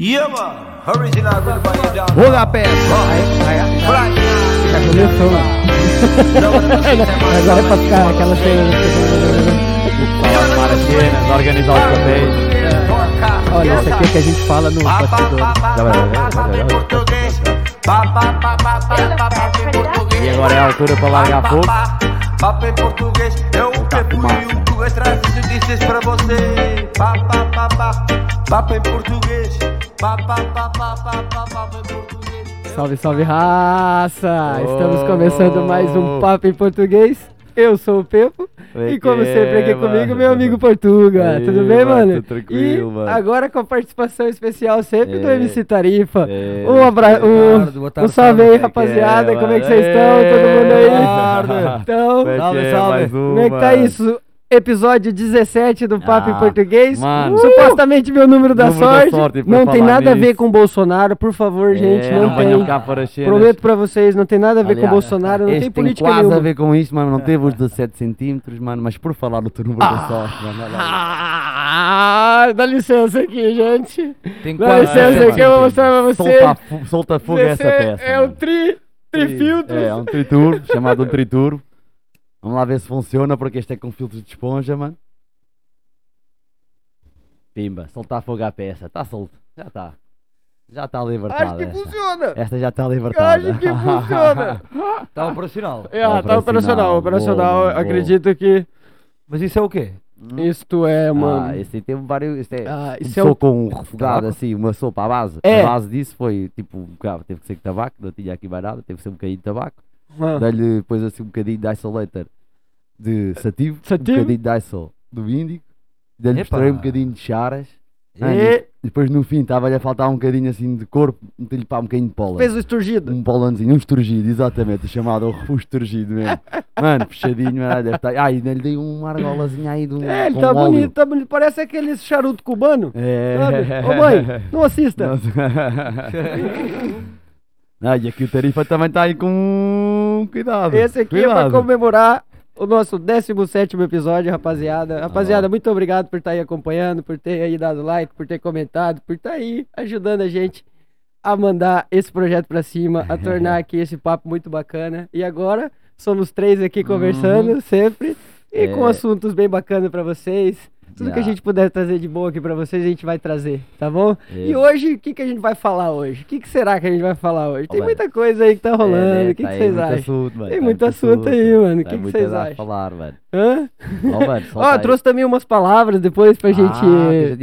Yeah, man. Original good by your dog. Rodapé. Right Já começou. Agora é pra ficar aquela cena. Falar de maracenas, organizar os papéis. Olha, isso aqui é que a gente fala no bastidor. Português. Português. E agora é a altura para largar fogo. Papo em português. Eu o que fui e o que traz notícias para você. Pá, pá, pá, pá. Papo em português. Salve, salve raça! Estamos Oh. começando mais um Papo em Português. Eu sou o Pepo Oi, e como sempre aqui mano? comigo meu amigo Portuga. Aí, Tudo bem, mano, mano? tudo tranquilo, e mano. agora com a participação especial sempre do É. MC Tarifa. É. Um abraço, um, um salve aí, rapaziada. É, Como é que vocês estão? Todo mundo aí? Eduardo. Então, é Salve, é? salve. Como é que tá isso? Episódio 17 do Papo em Ah, Português. mano. Supostamente meu número da Número da sorte. sorte, por não tem nada a ver nisso. com o Bolsonaro, por favor, gente. É, não tem. Prometo pra vocês, não tem nada a ver com o Aliás, Bolsonaro, não tem política quase nenhuma. a ver com isto, mano. Não teve os 17 centímetros, mano. Mas por falar no teu número da sorte, mano. Ah, dá licença aqui, gente. Tem Dá quase licença aqui, eu vou mostrar pra você. Solta, solta fogo essa peça. é o mano. tri, trifiltros. É, é um triturbo, chamado um triturbo. Vamos lá ver se funciona, porque este é com filtros de esponja, mano. Pimba, soltar fogo à peça. Está solto, já está. Já está libertada. Acho que esta. funciona. Esta já está libertada. Acho que funciona. Tá operacional. É, tá Operacional, operacional, operacional. boa, boa. Acredito que Mas isso é o quê? isto é, mano. Ah, esse aí teve vários. Este é, Ah, isso é o- com um refogado tabaco? assim, uma sopa à base. É. A base disso foi tipo, um bocado, teve que ser tabaco, não tinha aqui mais nada, teve que ser um bocadinho de tabaco. Ah, Dá-lhe depois assim um bocadinho de isolator de sativo, Sativo. um bocadinho de isol do índico, dá-lhe misturei um bocadinho de charas. Ah, E e depois no fim estava-lhe a faltar um bocadinho assim de corpo, meti-lhe pá um bocadinho de pólen. fez o esturgido. Um pólenzinho, um esturgido, exatamente, chamado o esturgido mesmo. Mano, fechadinho, mano, deve estar. Ah, e ainda lhe dei uma argolazinha aí de um. É, ele com tá óleo. bonito, tá bonito. Parece aquele charuto cubano. É. Sabe? Ô mãe, não assista. Nossa. Ah, e aqui o Tarifa também está aí com cuidado. Esse aqui é cuidado. comemorar o nosso 17 episódio, rapaziada. Rapaziada, muito obrigado por estar aí acompanhando, por ter aí dado like, por ter comentado, por estar aí ajudando a gente a mandar esse projeto pra cima, a tornar aqui esse papo muito bacana. E agora somos três aqui conversando sempre e com Uhum. É. assuntos bem bacanas pra vocês. Tudo que a Já. gente puder trazer de bom aqui pra vocês, a gente vai trazer, tá bom? É. E hoje, o que, que a gente vai falar hoje? O que, que será que a gente vai falar hoje? Tem muita coisa aí que tá rolando. É, né, O que, tá que vocês muito acham? Assunto, mano, Tem tá muito assunto aí, mano. O Tá que, que vocês acham? falar, mano. Hã? Ó, mano, aí. trouxe também umas palavras depois pra gente. Ah, que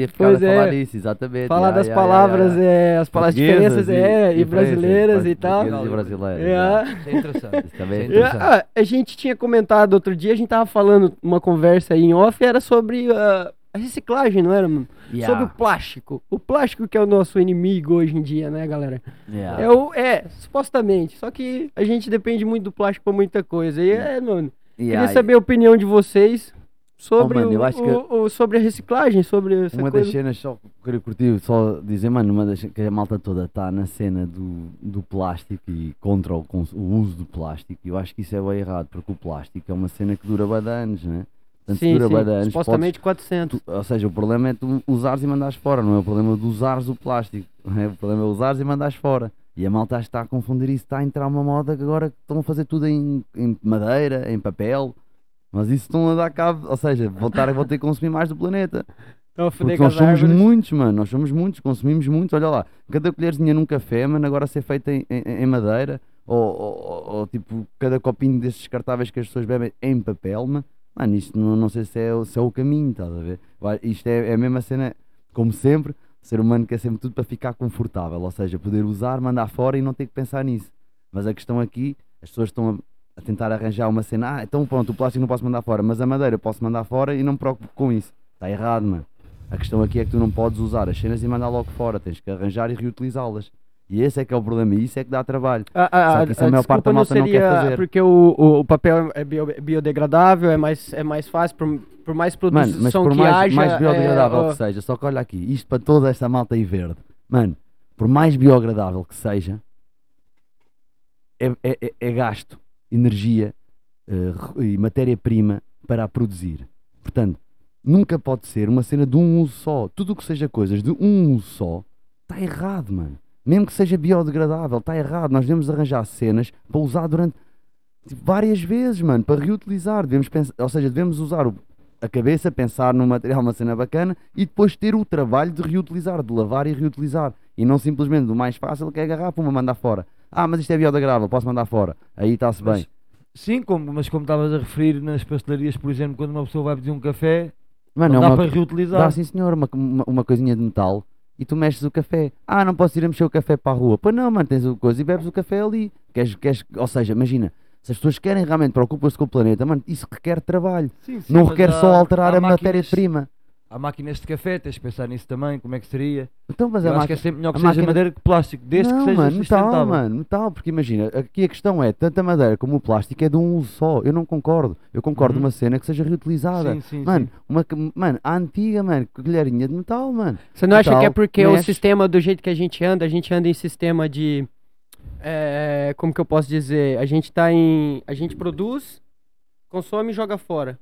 eu já pois a falar é, nisso, exatamente. falar das palavras, é, as palavras diferenças é, e, brasileiras e tal. e brasileiras. É. Isso é interessante. Isso também é Isso E, interessante. ah, a gente tinha comentado outro dia, a gente tava falando uma conversa aí em off, era sobre ah, a reciclagem, não era, mano? Ya, Sobre o plástico. O plástico que é o nosso inimigo hoje em dia, né, galera? ya. É, o, é, supostamente. Só que a gente depende muito do plástico pra muita coisa. E é, mano. Queria saber a opinião de vocês sobre, Oh, mano, o, o- o- sobre a reciclagem, sobre essa Uma coisa. das cenas, só queria curtir, só dizer, mano, uma das que a malta toda está na cena do, do plástico e contra o, o uso do plástico. E eu acho que isso é bem errado, porque o plástico é uma cena que dura de anos, né? Portanto, Sim, dura sim. de anos, Supostamente 400. podes- tu- ou seja, o problema é tu usares e mandares fora, não é o problema de usares o plástico. é? O problema é usares e mandares fora. E a malta está a confundir isso, está a entrar uma moda que agora estão a fazer tudo em, em madeira, em papel. Mas isso estão a dar cabo, ou seja, vão, estar, vão ter que consumir mais do planeta. Estão a Porque foder com nós somos árvores. muitos, mano. Nós somos muitos, consumimos muitos. Olha lá, cada colherzinha num café, mano, agora a ser feita em, em- em madeira. Ou, ou- ou- ou, tipo, cada copinho desses descartáveis que as pessoas bebem em papel, mano. Mano, isto não, não sei se é, se é o caminho, estás a ver? Isto é, é a mesma cena, como sempre, o ser humano quer sempre tudo para ficar confortável. Ou seja, poder usar, mandar fora e não ter que pensar nisso. Mas a questão aqui, as pessoas estão a, a tentar arranjar uma cena. Ah, então pronto, o plástico não posso mandar fora, mas a madeira eu posso mandar fora e não me preocupo com isso. Está errado, mano. A questão aqui é que tu não podes usar as cenas e mandar logo fora, tens que arranjar e reutilizá-las. E esse é que é o problema, e isso é que dá trabalho. A, a, Só a, que isso a maior parte da não malta não quer seria fazer. porque o, o, o papel é bio- biodegradável, é mais, é mais fácil, por, por mais Mano, produção mas por que mais, haja. mais biodegradável é, que seja, só que olha aqui, isto para toda esta malta aí verde, mano, por mais biodegradável que seja, é, é, é- é gasto energia re- e matéria-prima para a produzir. Portanto, nunca pode ser uma cena de um uso só. Tudo o que seja coisas de um uso só está errado, mano. Mesmo que seja biodegradável, está errado. Nós devemos arranjar cenas para usar durante tipo, várias vezes, mano, para reutilizar. Devemos pensar, ou seja, devemos usar o- a cabeça, pensar num material, uma cena bacana e depois ter o trabalho de reutilizar, de lavar e reutilizar. E não simplesmente o mais fácil que é agarrar, puma, mandar fora. Ah, mas isto é biodegradável, posso mandar fora. Aí está-se bem. Sim, como, mas como estavas a referir nas pastelarias, por exemplo, quando uma pessoa vai pedir um café, Mano, não é dá uma, para reutilizar. Dá sim senhor, uma, uma, uma coisinha de metal e tu mexes o café. Ah, não posso ir a mexer o café para a rua. Pois não, mano, tens o coisa e bebes o café ali. Queres, queres, ou seja, imagina, se as pessoas querem realmente preocupar-se com o planeta, mano, isso requer trabalho. Sim, sim, não requer há- só alterar a matéria-prima. Há máquinas de café, tens de pensar nisso também, como é que seria. Então, mas Eu a acho que é máquina. sempre melhor que a seja máquina- madeira que plástico, desde não, que seja mano, sustentável. metal, mano, metal, porque imagina, aqui a questão é, tanto a madeira como o plástico é de um uso só. Eu não concordo. Eu concordo Uhum. numa cena que seja reutilizada. Sim, sim, Mano, sim. uma, que- mano, a antiga, mano, colherinha de metal, mano. Você não acha que é Metal, porque o mexe. sistema do jeito que a gente anda, a gente anda em sistema de. é, como que eu posso dizer? A gente tá em. A gente produz, consome e joga fora.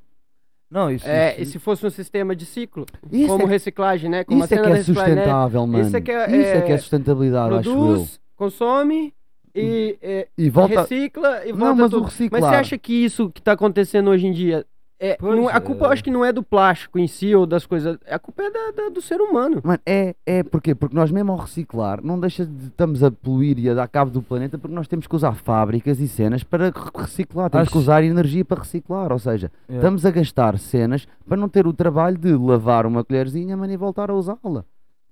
Não, isso, É, isso- e se fosse um sistema de ciclo, Isso como é reciclagem, né? Como Isso a é que é reciclagem, né? sustentável, mano. Isso é que é- Isso é que é é- sustentabilidade, acho eu. Produz, consome e, é, E volta. recicla e volta Não, mas o tudo. reciclar. Mas você acha que isso que tá acontecendo hoje em dia. É, não- a culpa eu é. acho que não é do plástico em si ou das coisas. A culpa é da- da- do ser humano. Mano, é, é porquê? Porque nós mesmo ao reciclar não deixa de estamos a poluir e a dar cabo do planeta porque nós temos que usar fábricas e cenas para re- reciclar, temos que Acho- usar energia para reciclar, ou seja, é. estamos a gastar cenas para não ter o trabalho de lavar uma colherzinha mano, e voltar a usá-la.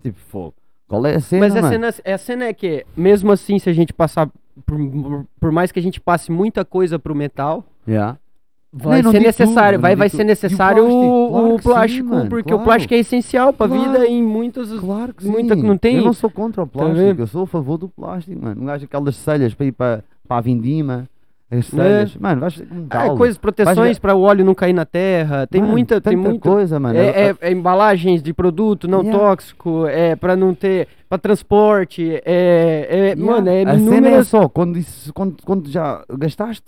Tipo, fogo. Qual é a cena, Mas a mano? cena, a cena é que, mesmo assim, se a gente passar. Por, por mais que a gente passe muita coisa pro metal, Yeah. Vai não ser digo necessário. tudo, vai não vai ser. E o necessário plástico? o, Claro sim, plástico, porque claro. o plástico é essencial pra Claro. vida em muitos. Claro que muita sim. não tem. Eu não sou contra o Tá plástico, eu sou a favor do plástico, mano. Um gajo aquelas selhas para ir para, a vindima, as selhas. Mano, vais um É, coisas, proteções ver- para o óleo não cair na terra. Tem Mano, muita, tem muita coisa, mano. É, é- é embalagens de produto não Yeah. tóxico, é para não ter, para transporte, é, é Yeah. mano, é a cena é só quando, isso, quando, quando já gastaste,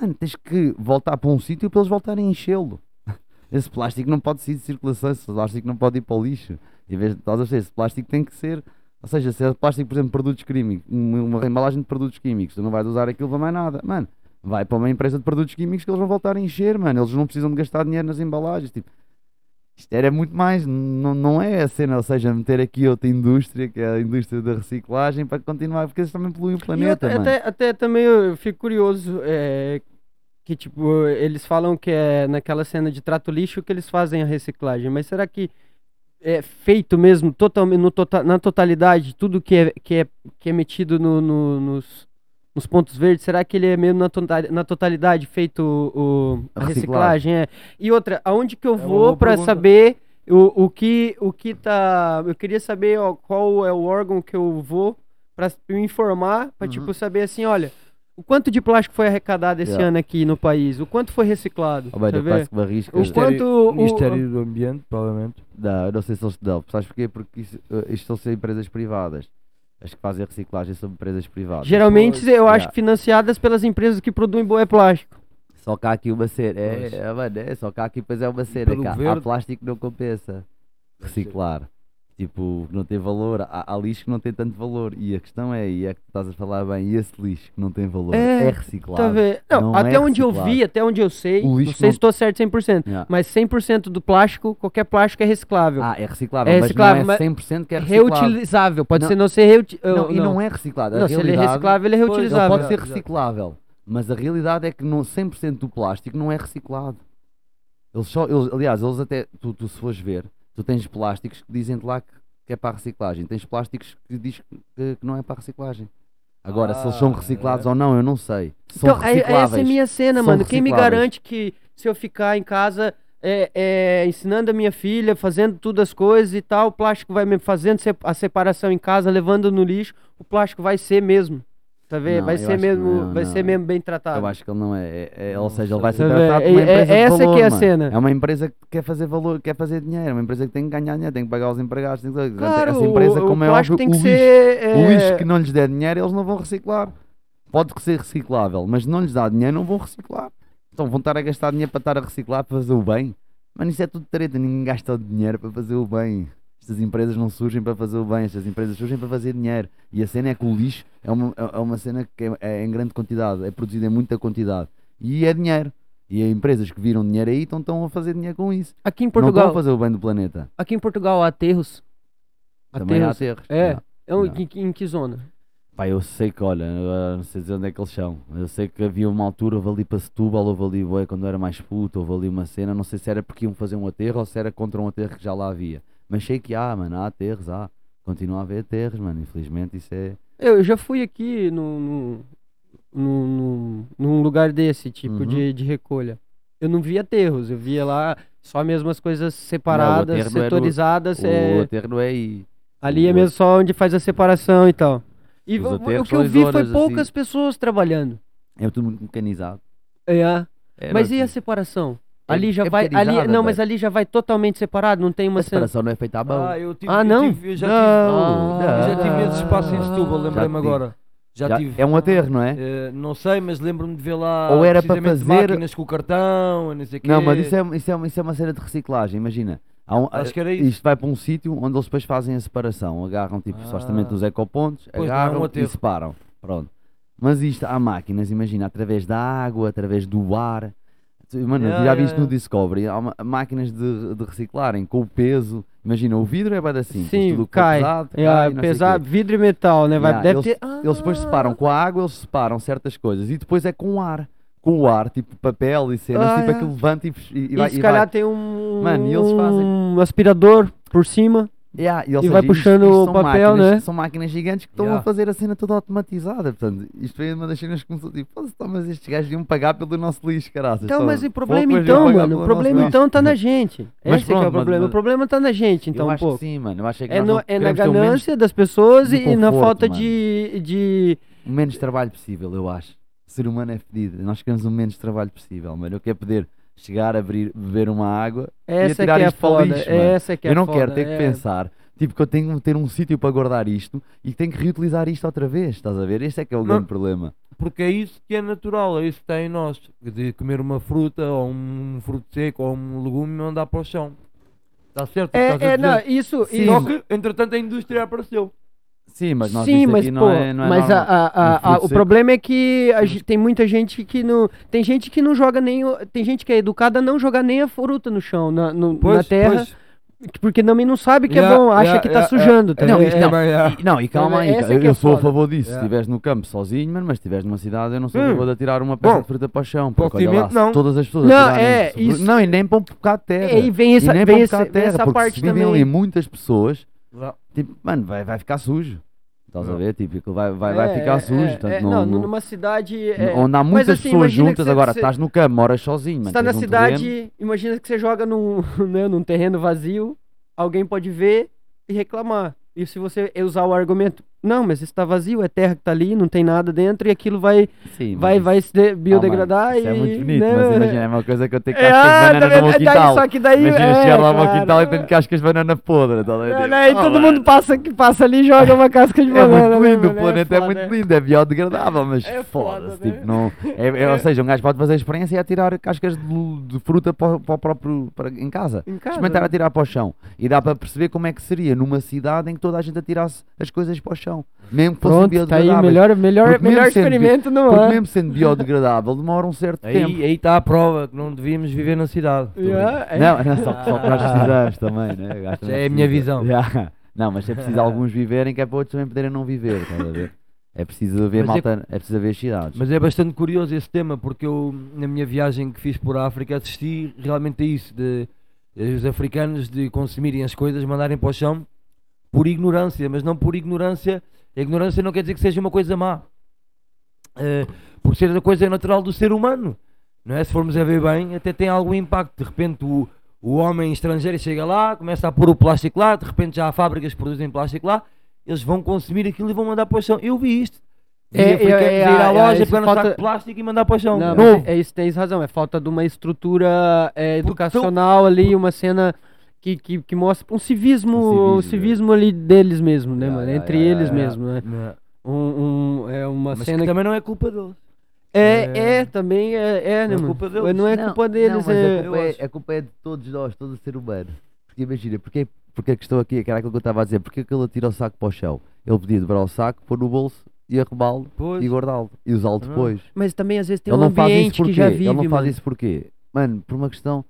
mano, tens que voltar para um sítio para eles voltarem a enchê-lo. Esse plástico não pode sair de circulação, esse plástico não pode ir para o lixo. Em vez de estás a ver, esse plástico tem que ser. Ou seja, se é plástico, por exemplo, produtos químicos, uma, uma embalagem de produtos químicos, tu não vais usar aquilo para mais nada, mano. Vai para uma empresa de produtos químicos que eles vão voltar a encher, mano. Eles não precisam de gastar dinheiro nas embalagens. Tipo, isto era muito mais, não, não é a cena, ou seja, meter aqui outra indústria, que é a indústria da reciclagem, para continuar, porque eles também poluem o planeta, até, até, até também eu fico curioso, é, que tipo, eles falam que é naquela cena de trato lixo que eles fazem a reciclagem, mas será que é feito mesmo totalmente no tota- na totalidade, tudo que é, que é, que é metido no- no- nos, nos pontos verdes, será que ele é mesmo na, tota- na totalidade feito o, o- a reciclagem? É. E outra, aonde que eu É vou para saber o, o, que, o que tá. Eu queria saber ó, qual é o órgão que eu vou para me informar, para Uhum. tipo saber assim, olha, o quanto de plástico foi arrecadado esse Yeah. ano aqui no país, o quanto foi reciclado, Oh, tá plástico barrisca. O Ministério, quanto o- Ministério do Ambiente, provavelmente. Não, eu não sei se eles dão. Sabes porquê? Porque isso, eh, isto são empresas privadas. As que fazem a reciclagem são empresas privadas. Geralmente eu acho Yeah. que financiadas pelas empresas que produzem boé plástico. Só há aqui uma cena. É, Pois. é, mano, é, só há aqui depois é uma cena. há, há governo- plástico que não compensa reciclar. Tipo, que não tem valor. Há, há lixo que não tem tanto valor. E a questão é, e é que tu estás a falar bem, e esse lixo que não tem valor É, é, Tá reciclado. vê? Não, Não até é onde eu reciclado. vi, até onde eu sei, não sei não- se estou certo 100%, Yeah. mas 100% do plástico, qualquer plástico é reciclável. Ah, é reciclável, É mas reciclável, não é mas 100% que é reutilizável, pode ser não ser reuti Não, e não é reciclado. Não, se ele é reciclável, ele é Pois, reutilizável. Ele pode ser reciclável, mas a realidade é que não, 100% do plástico não é reciclado. Eles só, eles- aliás, eles até, tu, tu se fores ver, tu tens plásticos que dizem-te lá que, que é para a reciclagem, tens plásticos que diz que, que não é para a reciclagem. Agora, se eles são Ah, reciclados é. ou não, eu não sei. São Então, é- essa é a recicláveis. minha cena, São mano. Quem me recicláveis. garante que se eu ficar em casa é, é, ensinando a minha filha, fazendo tudo as coisas e tal, o plástico vai me fazendo a separação em casa, levando no lixo, o plástico vai ser mesmo. Tá vendo? Não, vai ser que mesmo, não, vai não. ser mesmo bem tratado. Eu acho que ele não é, é- é- ou seja, ele vai ser Tá tratado como uma É- é- empresa de essa que valor, é a mano. cena. É uma empresa que quer fazer valor, quer fazer dinheiro, é uma empresa que tem que ganhar dinheiro, tem que pagar os empregados, tem que... Claro, essa empresa, o, como o é óbvio, tem o que lixo, ser... O é, lixo que não lhes der dinheiro, eles não vão reciclar. Pode ser reciclável, mas não lhes dá dinheiro, não vão reciclar. Então vão estar a gastar dinheiro para estar a reciclar para fazer o bem. Mano, isso é tudo treta, ninguém gasta o dinheiro para fazer o bem. Estas empresas não surgem para fazer o bem, estas empresas surgem para fazer dinheiro. E a cena é que o lixo é uma, é é uma cena que é, é em grande quantidade, é produzida em muita quantidade. E é dinheiro. E há empresas que viram dinheiro aí estão, estão a fazer dinheiro com isso. Aqui em Não estão Portugal, a fazer o bem do planeta. aqui em Portugal há aterros. Também há Aterros. aterros. É. É um- Não. em, em que zona? Pá, eu sei que, olha, não sei dizer onde é que eles são. Eu sei que havia uma altura, houve ali para Setúbal, houve ali, bué, quando eu era mais puto, houve ali uma cena, não sei se era porque iam fazer um aterro ou se era contra um aterro que já lá havia. Mas sei que há, mano, há aterros, há. Continua a haver aterros, mano, infelizmente isso é... Eu já fui aqui num, num, num, lugar desse, tipo Uhum. de, de recolha. Eu não via aterros, eu via lá só mesmo as coisas separadas, aterro não o- setorizadas. O é, aterro não é aí. ali é o- mesmo só onde faz a separação e tal. E o- o, que eu vi foi poucas assim. pessoas trabalhando. É tudo muito mecanizado. É, É, mas e a sim. separação? Ali já é vai. Ali, não, mas ali já vai totalmente separado, não tem uma A cena. separação não é feita à mão. Ah, eu tive, Ah, eu não? tive- eu já Não, tive, eu já tive esse espaço em Setúbal, lembrei-me agora. Já, Já- tive. É um aterro, não é? Eh, não sei, mas lembro-me de ver lá Ou era para fazer- máquinas com o cartão, não sei o quê. Não, mas isso é, isso, é, uma- isso é uma cena de reciclagem, imagina. Há um- Acho que era isso. Isto vai para um sítio onde eles depois fazem a separação. Agarram tipo Ah. supostamente os ecopontos, Pois, não é um agarram e separam. Pronto. Mas isto há máquinas, imagina, através da água, através do ar. Mano, Yeah, já yeah, viste no yeah. Discovery, há ma- máquinas de, de reciclarem com o peso. Imagina, o vidro é bem assim, Sim, cai. pesado, É, cai, não sei o pesado, quê. vidro e metal, né? Vai, Yeah, deve eles, ter. Ah, eles depois separam com a água, eles separam certas coisas e depois é com o ar. Com o ar, tipo papel e cenas, Ah, tipo yeah. aquilo levanta e, e, E, vai. se e calhar vai. tem um, Mano, e eles fazem- um aspirador por cima. Yeah, e, E vai seja, puxando o são papel, máquinas, né? São máquinas gigantes que estão Yeah. a fazer a cena toda automatizada. Portanto, isto é uma das cenas que começou tipo, "Foda-se, então, mas estes gajos iam pagar pelo nosso lixo, caraças. Então, Então, mas o problema então, mano, o problema então tá na gente. Mas Esse que é pronto, o problema. O problema tá na gente, então, eu um acho pouco. que sim, mano. Eu acho que É, nós no- é na o ganância das pessoas e, e na conforto, falta mano. de, de. o menos trabalho possível, eu acho. O ser humano é fedido. Nós queremos o menos trabalho possível, mano. Eu quero poder chegar, abrir, beber uma água Essa é tirar que é isto para o foda. lixo, essa é que é eu não foda, quero ter é. que pensar, tipo, que eu tenho que ter um sítio para guardar isto e tenho que reutilizar isto outra vez, estás a ver? Este é que é o Não. grande problema. Porque é isso que é natural, é isso que está em nós. De comer uma fruta ou um fruto seco ou um legume e mandar para o chão. Está certo? a É, é, não, isso. Sim. Só que, entretanto, a indústria apareceu. Sim, mas nós Sim, mas aqui pô, não é, não é mas a, a- a- a- fruto o problema é que a tem muita gente que não, tem gente que não joga nem, o- tem gente que é educada a não jogar nem a fruta no chão, na, no- na terra, porque também não sabe que é Yeah, bom, acha yeah, que tá yeah, sujando, tá Não, É- não. E, não, e calma aí, é eu, é eu sou a favor disso. Se estiveres no campo sozinho, mano, mas se estiveres numa cidade, eu não sou a Hum. favor de atirar uma peça Bom, de fruta para o chão. Porque olha lá, não. todas as pessoas Não, é, isso- Não, e nem para um bocado de terra. É, e vem essa, e nem vem um bocado de vem terra, essa porque parte se vivem também. ali muitas pessoas. Tipo, mano, vai, vai ficar sujo. Estás a ver? Tipo, vai, vai, vai É, ficar é, sujo. é, é, não, não, numa cidade. é, onde há muitas assim, pessoas juntas, agora cê- estás no campo, moras sozinho, mano. está na um cidade, terreno. imagina que você joga num, né, num terreno vazio, alguém pode ver e reclamar. E se você usar o argumento, não, mas está vazio, é terra que tá ali, não tem nada dentro, e aquilo vai, Sim, vai, vai se de- Ah, biodegradar mano, e. Isso é muito bonito, né, mas imagina, é uma coisa que eu tenho É, cascas ah, de banana no meu daí- quintal. só que daí. Imagina é, chegar lá ao meu quintal e tenho cascas de banana podre. Tá Tipo, não, e oh, todo mano, mundo passa, que passa ali e joga uma casca de É banana. muito né, lindo, o mano? planeta é, foda, muito lindo, é biodegradável, mas É foda, foda-se, né? tipo, não, é, é- ou seja, um gajo pode fazer a experiência e atirar cascas de, de fruta para, para o próprio, para, em casa. Em casa. Experimentar a tirar para o chão. E dá para perceber como é que seria numa cidade em que toda a gente atirasse as coisas para o chão. Mesmo que fossem Pronto, tá aí, biodegradáveis. melhor, melhor, melhor mesmo sendo experimento não é. mesmo sendo biodegradável, demora um certo tempo. Aí aí está a prova que não devíamos viver na cidade. Yeah, é. Não, não, só, só que nós precisamos também, né? O gajo também é a minha visão. Já. Não, mas é preciso alguns viverem que é para outros também poderem não viver, estás a ver? É preciso haver é malta, é preciso haver as cidades. Mas é bastante curioso esse tema, porque eu, na minha viagem que fiz por África, assisti realmente a isso, de eh, os africanos de consumirem as coisas, mandarem para o chão, por ignorância, mas não por ignorância. A ignorância não quer dizer que seja uma coisa má. Eh, por ser a coisa natural do ser humano. Não é? Se formos a ver bem, até tem algum impacto. De repente o, o homem estrangeiro chega lá, começa a pôr o plástico lá, de repente já há fábricas que produzem plástico lá, eles vão consumir aquilo e vão mandar para o chão. Eu vi isto. Vi É, é, africanos é, a ir à é, loja, isso pegar no falta- saco de plástico e mandar para o chão. Não, mas é isso, tens razão. É falta de uma estrutura é, Porque educacional ali, uma cena que, que, que mostra um civismo, Um um civismo, civismo ali deles mesmo, né, Ya, mano? ya, Entre ya, eles mesmo, né? Não. Um, um- é uma Mas cena que que também não é culpa deles. é, é- é, também é, é, né, não é mano? culpa deles. Não é culpa deles, não, mas é... a, culpa eu é, a culpa é de todos nós, todo ser humano. Porque imagina, porque é, porque a questão aqui é que era aquilo que eu estava a dizer, porque é que ele atira o saco para o chão? Ele podia dobrar o saco, pôr no bolso e arrebá-lo Pois. e guardá-lo e usá-lo depois. Mas também às vezes tem ele um não faz isso ambiente que já vive, Ele não faz mano. isso porquê? Mano, por uma questão,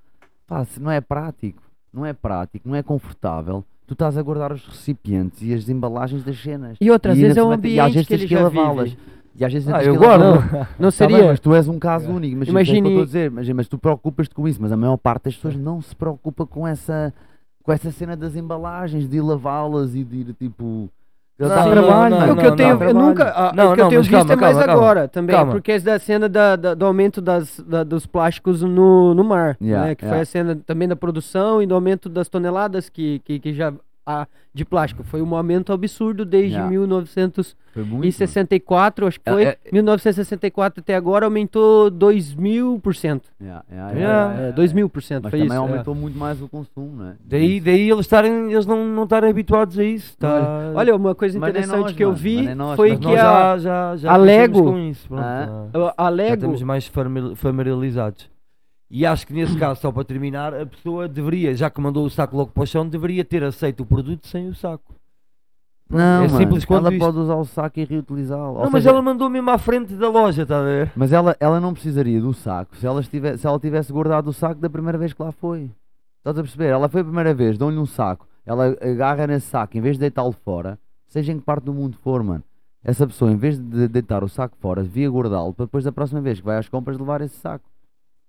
pá, se não é prático, não é prático, não é confortável. Tu estás a guardar os recipientes e as embalagens das cenas. E outras ainda vezes é um cima- e às ambiente vezes que tens já lavá-las. E às vezes Ah, eu que guardo. lavá-las. Não Tá bem, seria... mas tu és um caso único, mas Imagine- Imagine... que eu estou a dizer, mas, mas tu preocupas-te com isso, mas a maior parte das pessoas não se preocupa com essa, com essa cena das embalagens, de lavá-las e de ir tipo. Não, dá não, trabalho, não, mano, o que eu não, tenho, eu nunca, a- Não, o que eu não, tenho visto calma, é mais calma, calma. agora também, Calma. porque é da cena da, da- do aumento das, da- dos plásticos no, no mar, Yeah, né, que foi yeah. a cena também da produção e do aumento das toneladas que, que, que já há de plástico. Foi um aumento absurdo desde Yeah. 1964, Foi muito. acho que foi, É, é- 1964 até agora aumentou 2000%. Yeah, yeah, Yeah. yeah, É, yeah. 2000% Mas foi também isso. aumentou muito mais o consumo, não é? Daí, daí eles, estarem, eles não, não estarem habituados a isso. Tá... Olha, uma coisa interessante nós, que eu vi nós, foi que a, já, já, já a Lego- com isso. Ah. já- a já Lego estamos mais famili- familiarizados. E acho que nesse caso, só para terminar, a pessoa deveria, já que mandou o saco logo para o chão, deveria ter aceito o produto sem o saco. Não, é mano, simples quanto ela isto. pode usar o saco e reutilizá-lo. Não, mas ela mandou mesmo à frente da loja, está a ver? mas ela, ela não precisaria do saco se ela, estivesse, se ela tivesse guardado o saco da primeira vez que lá foi. Estás a perceber? Ela foi a primeira vez, dão-lhe um saco, ela agarra nesse saco, em vez de deitá-lo fora, seja em que parte do mundo for, mano. Essa pessoa, em vez de deitar o saco fora, devia guardá-lo para depois da próxima vez que vai às compras levar esse saco.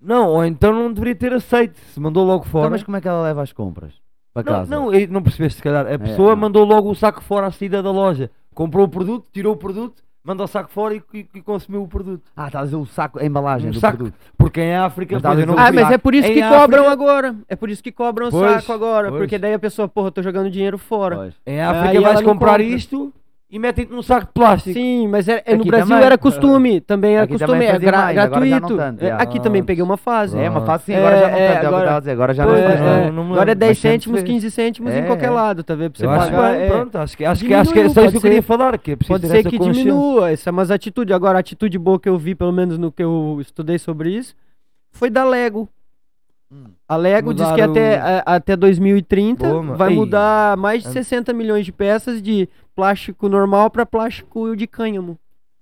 Não, ou então não deveria ter aceito, se mandou logo Então, fora. mas como é que ela leva às compras? Para Não, casa? não, não percebeste se calhar. A pessoa não. mandou logo o saco fora à saída da loja. Comprou o produto, tirou o produto, mandou o saco fora e, e- e consumiu o produto. Ah, está a dizer o saco, a embalagem Um do saco. produto. Porque em África, Mas não Ah, mas é por isso Em que África- cobram agora. É por isso que cobram o saco agora. pois. Porque daí a pessoa, porra, tô jogando dinheiro fora. Pois. Em África ela vais comprar compra. isto e metem-te num saco de plástico. Sim, mas é, é no Aqui Brasil também. era costume. Também era Aqui costume. também É fazia gra- mais, agora já não gratuito. tanto, É, já. aqui também peguei uma fase. É uma fase sim, agora já não É, tanto, é o que eu agora- estava a dizer, agora já Pois, não é, tanto. não- é. não me agora é lembro, 10 mas sempre cêntimos, fez. 15 cêntimos em É, qualquer é. lado, tá vendo? Pra você Eu acho, pagar. bem, é. pronto, acho que, acho que, acho que era Diminuiu, só isso que pode eu queria ser. falar. Que é preciso Pode ter ser essa que consciência. diminua essa, mas a atitude, agora a atitude boa que eu vi, pelo menos no que eu estudei sobre isso, foi da Lego. Hum. A Lego diz que Mudaram até, a- até 2030 Boa, vai Ei. mudar mais de É. 60 milhões de peças de plástico normal para plástico de cânhamo.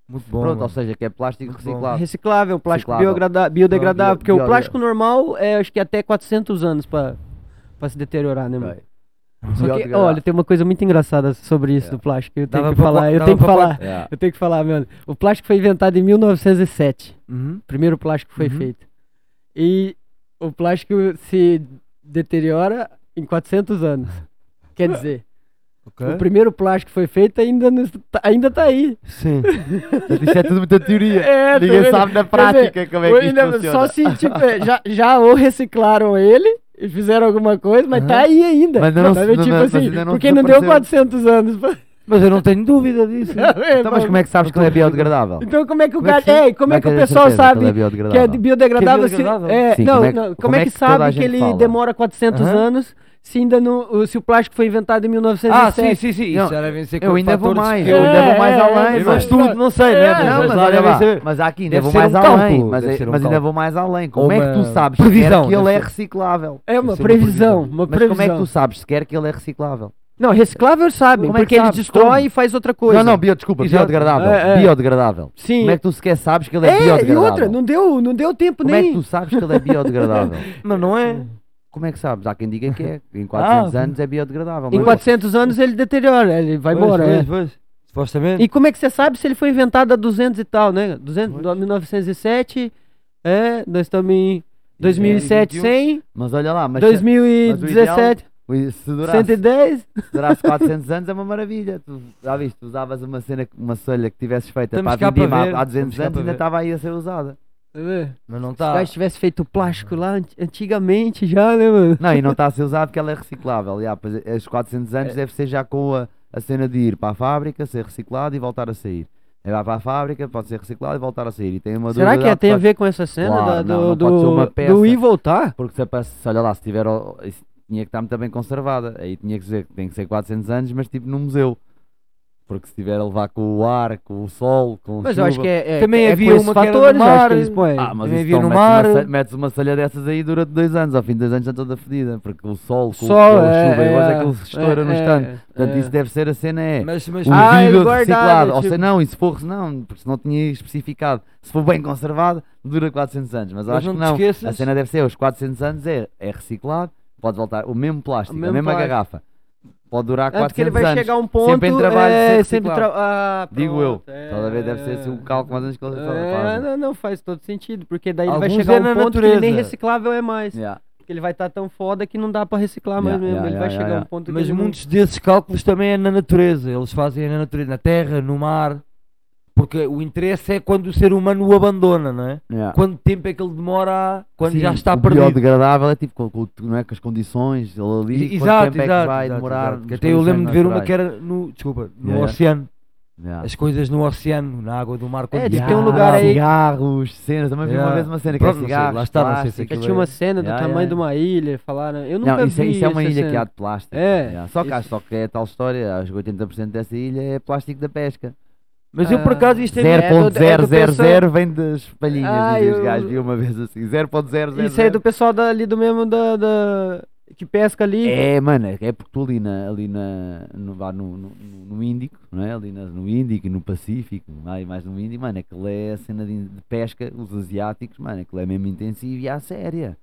Muito bom. Pronto, mano. ou seja, que é plástico Muito bom. reciclado. Reciclável, plástico Reciclável. biodegrada- biodegradável, Não, bio- porque o bio- plástico normal é acho que até 400 anos para se deteriorar, né, mano? Que, olha, tem uma coisa muito engraçada sobre isso É. do plástico. Eu tenho Dava que pra- falar, eu dava tenho que pra- falar. Yeah. Eu tenho que falar, mano. O plástico foi inventado em 1907. Uhum. O primeiro plástico que foi Uhum. feito. E o plástico se deteriora em 400 anos. Quer dizer, Ok. o primeiro plástico que foi feito ainda, não está- ainda tá aí. Sim. Isso é tudo muita teoria. É, tá Ninguém sabe na prática como é que ainda- funciona. Só se, tipo, é, já, já ou reciclaram ele e fizeram alguma coisa, mas tá Aham. aí ainda. Mas não Tá vendo? não- tipo mas assim, não porque não deu desapareceu. 400 anos. pra- Mas eu não tenho dúvida disso. Então, mas como é que sabes que ele é biodegradável? Então como é que o Como é cara... que É, e como é que o pessoal sabe é que é biodegradável? de biodegradável? se- é, Sim, não, como é não, como, como é é que que sabe que ele fala? demora 400 Aham. anos se ainda não, se o plástico foi inventado em Ah, 1907? sim, sim, sim. Não, Isso já devem ser Eu ainda vou mais, eu ainda vou mais É, além. é, mas- estudo, não sei, É, né? não, Mas, mas olha lá, mas aqui ainda vou mais um além. Mas, um mas ainda vou mais além. Como é que tu sabes previsão, sequer que ele é reciclável? É uma ser uma previsão, previsão. Mas previsão. como é que tu sabes sequer que ele é reciclável? Não, reciclável sabem, Como é que porque ele destrói Como? e faz outra coisa. Não, não, bio, desculpa, Exato. biodegradável. É, é. Biodegradável. Sim. Como é que tu sequer sabes que ele é, É, e biodegradável? outra, não deu, não deu tempo Como é nem... que tu sabes que ele é biodegradável? Mas não é. Como é que sabes? Há quem diga que é. Em 400 Ah, anos é biodegradável. Em mas- 400 anos ele deteriora, ele vai Pois, embora, pois, é. pois. Supostamente. E como é que você sabe se ele foi inventado há 200 e tal, né? 200, 1907, é, nós estamos em 2007, 100, Mas olha lá, mas 2017, se, se, durasse, 110. se durasse 400 anos é uma maravilha. Tu, já viste, tu usavas uma cena, uma solha que tivesses feita Estamos para cá para vender ver, há 200 estamos cá anos para ainda ver. estava aí a ser usada. Tá? Mas não Se o está. gajo tivesse feito plástico lá ant- antigamente já, né, mano? Não, e não está a ser usado porque ela é reciclável. Já, pois, esses 400 anos É. deve ser já com a, a cena de ir para a fábrica, ser reciclado e voltar a sair. Aí vai para a fábrica, pode ser reciclado e voltar a sair. E tem uma Será que durabilidade tem a ver com essa cena Claro, da- não, do, não pode ser uma do, peça. do ir voltar? Porque se, se olha lá, se tiver. o- Isso tinha que estar muito bem conservada. Aí tinha que dizer que tem que ser 400 anos, mas tipo num museu. Porque se estiver a levar com o ar, com o sol, com Mas chuva... eu acho que é, é Também é havia uma que era no fatores, eu acho mar, que. Ah, mas Também isso havia então, no metes, mar. Uma, salha- metes uma salha dessas aí durante dois anos, ao fim de dois anos já toda fedida, porque o sol, com, Sol, com a é, chuva, e hoje é que é, ele estoura é, no é, instante. Portanto, é. isso deve ser a cena, é Mas, mas, o Ah, guardado, reciclado. Ou tipo- seja, não, e se for, não, porque se não tinha especificado, se for bem conservado, dura 400 anos. Mas eu Mas acho não que não. A cena deve ser, os 400 anos é, é reciclado, pode voltar, o mesmo plástico, O a mesmo mesma plástico. garrafa, pode durar Antes 400 que ele vai anos. chegar a um ponto. sempre em trabalho é, sempre reciclado. tra... ah, Digo eu. pronto, é, Toda vez deve ser assim o cálculo mais menos que eles É, fazem. não, não faz todo sentido, porque daí ele vai Alguns chegar é a um na ponto que ele nem natureza. reciclável é mais. Yeah. Porque ele vai estar tão foda que não dá pra reciclar mais Yeah, mesmo. yeah, ele vai yeah, chegar a yeah. um ponto que mas ele não- muitos desses cálculos também é na natureza. Eles fazem na natureza, na terra, no mar. Porque o interesse é quando o ser humano o abandona, não é? Yeah. Quanto tempo é que ele demora quando Sim, já está o perdido? biodegradável é tipo com, com, não é, com as condições, ele ali, E- quanto Exato, tempo é que exato, vai exato, demorar. exato. Que Até eu lembro de ver uma condições que era no, desculpa, no Yeah, yeah. oceano. Yeah. As coisas no oceano, na água do mar. quando É, diz está- que tem um lugar aí- Cigarros, cenas, também vi uma Yeah. vez uma cena que Pronto, é não sei, cigarros, lá está, não sei se Que aquilo tinha uma cena do Yeah, tamanho yeah. de uma ilha, falaram. Eu nunca Não, isso, é- vi isso é uma ilha que cena. há de plástico. É, Yeah. Só que isso- acho só que é tal história, acho que 80% dessa ilha é plástico da pesca. Mas eu por Ah, acaso isto é. zero. é do- é do 0.000 vem das palhinhas Ah, e os eu- gajos vi uma vez assim, 0.000. Isso é do pessoal da- ali do mesmo da, da- que pesca ali. É, mano, é porque tu ali, na, ali na, no, no, no, no Índico, não é? Ali na- no Índico e no Pacífico, mais, mais no Índico, mano, aquilo é a cena de, de pesca, os asiáticos, mano, aquilo é mesmo intensivo e à séria.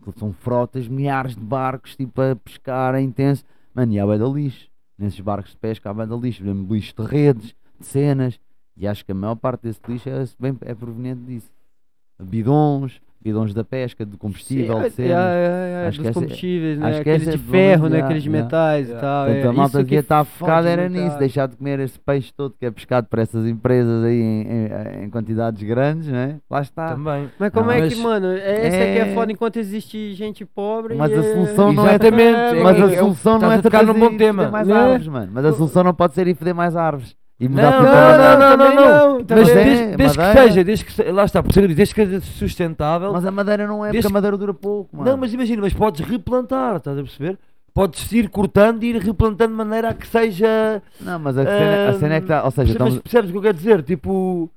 Aquilo são frotas, milhares de barcos, tipo, a pescar, é intenso. Mano, e há de lixo. Nesses barcos de pesca há de lixo, mesmo lixo de redes, de cenas. E acho que a maior parte desse lixo é, bem, é proveniente disso. Bidons, bidons da pesca, de combustível, Sim, de é, cenas. é, é, Acho que dos essa- combustíveis, né? acho que Aqueles essa de é ferro, né? Aqueles de metais e tal. Portanto, é. a malta devia que estar focada era nisso, ah. deixar de comer esse peixe todo que é pescado por essas empresas aí em, em- em quantidades grandes, né? Lá está. Também. Mas como Não, é mas- que, mano, é- esse aqui é É- foda enquanto existe gente pobre. Mas a é- solução não é Exatamente, é, mas é- a é- solução não estás é num trazer bom tema. mais Né? árvores, mano. Mas a solução não pode ser ir foder mais árvores. E mudar Não, não, para não, não, não, não. não, Mas também. é, desde, desde que seja, desde que lá está, por isso desde que seja sustentável. Mas a madeira não é, porque Desde a madeira dura pouco, mano. Não, mas imagina, mas podes replantar, estás a perceber? Podes ir cortando e ir replantando de maneira a que seja. Não, mas a cena, a cena é que está, ou seja, percebes, estamos... mas percebes o que eu quero dizer? Tipo,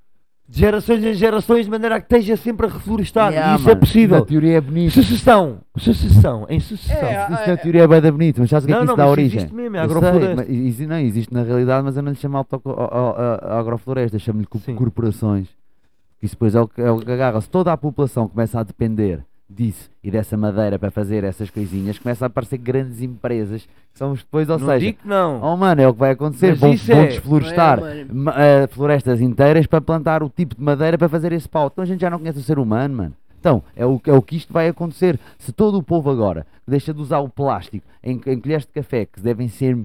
de gerações em gerações, de maneira a que esteja sempre a reflorestar. Yeah, e isso é mano, possível. Na teoria é bonito. Sucessão, sucessão, em sucessão. É, Isso na teoria é bem bonito, mas sabes o que é que isso não, dá origem? existe mesmo, é Eu sei, agrofloresta. mas existe, não, existe na realidade, mas eu não lhe chamo auto, a- a- a- agrofloresta, chamo-lhe corporações. Isso depois é o, que- é o que agarra. Se toda a população começa a depender disso e dessa madeira para fazer essas coisinhas, começa a aparecer grandes empresas que são os depois, ou não seja, digo que não. oh mano, é o que vai acontecer. Vão, vão é- desflorestar é, eh, florestas inteiras para plantar o tipo de madeira para fazer esse pau. Então a gente já não conhece o ser humano, mano. Então, é o, é o que isto vai acontecer. Se todo o povo agora deixa de usar o plástico em, em colheres de café, que devem ser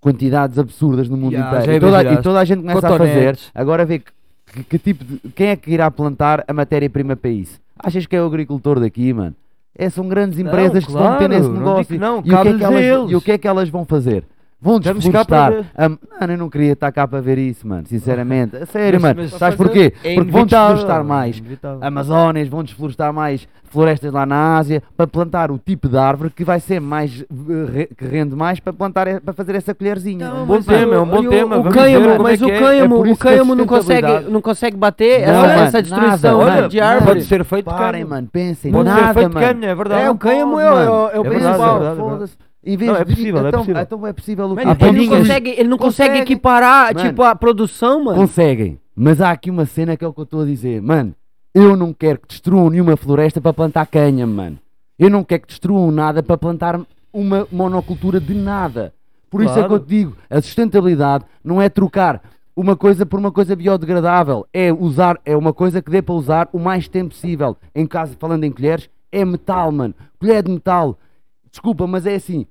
quantidades absurdas no mundo Ya, inteiro, e toda, e toda a gente começa a fazer, Cotonetes. agora vê que, que- que tipo de, quem é que irá plantar a matéria-prima para isso? Achas que é o agricultor daqui, mano? É, são grandes Não, empresas que estão a meter nesse não negócio. não, e, o que é que elas, e o que é que elas vão fazer? Vão Estamos cá para desflorestar. a- mano, eu não queria estar cá para ver isso, mano. Sinceramente. A sério, Mas- mano. mas Sabes porquê? é Porque vão desflorestar mais é. Amazónias, vão desflorestar mais florestas lá na Ásia para plantar o tipo de árvore que vai ser mais eh, que rende mais para plantar e- para fazer essa colherzinha. um bom tema, é um bom tema, O cânhamo, mas é o é. cânhamo, É o cânhamo não consegue, não consegue bater Não, essa, mano, destruição nada, de nada. árvore. Pode ser feito Parem, mano, pensem. Pode nada, ser feito mano. cânhamo, é verdade. É, o cânhamo é, é, o- é. É principal. É é. Em vez Não, é de- possível, é então, possível. Então é possível o Mas quê? ele, não consegue, ele não consegue Consegue. equiparar, Mano. tipo, a produção, mano. Conseguem. Mas há aqui uma cena que é o que eu estou a dizer. Mano, eu não quero que destruam nenhuma floresta para plantar canha, mano. Eu não quero que destruam nada para plantar uma monocultura de nada. Por isso é que eu Claro. te digo, a sustentabilidade não é trocar uma coisa por uma coisa biodegradável. É usar, é uma coisa que dê para usar o mais tempo possível. Em caso, falando em colheres, é metal, mano. Colher de metal. Desculpa, mas é assim.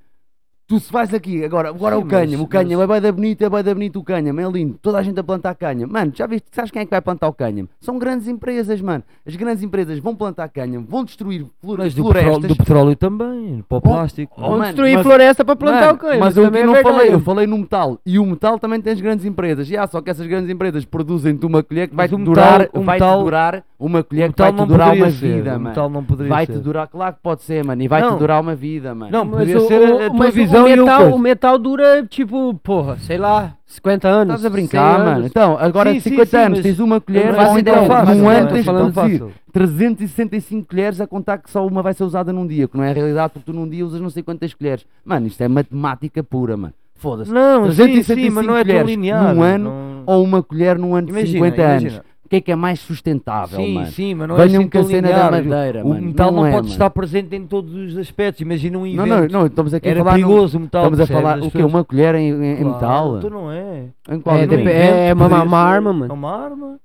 Tu se vais aqui, agora, agora Sim, o cânhamo, mas- o cânhamo, mas- é bem da bonito, é bem da bonito o cânhamo, é lindo, toda a gente a plantar cânhamo. Mano, já viste, sabes quem é que vai plantar o cânhamo? São grandes empresas, mano. As grandes empresas vão plantar cânhamo, vão destruir Mas do florestas. petróleo, do petróleo também, para o plástico. Oh, Vão mano, destruir mas- floresta para plantar Mano, o cânhamo. Mas eu também aqui é não falei, eu falei no metal. E o metal também tem as grandes empresas. E há só que essas grandes empresas produzem-te uma colher que vai o durar, metal- o vai metal- durar Uma colher que vai metal te não durar uma ser, vida, mano. não poderia Vai-te ser. durar, claro que pode ser, mano, e vai-te Não. durar uma vida, mano. Não, Mas poderia ser a- tua mas o visão e o metal, coisa. o metal dura, tipo, porra, sei lá, 50 anos. Estás a 100 brincar, anos. mano. Então, agora Sim, de sim, 50 sim, anos mas tens uma colher, não ou então faço num ano tens de falando produzir fácil. 365 colheres a contar que só uma vai ser usada num dia, que não é a realidade porque tu num dia usas não sei quantas colheres. Mano, isto é matemática pura, mano. Foda-se. Não, sim, 365 sim, mas não é tão colheres linear. num ano não- ou uma colher num ano de Imagina, 50 imagina. anos. O que é que é mais sustentável, Sim, mano? sim, mas não Venham é assim com a cena da madeira, o mano. metal não, Não é, pode mano. estar presente em todos os aspectos. Imagina um Não, evento. não, não, estamos aqui Era a falar. perigoso o metal. Estamos a falar o pessoas- Uma colher em, em- Claro, metal? Tu não é. Em qual É, dep- evento? é uma, uma arma, mano. É uma arma.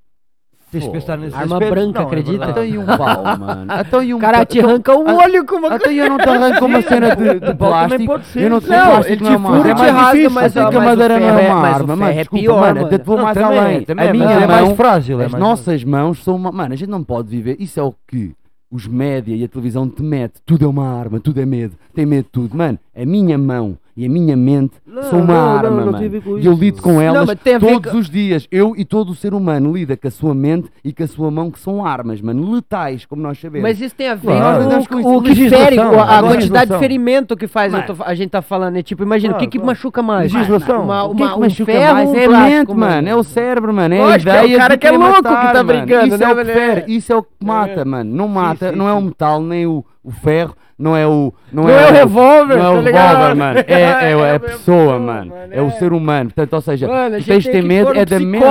Tens de Pô, pensar nesse arma branca, Não, é acredita? verdade. Então e um pau, mano? Então e um O cara te arranca o ah, olho com uma Até eu não te arranco uma cena de, de plástico. pode ser. Eu não te Não, plástico ele não te é uma fura e arma. te É mais difícil, mas sei a mas madeira não é é- uma mas o arma, é Desculpa, pior, mano. Até te vou mais além. A mas minha é mais frágil. é as nossas mãos são uma... Mano, a gente não pode viver. Isso é o que os média e a televisão te mete. Tudo é uma arma, tudo é medo. Tem medo de tudo. Mano, a minha mão e a minha mente Não, são uma não, arma, não mano. a E eu isso. lido com elas a todos com- os dias. Eu e todo o ser humano lida com a sua mente e com a sua mão, que são armas, mano. Letais, como nós sabemos. Mas isso tem a ver Claro. com o, isso, o que fere, a legislação. quantidade de ferimento que faz Mano. a gente tá falando. É tipo, imagina, o que Claro, que claro. machuca mais? Legislação. Uma, O que é uma, que um machuca ferro mais? um É a mente, mano. É o cérebro, mano. É a Lógico, é o ideia cara de que é louco que tá mano. brincando, Isso né, é o que fere, Isso é o que mata, mano. Não mata, não é o metal, nem o ferro, não é o... Não, Não é o revólver, Não é tá o ligado? revólver, mano. É, é, é É a a pessoa, mano. É o é. ser humano. Portanto, ou seja, Mano, tens de ter medo é da mente...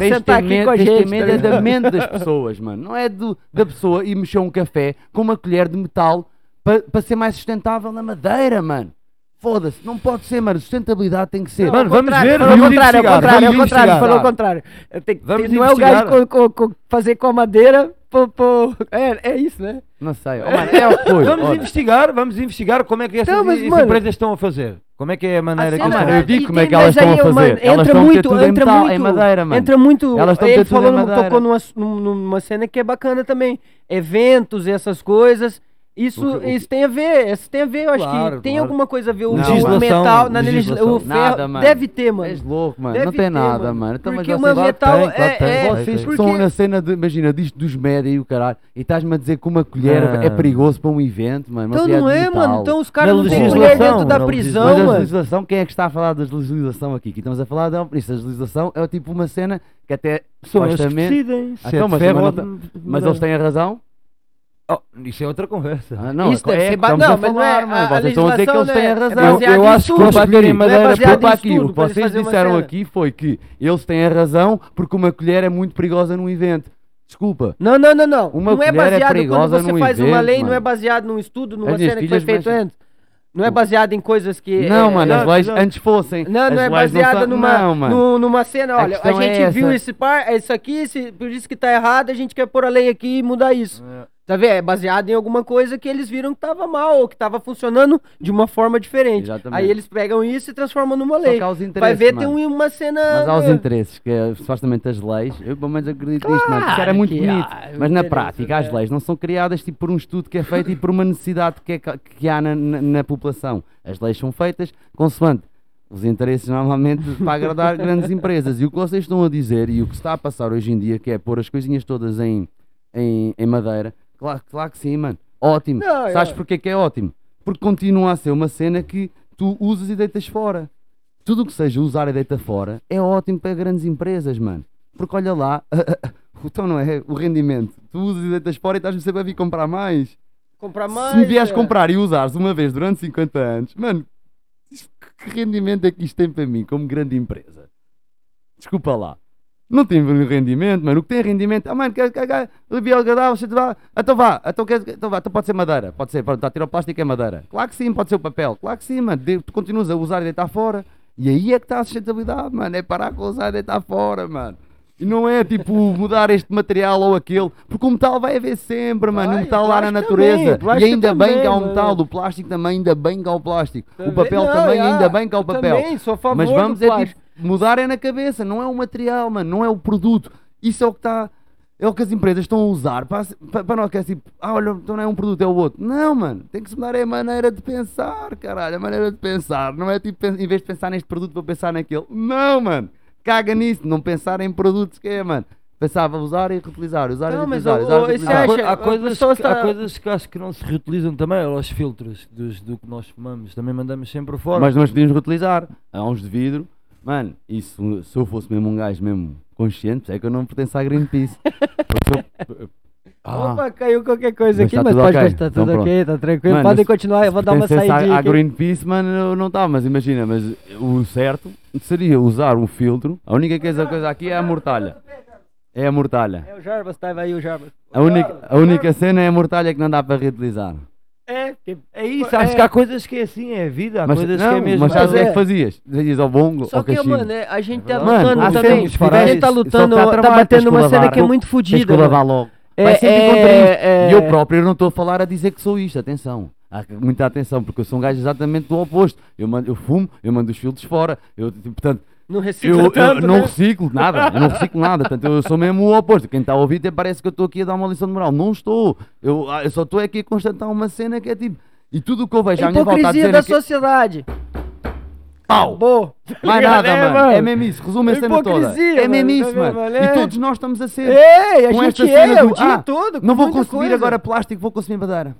Tens de ter medo, a tens gente. medo tá é da mente das pessoas, mano. Não é do, da pessoa ir mexer um café com uma colher de metal para ser mais sustentável na madeira, mano. Foda-se, não pode ser, mano. Sustentabilidade tem que ser. Mano, Ao vamos ver, Falou o contrário, é o investigar, contrário, é o vamos contrário, investigar. falou o contrário. Eu tenho Vamos não é o gajo investigar. co- co- co- fazer com a madeira, pô, pô, é, é isso, né? Não sei. Oh, mano, é o que foi. Vamos investigar, vamos investigar como é que essas, Então, mas, essas mano- empresas estão a fazer. Como é que é a maneira A que mano, eu e digo como é que elas estão a fazer. mano, Elas entra estão a meter muito, tudo em entra metal, muito, em madeira, mano. Entra muito. Elas estão a ele falou, em tocou numa, num- numa cena que é bacana também. Eventos e essas coisas. Isso, O que- o que- isso tem a ver, isso tem a ver, eu acho Claro, que tem claro. alguma coisa a ver. O, Não, o metal, na legislação. o ferro, Nada, mano. deve ter, mano. És louco, mano. Deve não tem ter, nada, mano. mano. Então, Porque vocês, uma metal tem, é, tem, é- vocês que porque- estão na cena de, imagina, disto dos média e o caralho, e estás-me a dizer que uma colher Não. é perigoso para um evento, mano. Então colher não é, metal. mano. Então os caras não têm mulher dentro da prisão, Mas a mano. legislação, quem é que está a falar da legislação aqui? Aqui estamos a falar da isso. A legislação é tipo uma cena que até São eles que supostamente. decidem. é Então, Mas eles têm a razão? Oh, isso é outra conversa. Ah, não, Isso é, deve é ser estamos não, a mas não é- a- mano. a Vocês estão a dizer que eles têm a legislação razão. é Eu, eu em acho que é escolherem madeira em aqui. O que vocês uma disseram aqui foi que eles têm a razão porque uma colher é muito perigosa num evento. Desculpa. Não, não, não, não. Uma não é colher é baseado perigosa quando você num faz uma evento, lei, não é mano. baseado num estudo, numa As cena que foi mexem- antes. Não é baseado em coisas que. Não, é, mano, as leis não. antes fossem. Não, não é baseada numa, Não, mano. nu- numa cena. A Olha, a, questão é gente viu essa. esse par, é isso aqui, esse- por isso que tá errado, a gente quer pôr a lei aqui e mudar isso. Tá vendo? É baseado em alguma coisa que eles viram que tava mal, ou que tava funcionando de uma forma diferente. Exatamente. Aí eles pegam isso e transformam numa Só lei. que há os Vai ver, mano. tem um- uma cena. Mas há os interesses, que é supostamente as leis, eu pelo menos acredito nisto, mano. Isso era Claro muito que bonito. há, Mas na prática, as leis não são criadas tipo, por um estudo que é feito e por uma necessidade que, é, que há na, na- na população. As leis são feitas consoante os interesses normalmente para agradar grandes empresas. E o que vocês estão a dizer e o que está a passar hoje em dia, que é pôr as coisinhas todas em, em, em madeira, claro, claro que sim, mano. Ótimo. Não, Sabes é. porquê que é ótimo? Porque continua a ser uma cena que tu usas e deitas fora. Tudo o que seja usar e deitar fora é ótimo para grandes empresas, mano. Porque olha lá, então não é o rendimento. Tu usas e deitas fora e estás sempre a vir comprar mais. Comprar mais. Se me vieres é. comprar e usares uma vez durante 50 anos, mano, que rendimento é que isto tem para mim como grande empresa? Desculpa lá. Não tem rendimento, mano. O que tem rendimento. Ah, mano, quer cagar, levei agradável, você vá. Então vá, então, quer, então vá, então pode ser madeira. Pode ser, pronto, está a tirar o plástico é madeira. Claro que sim, pode ser o papel. Claro que sim, mano. De- Tu continuas a usar e deitar fora. E aí é que está a sustentabilidade, mano. É parar com usar e deitar fora, mano. E não é tipo mudar este material ou aquele, porque o metal vai haver sempre, mano. Vai, o metal o lá na natureza. também, o e ainda bem também, que há o mano. metal, o plástico também, ainda bem que há o plástico. O Também- papel não, também, ainda bem que há o papel. Também, sou a favor Mas do vamos é plástico. tipo, mudar é na cabeça, não é o material, mano, não é o produto. Isso é o que está. É o que as empresas estão a usar para, para, para nós que é tipo, ah, olha, então não é um produto, é o outro. Não, mano, tem que se mudar é a maneira de pensar, caralho, a maneira de pensar. Não é tipo, em vez de pensar neste produto, vou pensar naquele. Não, mano, caga nisso, não pensar em produtos que é, mano. Pensava usar e reutilizar, usar Não, e reutilizar, usar o- e reutilizar. Há, acha- há coisas que, há está- coisas que acho que não se reutilizam também, olha os filtros dos, do que nós fumamos, também mandamos sempre fora. Mas nós podíamos reutilizar. Há uns de vidro. Mano, isso, se eu fosse mesmo um gajo mesmo consciente, é que eu não pertenço à Greenpeace. Porque eu- Ah, Opa, caiu qualquer coisa aqui, tá mas pode ok, estar então tudo pronto. ok, tá tranquilo. Mano, Podem continuar, eu vou dar uma saidinha à aqui. Greenpeace, mano, eu não estava, mas imagina, mas o certo seria usar um filtro. A única coisa, coisa aqui é a mortalha. É a mortalha. É o Jarbas, tá aí o Jarbas. A única, a única cena é a mortalha que não dá para reutilizar. É, porque É isso, acho que há coisas que é assim, é vida, há Mas, coisas não, que é mesmo. mas sabes o que é que fazias? Dizias ao bongo, Só ao que, cachimbo. mano, é, a gente tá Mano, lutando também. A gente tá lutando, tá batendo uma cena que é muito fodida. logo. É- é- é- E eu próprio eu não estou a falar a dizer que sou isto, atenção. Há muita atenção, porque eu sou um gajo exatamente do oposto. Eu, mando, eu fumo, eu mando os filtros fora. Eu, tipo, portanto, Não eu, recicla eu tanto, não né? reciclo nada. Eu não reciclo nada. Portanto, eu sou mesmo o oposto. Quem está a ouvir até parece que eu estou aqui a dar uma lição de moral. Não estou. Eu, ah, eu só estou aqui a constatar uma cena que é tipo. E tudo o que eu vejo à minha volta a dizer da é que... sociedade. Pau! Acabou. Mais nada, É, mano. É mesmo isso. Resume a cena toda. Hipocrisia, É mesmo isso, tá mano. mano? E É. todos nós estamos a ser. Ei, a com gente esta cena é, do, o dia ah, todo. com Não vou consumir coisa. agora plástico, vou consumir madeira.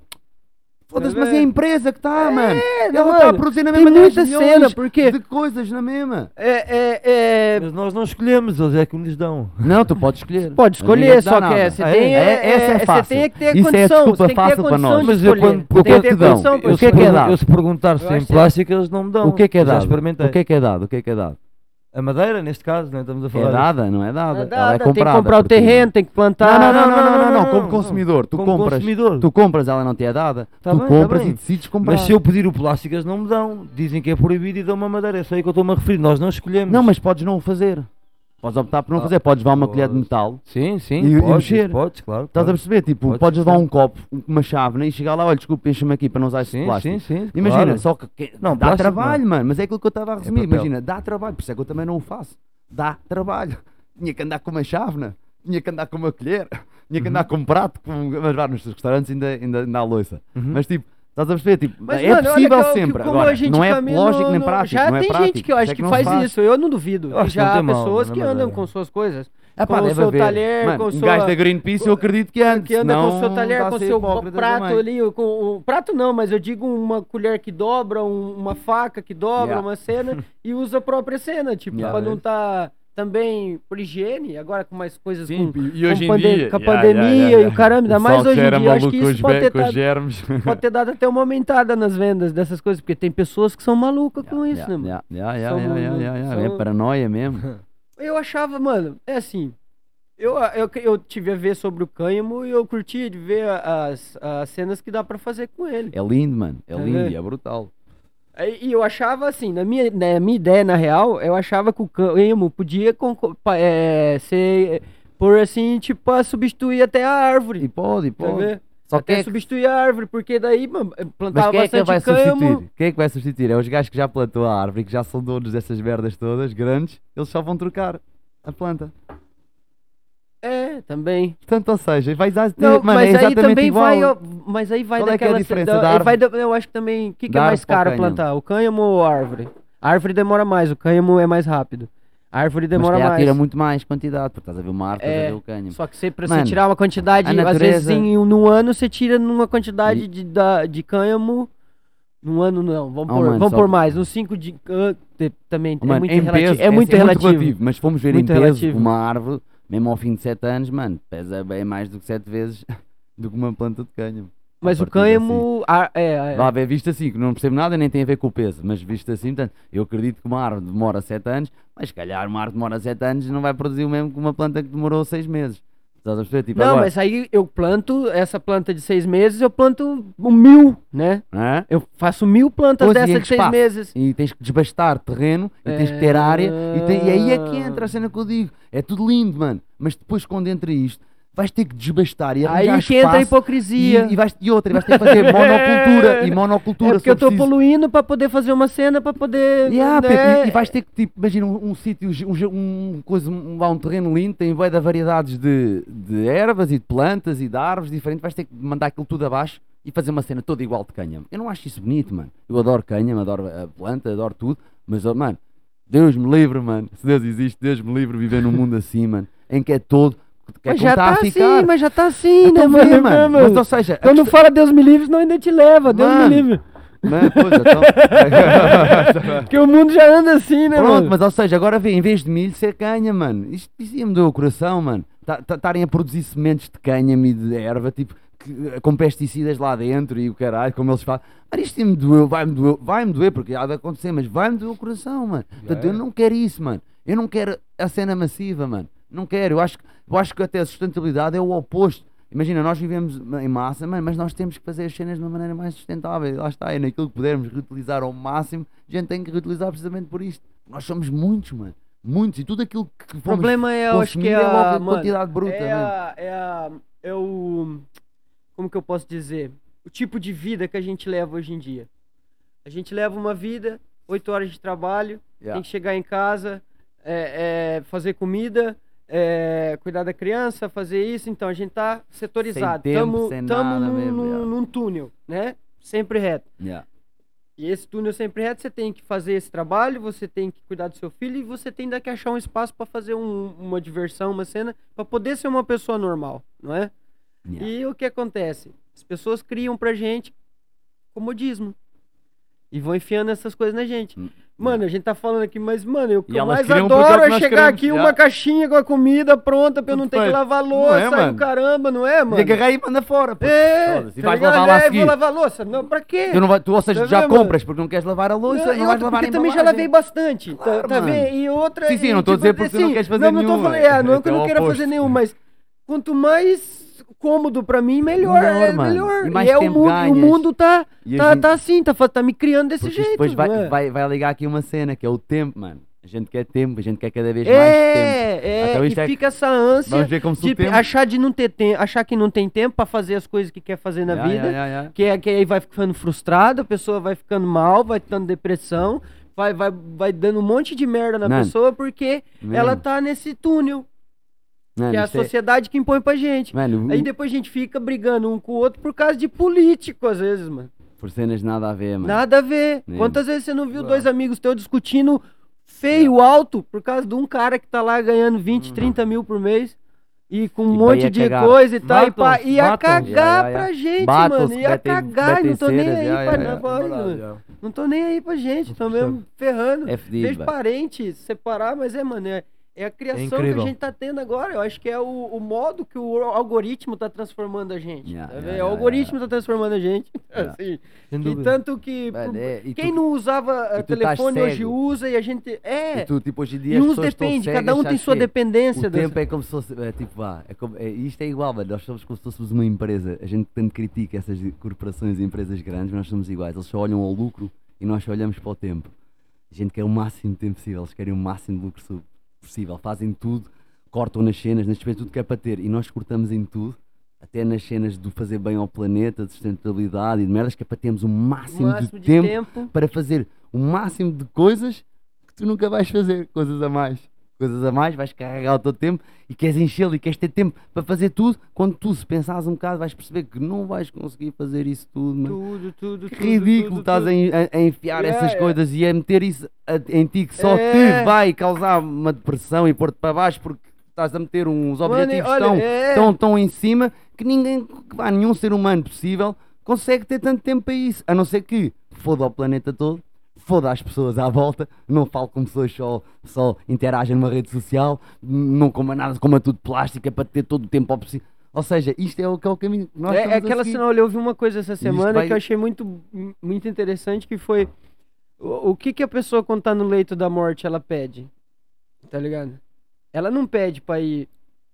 Foda-se, Tá mas é a empresa que está, mano. É, Ela mano, está a produzir na tem mesma 10 muita cena, porque- de coisas na mesma. É, é, é, Mas nós não escolhemos, eles é que nos dão. Não, tu podes escolher. Pode escolher, te só que é, você tem, é? é, Essa é você fácil. tem que ter Isso é condição, desculpa você tem que ter fácil para condição nós. de Mas eu quando- Você o tem que que é ter que dão? O que é que é dado? Eu se perguntar Eu acho que- plástico, eles não me dão. O que é que é dado? O que é que é dado? O que é que é dado? A madeira, neste caso, não é? estamos a É falar. dada, não é dada. Não é Ela é dada, tem que comprada. comprar o terreno, tem que plantar. Não, não, não, não, não, não, não, não, como não. consumidor. Tu Como compras. consumidor. Tu compras, ela não te é dada. Tá tu bem, tá compras e decides comprar. Mas se eu pedir o plástico, eles não me dão. Dizem que é proibido e dão uma madeira. É só aí que eu estou-me a referir. Nós não escolhemos. Não, mas podes não o fazer. Podes optar por não Ah, fazer. Podes levar uma colher de podes. metal. Sim, sim. E- e podes, mexer. Podes, claro. Estás a claro. perceber? Tipo, Podes, podes levar sim. um copo, uma chávena e chegar lá, olha, desculpa, enche-me aqui para não usar esse Sim, plástico. sim, sim. Imagina, claro. só que, que- Não, dá plástico trabalho, mano, mas é aquilo que eu estava a resumir. papel. Imagina, dá trabalho, por isso é que eu também não o faço. Dá trabalho. Tinha que andar com uma chávena, tinha que andar com uma colher, tinha que andar com um prato, com... mas vá, nos restaurantes ainda, ainda, ainda há louça. Uhum. Mas tipo, estás a perceber? Tipo, Mas, é mano, olha possível que eu- que sempre. como Agora, a gente não é lógico no- nem prático. Já não é tem prático. gente que eu Isso acho é que, não faz faz. isso, eu não duvido. Eu que já não há mal, pessoas não que é andam com suas coisas. Ah, pá, com o seu talher, Mano, com um sua... gajo da Greenpeace eu acredito que antes. que anda com o seu talher, com o seu prato ali, com o prato não, mas eu digo uma colher que dobra, um- uma faca que dobra, Yeah. uma cena e usa a própria cena, tipo, Yeah. pra não tá também por higiene, agora com mais coisas Sim, com, e hoje com pande- dia. com a yeah, pandemia yeah, yeah, yeah. e o caramba, ainda mais hoje em dia, acho que com isso os pode ter, com os dado, germes. pode ter dado até uma aumentada nas vendas dessas coisas, porque tem pessoas que são malucas com isso, Yeah, né, mano? yeah, yeah, yeah, São- yeah, yeah, yeah, yeah. são- É paranoia mesmo. Eu achava, mano, é assim. Eu, eu, eu tive a ver sobre o cânhamo e eu curti de ver as, as cenas que dá pra fazer com ele. É lindo, mano. É lindo e é brutal. E e eu achava assim, na minha, na minha ideia, na real, eu achava que o cânhamo podia é, ser, por assim, tipo, pra substituir até a árvore. E pode, Tá pode. vendo? Só até que é que- substituir a árvore, porque daí, mano, Mas plantava quem é que vai cânhamo. substituir? Quem é que vai substituir? É os gajos que já plantou a árvore, que já são donos dessas merdas todas, grandes, eles só vão trocar a planta. É, também. Portanto, ou seja, vai dar. Não, mano, mas é aí também igual. vai, ó, mas aí vai Qual é que é a daquela diferença da- da árvore? vai eu acho que também, o que, que é mais caro cânhamo? plantar, o cânhamo ou a árvore? A árvore demora mais, o cânhamo é mais rápido. A árvore Mas demora calhar mais. tira muito mais quantidade, porque estás a ver uma árvore, É, a ver o cânhamo. Só que você, pra Mano, você tirar uma quantidade, a às vezes natureza- em um num ano você tira numa quantidade E- de, da, de cânhamo. Num ano não, vamos Oh, por, mano, vamos por mais. Nos 5 de te- também é Mano, muito relativo. peso, é muito relativo. Mas se formos ver Muito em peso, relativo. uma árvore, mesmo ao fim de 7 anos, mano, pesa bem mais do que 7 vezes do que uma planta de cânhamo. Mas o partir assim. cânhamo. a- é, é, Vá ver, visto assim, que não percebo nada, nem tem a ver com o peso, mas visto assim, portanto, eu acredito que uma árvore demora 7 anos, mas se calhar uma árvore demora 7 anos e não vai produzir o mesmo que uma planta que demorou 6 meses. Tipo, Não, agora, mas aí eu planto essa planta de seis meses, eu planto um mil, né? hã? Eu faço mil plantas dessas em de seis espaço? meses. E tens que desbastar terreno, e tens que ter área, e, tem- e aí é que entra a cena que eu digo. É tudo lindo, mano, mas depois quando entra isto, vais ter que desbastar e arranjar Aí que entra a hipocrisia. E, e, vais, e outra, e vais ter que fazer monocultura. e monocultura É porque eu preciso- poluindo pra poder fazer uma cena, pra poder. Yeah, né? E, e vais ter que, tipo, imagina um, um sítio, um, um, coisa, um, um terreno lindo, tem bué de variedades de, de ervas e de plantas e de árvores diferentes, vais ter que mandar aquilo tudo abaixo e fazer uma cena toda igual de cânhamo. Eu não acho isso bonito, mano. Eu adoro cânhamo, adoro a planta, adoro tudo, mas, oh, mano, Deus me livre, mano. Se Deus existe, Deus me livre viver num mundo assim, mano, em que é todo que é Mas já está tá ficar. assim, mas já tá assim, né, Então mano? mano. Mas, ou seja, a Quando fala Deus me livre, senão ainda te leva, Deus Mano. me livre. Mas, pois, então... Porque o mundo já anda assim, né, Pronto, mano? mas ou seja, agora vê, em vez de milho, ser canha, mano. Isto, isto ia me doer o coração, mano. Estarem a produzir sementes de cânhamo e de erva, tipo, que- com pesticidas lá dentro e o caralho, como eles falam. Mas isto ia-me doer, vai-me doer, vai-me doer, porque há de acontecer, mas vai-me doer o coração, mano. Portanto, eu é. não quero isso, mano. Eu não quero a cena massiva, mano. Não quero. Eu acho, que- eu acho que até a sustentabilidade é o oposto. Imagina, nós vivemos em massa, mas nós temos que fazer as cenas de uma maneira mais sustentável. Lá está, é naquilo que pudermos reutilizar ao máximo, a gente tem que reutilizar precisamente por isto. Nós somos muitos, mano. Muitos. E tudo aquilo que O problema é, eu acho que é é a, a mano, quantidade bruta, é, a, é a, é o, como que eu posso dizer? O tipo de vida que a gente leva hoje em dia. A gente leva uma vida, oito horas de trabalho, Yeah. tem que chegar em casa, é, é, fazer comida, é, cuidar da criança, fazer isso. Então a gente tá setorizado. tempo, tamo sem tamo num, mesmo, num- yeah. num túnel, né? Sempre reto. Yeah. E esse túnel sempre reto, você tem que fazer esse trabalho, você tem que cuidar do seu filho e você tem que achar um espaço para fazer um- uma diversão, uma cena, para poder ser uma pessoa normal, não é? Yeah. E o que acontece? As pessoas criam pra gente comodismo. E vão enfiando essas coisas na gente. Hum, Mano, a gente tá falando aqui, mas, mano, o que E eu elas mais é adoro que é chegar queremos, aqui já. uma caixinha com a comida pronta pra eu não ter que lavar Não louça é, e o mano? caramba, não é, mano? E agarrar e manda fora, pô. É. E tá vais ligado? lavar É, vou lavar louça. Não, pra quê? Tu não vai, tu, ou seja, Tá já mano? compras porque não queres lavar a louça, Não, não, e vais outra, lavar porque a também já lavei bastante. tá- Claro, tá mano. vendo? E outra. Sim, sim, e, não tô a dizer porque tu não assim, queres fazer não, Não, nenhum, tô falando, é. é, não é que eu É não queira fazer nenhum, mas quanto mais cômodo pra mim, melhor. Melhor, é mano. melhor. E mais é o tempo mundo, o ganhas. mundo tá, E a tá, gente- tá assim, tá, fa- tá me criando desse Porque jeito. depois vai, não é? vai, vai ligar aqui uma cena que é o tempo, mano. A gente quer tempo, a gente quer cada vez mais tempo. É, é, e é- fica essa ânsia Vamos ver como se de o tempo... achar de não ter tempo, achar que não tem tempo pra fazer as coisas que quer fazer na Ya, vida. ya, ya, ya. Que, é, que aí vai ficando frustrado, a pessoa vai ficando mal, vai tendo depressão, vai, vai, vai dando um monte de merda na Mano, pessoa porque ela tá nesse túnel, mano, que é a isto é- sociedade que impõe pra gente. Mano, Aí depois a gente fica brigando um com o outro por causa de político, às vezes, mano. por cenas nada a ver, mano. Nada a ver. Mesmo. Quantas vezes você não viu dois amigos teus discutindo feio, alto, por causa de um cara que tá lá ganhando 20, 30 mil por mês? E com um Uhum. E monte ia de cagar. coisa e tal. E pá, Matam-se, ia cagar pra gente, mano. Ia cagar. Não tô nem aí pra mano. Não tô nem aí pra gente, tô mesmo ferrando. É fedido, Vejo parente separar, mas é, mano, é, é a criação que a gente tá tendo agora. Eu acho que é o, o modo que o algoritmo tá transformando a gente. Ya, tá vendo? ya, o algoritmo ya. tá transformando a gente. Assim, e tanto que. É, quem tu- não usava tu estás telefone hoje cego. usa e a gente. É. E tu, tipo, hoje em dia E uns depende, cada um tem sua dependência. O tempo é como se fosse, é, tipo, vá, é como- é- isto é igual, mano, nós somos como se fôssemos uma empresa, a gente tanto critica essas corporações e empresas grandes, mas nós somos iguais, eles só olham ao lucro e nós só olhamos para o tempo. A gente quer o máximo de tempo possível, eles querem o máximo de lucro su- possível, fazem tudo, cortam nas cenas, nas despesas, tudo que é para ter, e nós cortamos em tudo, até nas cenas do fazer bem ao planeta, de sustentabilidade e de merdas, que é para termos o o máximo, máximo de, de tempo tempo. para fazer o máximo de coisas que tu nunca vais fazer, coisas a mais. Coisas a mais, vais carregar o teu tempo e queres enchê-lo e queres ter tempo para fazer tudo. Quando tu, se pensares um bocado, vais perceber que não vais conseguir fazer isso tudo, mano. Tudo, tudo, Que tudo, ridículo tudo, estás a, a- enfiar É, essas é. coisas e a meter isso a- em ti que só É. te vai causar uma depressão e pôr-te para baixo porque estás a meter uns Mano, objetivos olha, tão, é. tão, tão em cima que ninguém, que vá, nenhum ser humano possível consegue ter tanto tempo para isso. A não ser que foda o planeta todo, foda as pessoas à volta, não falo com pessoas só, só interagem numa rede social, não coma nada, coma tudo plástico, é para ter todo o tempo ao possível. Ou seja, isto é o que é o caminho que nós É, é aquela cena, olha, eu vi uma coisa essa semana vai- que eu achei muito, muito interessante, que foi o, o que que a pessoa quando tá no leito da morte, ela pede, tá ligado? Ela não pede pra ir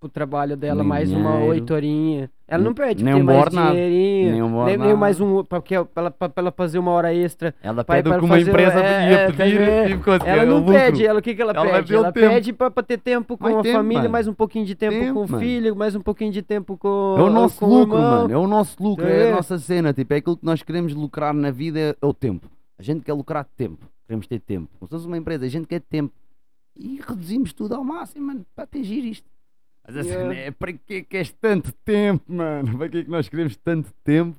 pro trabalho dela Nem mais uma dinheiro. oito horinha. Ela não pede Nem pra um mais bornado. dinheirinho, Nem um nem, nem mais um, pra, que- pra, ela- pra, pra ela fazer uma hora extra. Ela Pai, pede o que uma fazer- empresa é, é, pedir vendo? e conseguir Ela o não lucro. pede, ela o que que ela, Ela pede? o Ela tempo. pede pra, pra ter tempo com Mais a tempo, família, mano. mais um pouquinho de tempo, Tempo, com o mano. filho, mais um pouquinho de tempo com É o nosso com lucro, irmão. mano. É o nosso lucro, é. É. a nossa cena. Tipo, é aquilo que nós queremos lucrar na vida é o tempo. A gente quer lucrar tempo. Queremos ter tempo. Se fosse uma empresa, a gente quer tempo. E reduzimos tudo ao máximo, mano, para atingir isto. Mas a Yeah. cena é para que queres tanto tempo, mano? Para que é que nós queremos tanto tempo?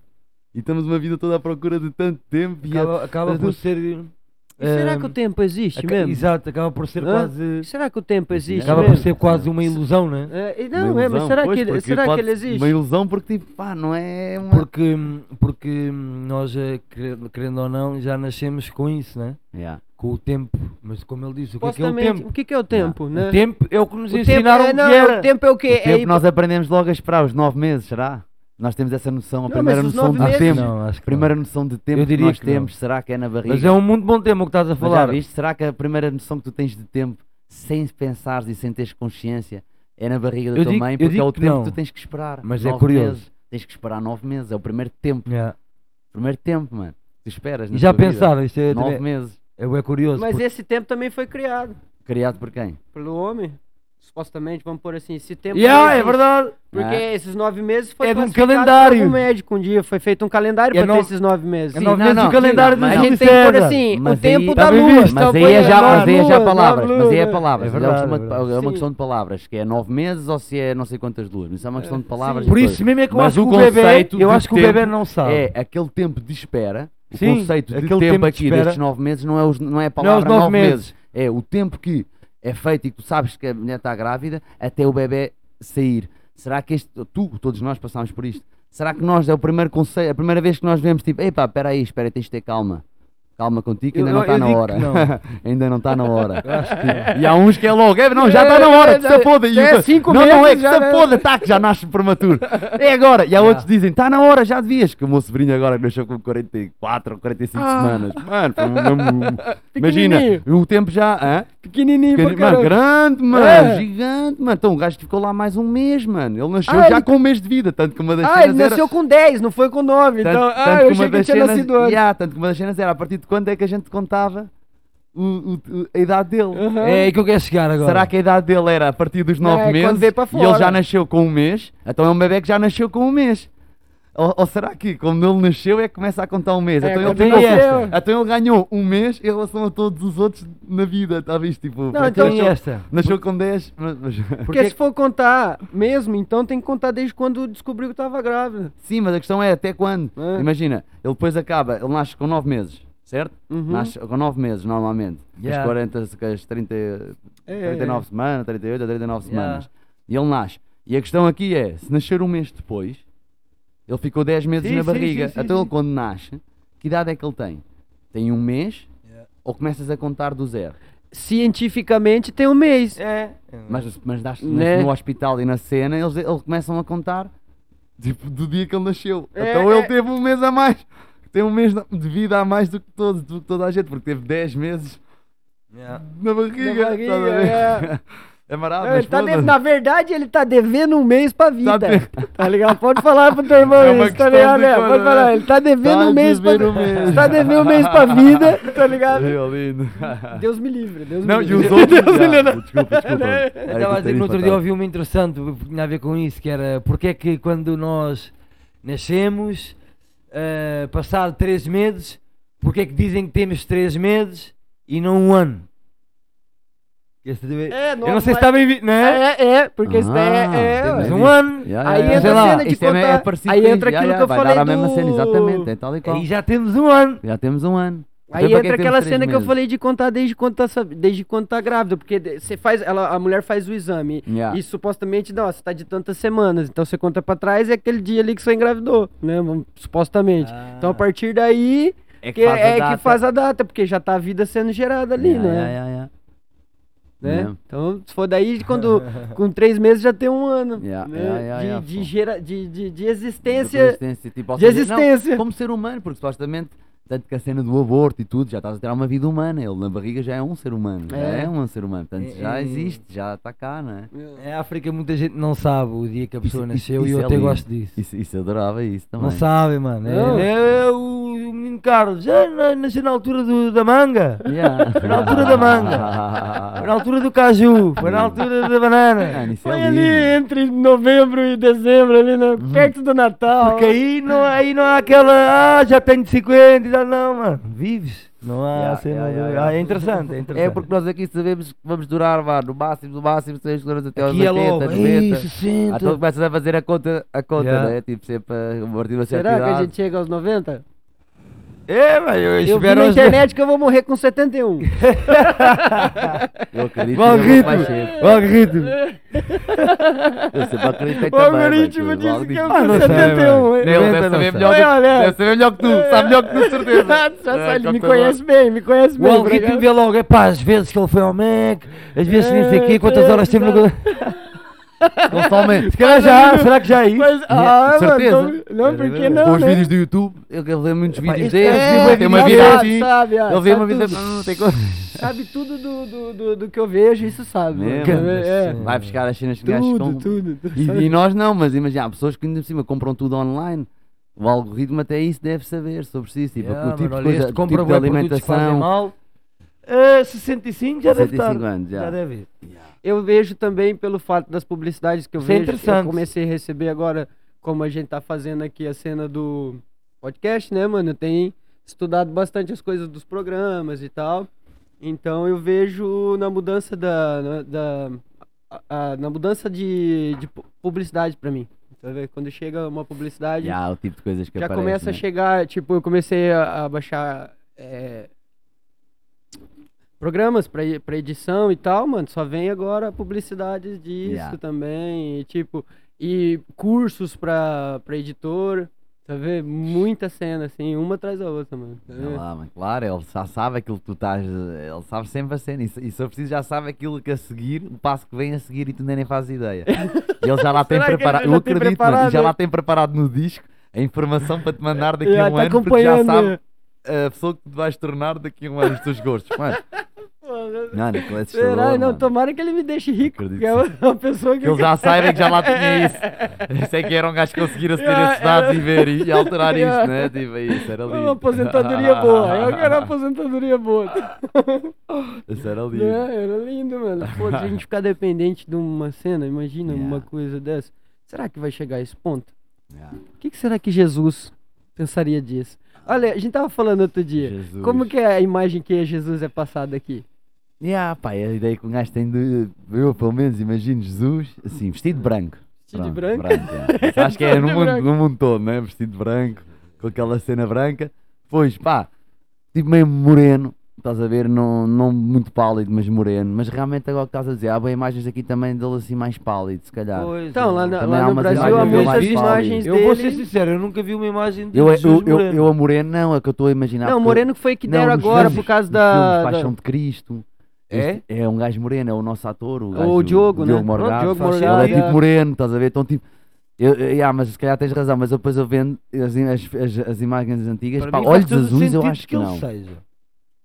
E estamos uma vida toda à procura de tanto tempo. E a- Acaba, acaba a- por ser E será que o tempo existe aca- mesmo? Exato, acaba por ser Hã? quase. Será que o tempo existe Acaba por mesmo? ser quase uma ilusão, né? É, e Uma não, é, mas ilusão, será, pois, que, ele, será que ele existe? Uma ilusão porque tipo, pá, não é uma... Porque, porque nós, eh, querendo, querendo ou não, já nascemos com isso, né? Yeah. Com o tempo. Mas como ele disse, o que é, que é o tempo? o que, que é o tempo, né? O tempo é o que nos O tempo ensinaram é, não, que era. o tempo é o quê? O é tempo ir nós aprendemos logo a esperar os nove meses, será? Nós temos essa noção, a Não, primeira noção de meses- tempo. Não, acho que A primeira não. noção de tempo que nós que não. temos, será que é na barriga? Mas é um muito bom tema o que estás a Mas falar. já viste? Será que a primeira noção que tu tens de tempo, sem pensares e sem teres consciência, é na barriga da Eu tua digo- mãe? Porque é o que tempo não. que tu tens que esperar. Mas é Nove curioso. meses. Tens que esperar nove meses, é o primeiro tempo. Yeah. Primeiro tempo, mano. Tu esperas. E já pensaram, isto é, Nove meses. É, é curioso. Mas porque- esse tempo também foi criado Criado por quem? pelo homem. Supostamente, vamos pôr assim, esse tempo. Yeah, é existe. verdade. Porque Ah. esses nove meses foi É de um calendário. por um médico um dia. Foi feito um calendário É pra ter nove- esses nove meses. É Sim, nove não, meses não, o calendário sim, do mas a gente tem que pôr César. assim, Mas o tempo aí- da Tá bem lua. visto. então Mas aí é já, na mas aí é já lua, palavras. Mas aí é palavras. É mas é verdade, uma, é verdade. é uma Sim. questão de palavras. Que é nove meses ou se é não sei quantas luas. Isso é uma questão de palavras. e Por isso mesmo é que eu Mas acho que o bebê, eu acho que o bebê não sabe. É aquele tempo de espera. O Sim, conceito de tempo, tempo aqui espera. destes nove meses não é, os, não é a Não é palavra nove nove meses. meses. É o tempo que é feito e que tu sabes que a mulher está grávida até o bebê sair. Será que este, tu, todos nós passámos por isto? Será que nós é o primeiro conceito, a primeira vez que nós vemos tipo, epá, espera aí, espera, tens de ter calma. Calma contigo, que Eu- ainda não eu- está eu na hora. que não. ainda não está na hora. E há uns que é logo, é, não, já está na hora, que se É, foda. E é ca- cinco não, não é que já, se né? foda, tá, que já nasce prematuro. É agora. E há outros que dizem, está na hora, já devias. Que o meu sobrinho agora nasceu com 44 ou 45 Ah. semanas. Mano, foi mesmo- imagina, o tempo já. hã? Pequenininho pra Mano, grande, mano, É. gigante, mano. Então o gajo ficou lá mais um mês, mano. Ele nasceu Ah, já ele- com um mês de vida, tanto que uma das Ah, ele cenas era- nasceu com 10, não foi com 9. tanto- Então, tanto ah, que eu achei que ele tinha nascido antes. Tanto que uma das cenas era a partir de quando é que a gente contava o- o- a idade dele. Aham. É aí que eu quero chegar agora. Será que a idade dele era a partir dos Não, 9 é quando meses e ele já nasceu com um mês? Então é um bebê que já nasceu com um mês. Ou, ou será que quando ele nasceu é que começa a contar um mês? É, então, ele nasceu. então ele ganhou um mês em relação a todos os outros na vida, está visto? Tipo, Não, porque então- nasceu, esta. nasceu com 10, mas- mas- Porque se for contar mesmo, então tem que contar desde quando descobriu que tava grávida. Sim, mas a questão é até quando? É. Imagina, ele depois acaba, ele nasce com 9 meses, certo? Uhum. Nasce com 9 meses normalmente. Yeah. As 40, com as 30, É, 39 semanas, 38 a 39 Yeah. semanas. E ele nasce. E a questão aqui é, se nascer um mês depois, ele ficou 10 meses Sim, na barriga. sim, sim, então sim. ele quando nasce, que idade é que ele tem? Tem um mês Yeah. ou começas a contar do zero? Cientificamente tem um mês. É. Mas, mas das- Né? no hospital e na cena, eles, eles começam a contar tipo, do dia que ele nasceu. É, então ele é. teve um mês a mais. Tem um mês de vida a mais do que, todos, do que toda a gente, porque teve 10 meses Yeah. na barriga. Na barriga, a ver? é. É maravilhoso. Ele mas tá de-. Na verdade, ele tá devendo um mês pra vida. Tá Tá, de- ligado? Pode falar pro teu irmão É isso, tá ligado? É, pode né? falar. Ele tá devendo Tá um mês pra devendo um mês. Tá devendo um mês pra vida, tá ligado? Meu lindo. Deus me livre, Deus Não, me e livre. os outros. Deus me livre. desculpa, desculpa. Eu estava a dizer que no outro dia ouvi uma interessante que tinha a ver com isso, que era porque é que quando nós nascemos, eh, passado três meses, porque é que dizem que temos três meses e não um ano? É, Eu não sei se está bem visto, não é? É, é, porque isso daí Ah, é. é, tem ué. Mas bem um ano, Yeah, Aí yeah, entra yeah. a cena de é- é aí entra aquilo yeah, que eu vai falei dar a mesma do- cena, exatamente. É tal e qual. aí já temos um ano. Já temos um ano. Aí entra aquela cena que eu meses? falei de contar desde quando tá, desde quando tá grávida, porque você faz, ela, a mulher faz o exame Yeah. e supostamente, não, você tá de tantas semanas, então você conta pra trás é aquele dia ali que você engravidou, né, supostamente. Então a partir daí É que é que faz a data, porque já tá a vida sendo gerada ali, Yeah, né? yeah, né? Então, se for daí, quando com três meses já tem um ano Yeah, né? yeah, yeah, de, de, gera, de, de, de De existência. existência, tipo, de existência. Não, como ser humano, porque supostamente, tanto que a cena do aborto e tudo, já estás a ter uma vida humana. Ele na barriga já é um ser humano. Já É. é um ser humano. Portanto, É, já é. existe, já está cá, não é? Em África muita gente não sabe o dia que a pessoa Isso- nasceu isso e eu é até lindo. gosto disso. Isso, isso eu adorava isso também. Não sabem, mano. É, é o, o menino Carlos, já na- nasceu na altura do- da manga. Yeah. Foi na altura da manga. Foi na altura do caju. Foi na altura da banana. Mano, isso Foi é ali lindo. entre novembro e dezembro, ali né? perto do Natal. Porque aí não, aí não há aquela, ah, já tenho 50 e tal. Não, mano. Vives. Não há Yeah, cena yeah, de- yeah, Ah, yeah. é interessante, é interessante. É porque nós aqui sabemos que vamos durar, vá, no máximo, no máximo, 6 horas até aos Aqui é 80, logo, 90. ei, Ah, 60. Então começas a fazer a conta, a conta Yeah. né? Tipo, sempre a partir de uma certa Será que a idade. gente chega aos 90? É, mas eu Eu vi espero na internet que eu vou morrer com 71. Eu acredito O que eu vou mais algoritmo, cedo. o algoritmo. O também. algoritmo disse o que eu algoritmo- sei, 71. mano. hein? Ele deve Inventa, saber não melhor sei. Deve saber melhor que tu. Sabe melhor que tu, certeza. Já É, sabe, me conhece bem, me conhece O bem. algoritmo obrigado. vê logo, é pá, às vezes que ele foi ao Mac, às vezes que não sei o quê, quantas É, horas teve no. Não somente. Se calhar já, será que já é isso? Mas, ah, certeza. mano, então- não, porque Com não, os né? vídeos do YouTube, ele vê muitos vídeos este deles, é, tem uma sabe, vida assim. sabe, ah, Ele vê uma vida. tudo. Hum, tem coisa. Sabe tudo do, do, do, do que eu vejo, isso sabe. Mesmo? É, Vai buscar as cenas que tudo, com. tudo. tudo. E, e nós não, mas imagina, há pessoas que ainda por cima compram tudo online. O algoritmo até isso deve saber sobre si, tipo, Yeah, o tipo mano, de coisa, tipo de alimentação. mal. Eh, 65 já deve 65 estar. anos, já. Já deve ir. Eu vejo também pelo fato das publicidades que eu é vejo. Eu interessante. comecei a receber agora, como a gente tá fazendo aqui a cena do podcast, né, mano? Eu tenho estudado bastante as coisas dos programas e tal. Então eu vejo na mudança da. na, da- a- a- na mudança de, de pu- publicidade pra mim. Tá? Quando chega uma publicidade. Já, o tipo de coisas que já aparecem, começa a né? chegar, tipo, eu comecei a, a baixar é, programas pra, pra edição e tal, mano, só vem agora publicidades disso Yeah. também, e, tipo, e cursos pra editor, tá vendo? Muita cena, assim, uma atrás da outra, mano. tá vendo? lá, mano, claro, ele já sabe aquilo que tu estás. Ele sabe sempre a cena. E, se- e se eu preciso, já sabe aquilo que a seguir, o passo que vem a seguir e tu nem fazes ideia. E ele já lá tem preparado. Eu acredito, mano, preparado, e já é? lá tem preparado no disco a informação para te mandar daqui a um tá ano, porque já sabe a pessoa que te vais tornar daqui a um ano os teus gostos. Mano, assustador, Será? Não, mano. tomara que ele me deixe rico, Acredito porque é uma, pessoa que... Que ele já saiba que já lá tinha isso. Eu sei que era um gajo que conseguir aceder a esses Yeah, dados e ver e, alterar Yeah. isto, né? Tipo, isso, era lindo. Uma aposentadoria boa, eu quero uma aposentadoria boa. Isso era lindo. É, era lindo, mano. Pô, se a gente ficar dependente de uma cena, imagina Yeah. uma coisa dessa. Será que vai chegar a esse ponto? Yeah. O que, que será que Jesus pensaria disso? Olha, a gente tava falando outro dia. Jesus. Como que é a imagem que Jesus é passada aqui? Yeah, pá, é a ideia que um gajo tem de. Eu, pelo menos, imagino Jesus assim, vestido de branco. Vestido de branco? yeah. Isso Acho que é no mundo, branco. no mundo todo, né? Vestido de branco, com aquela cena branca. Pois, pá, tipo meio moreno, estás a ver? Não, não muito pálido, mas moreno. Mas realmente, agora que estás a dizer, há bem imagens aqui também dele assim mais pálido, se calhar. Pois, Então, lá, na- lá no Brasil há imagens muitas imagens Eu vou ser sincero, eu nunca vi uma imagem de Eu, eu, Jesus eu, moreno. eu, a moreno, não, é que eu estou a imaginar. Não, porque- Moreno que foi que deram agora filmes- por causa nos da. filmes da- Paixão de Cristo. É? Este é um gajo moreno, é o nosso ator, o, O gajo, Diogo, né? Diogo Morgado. O Diogo Morgado. Ele é tipo moreno, estás a ver? Então, tipo, eu, eu- yeah, mas se calhar tens razão, mas eu depois eu vendo as, as, as, as imagens antigas, Para pá, olhos azuis eu acho que ele não. seja.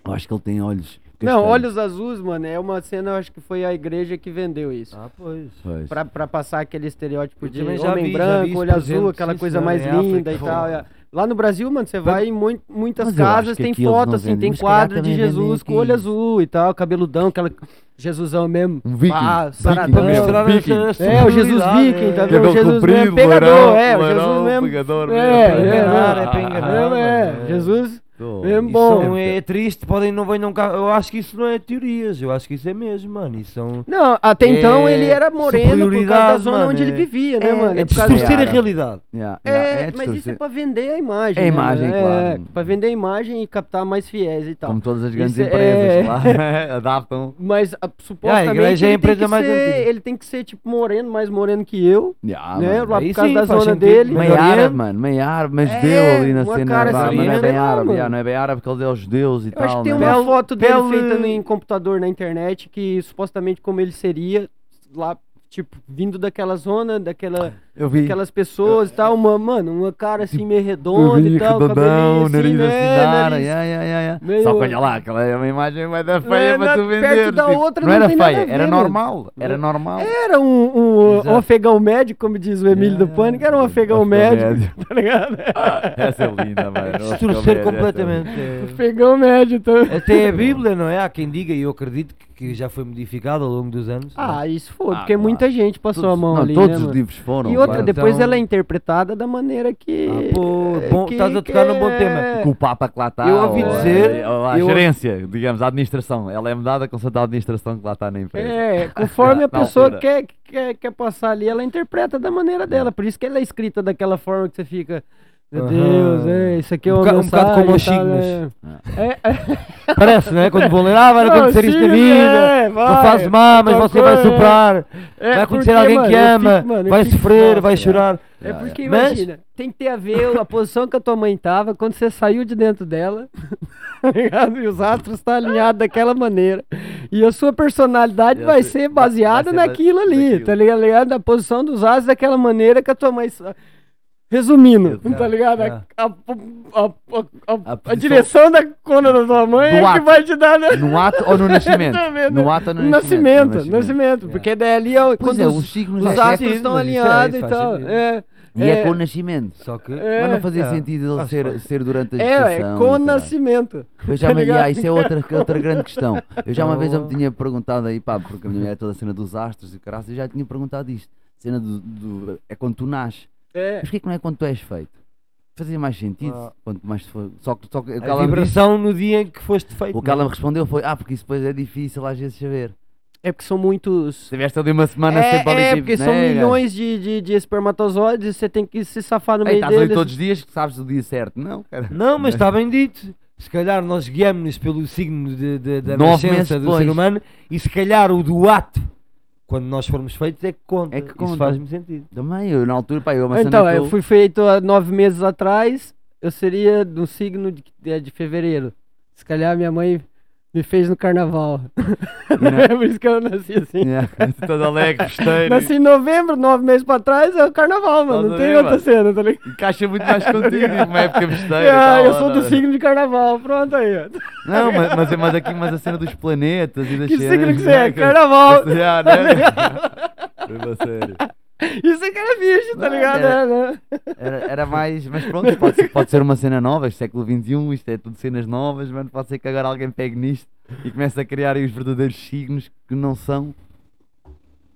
Eu acho que ele tem olhos. Não. Olhos Azuis, mano, é uma cena, eu acho que foi a igreja que vendeu isso. Ah, pois. Pois. Pra, pra passar aquele estereótipo Eu de homem vi, branco, vi olho azul, aquela sim, coisa senhor, mais em África, linda e tal. é. Lá no Brasil, mano, você vai em mui- muitas casas, tem foto assim, vendem, tem quadro de vendem Jesus com olho azul e tal, cabeludão, aquela Jesusão mesmo. Um viking. Viking saradão. mesmo, mostrar viking. É, o Jesus viking, tá é. vendo? O Jesus mesmo, pegador, é, o Jesus mesmo. pegador É, mesmo. é, é, é é, é, é. Isso bom. são- é triste, podem não venham cá. Eu acho que isso não é teorias, eu acho que isso é mesmo, mano. Isso são. Não, até então É, ele era moreno por causa da zona mano, onde ele é- vivia, né, é- mano? É causa distorcer a realidade. Yeah, É, yeah, mas isso é pra vender a imagem. É a né, imagem, mano? claro. É, pra vender a imagem e captar mais fiéis e tal. Como todas as grandes Isso é- empresas, claro. Adaptam. Mas a, supostamente igreja é a ele, tem empresa que mais ser, antiga. ele tem que ser tipo moreno, mais moreno que eu, Yeah, né? Lá por causa sim, da zona dele. Meio árabe, mano, meio árabe, mas É, judeu ali na cena. assim, é bem né, árabe, mano? yeah, não é bem árabe porque ele é os deuses e Eu acho tal. que tem né? uma foto dele pele- feita em computador na internet que supostamente como ele seria lá, tipo, vindo daquela zona, daquela, Eu vi. aquelas pessoas e tal, uma, mano, uma cara assim meio redonda e tal, redondão, cabelinho assim, nariz né, assim, da área, nariz- yeah, yeah, yeah, yeah. meio- Só que olha lá, aquela é uma imagem mais da feia é, para na- tu perto vender. da tipo, outra não não era tem nada feia, a ver, era mano. normal. Era normal. Era um, um, um Exato. afegão médio, como diz o Emílio Yeah, do Pânico, era um Afegão médio, médio. tá ligado? Essa é linda, mano. Distorcer completamente. é. Afegão médio também. Até a Bíblia, não é? Há quem diga, e eu acredito que, que já foi modificado ao longo dos anos. Ah, isso foi, Ah, porque claro. muita gente passou Todos- a mão não, ali, Todos né, os mano? livros foram. E outra, depois Então- ela é interpretada da maneira que... Ah, pô, bom, que- estás a tocar num bom que tema. é- que o Papa que lá está. Eu ouvi ou a- dizer- ou a eu- gerência, digamos, a administração. Ela é mudada com a administração que lá está na empresa. É, conforme a pessoa quer, quer, quer passar ali, ela interpreta da maneira dela. Por isso que ela é escrita daquela forma que você fica. Meu. Deus, é, isso aqui é Um uma boca- um bocado mensagem como os signos. né? É, é, Parece, não é? Quando vão ler, ah, vai acontecer isto na vida. é, Não vai, faz má, mas você vai coisa, superar. é vai porque, alguém mano, que ama, fico- mano, vai sofrer, vai chorar. É porque Mas- imagina, tem que ter a ver a posição que a tua mãe tava quando você saiu de dentro dela, tá? E os astros estão alinhados daquela maneira. E a sua personalidade vai sei- ser vai- baseada vai ser naquilo ali, naquilo. tá ligado? Na posição dos astros daquela maneira que a tua mãe. Resumindo, Exato. tá ligado? A- É. A, a- a- a- direção da cona da tua mãe é que vai te dar. né? No ato ou no nascimento? Exatamente. No ato ou no nascimento? nascimento, nascimento, É. porque daí ali é quando é, os, os signos os é- astros sentido, estão é- alinhados e tal. É, E é, É. com o nascimento. Só que. É. Mas não fazia É. sentido ele ser, ser durante a é, gestação. é e com o nascimento. Eu já tá me, ah, isso é outra, outra grande questão. Eu já uma vez eu me Oh. tinha perguntado aí, pá, porque a minha mulher é toda a cena dos astros e o caralho, eu já tinha perguntado isto. Cena do, do- é quando tu nasces. É. Mas porquê que não é quando tu és feito? Fazia mais sentido. Ah. Quanto mais for, só que, só que o que A me disse- vibração no dia em que foste feito. o que ela me é? respondeu foi: Ah, porque isso depois é difícil às vezes saber. É porque são muitos. Tiveste ali uma semana É, sempre ali é tipo, porque são né, gajo? milhões de, de, de espermatozoides e você tem que se safar no Ei, meio estás ali deles. todos os dias que sabes o dia certo. Não, cara. Não, mas está bem dito. Se calhar nós guiamos-nos pelo signo de, de- da Nove meses nascença do depois. ser humano e se calhar o do ato, quando nós formos feitos, é que conta. É que Isso conta. faz-me sentido. Também, eu na altura, pá, eu uma Então, eu fui feito há nove meses atrás, eu seria do signo de, de, de fevereiro. Se calhar minha mãe me fez no carnaval. Né? é por isso que eu nasci assim. Yeah, todo alegre, festeiro. Nasci em novembro, nove meses pra trás, é o carnaval, mano. Não Estás a tem outra mano? cena, tá ligado? Encaixa muito mais contigo, uma época festeira. e Ah, tal, eu sou do não. signo de carnaval, pronto aí. Não, mas, mas, mas aqui, mas a cena dos planetas e das Que cenas. signo que você né, é? que- Carnaval. Já, né? Foi sério. Isso é que era bicho, tá ligado? era- É? Era, era mais. Mas pronto, pode ser, pode ser uma cena nova, este século XXI, isto é tudo cenas novas, mano. Pode ser que agora alguém pegue nisto e comece a criar aí os verdadeiros signos que não são.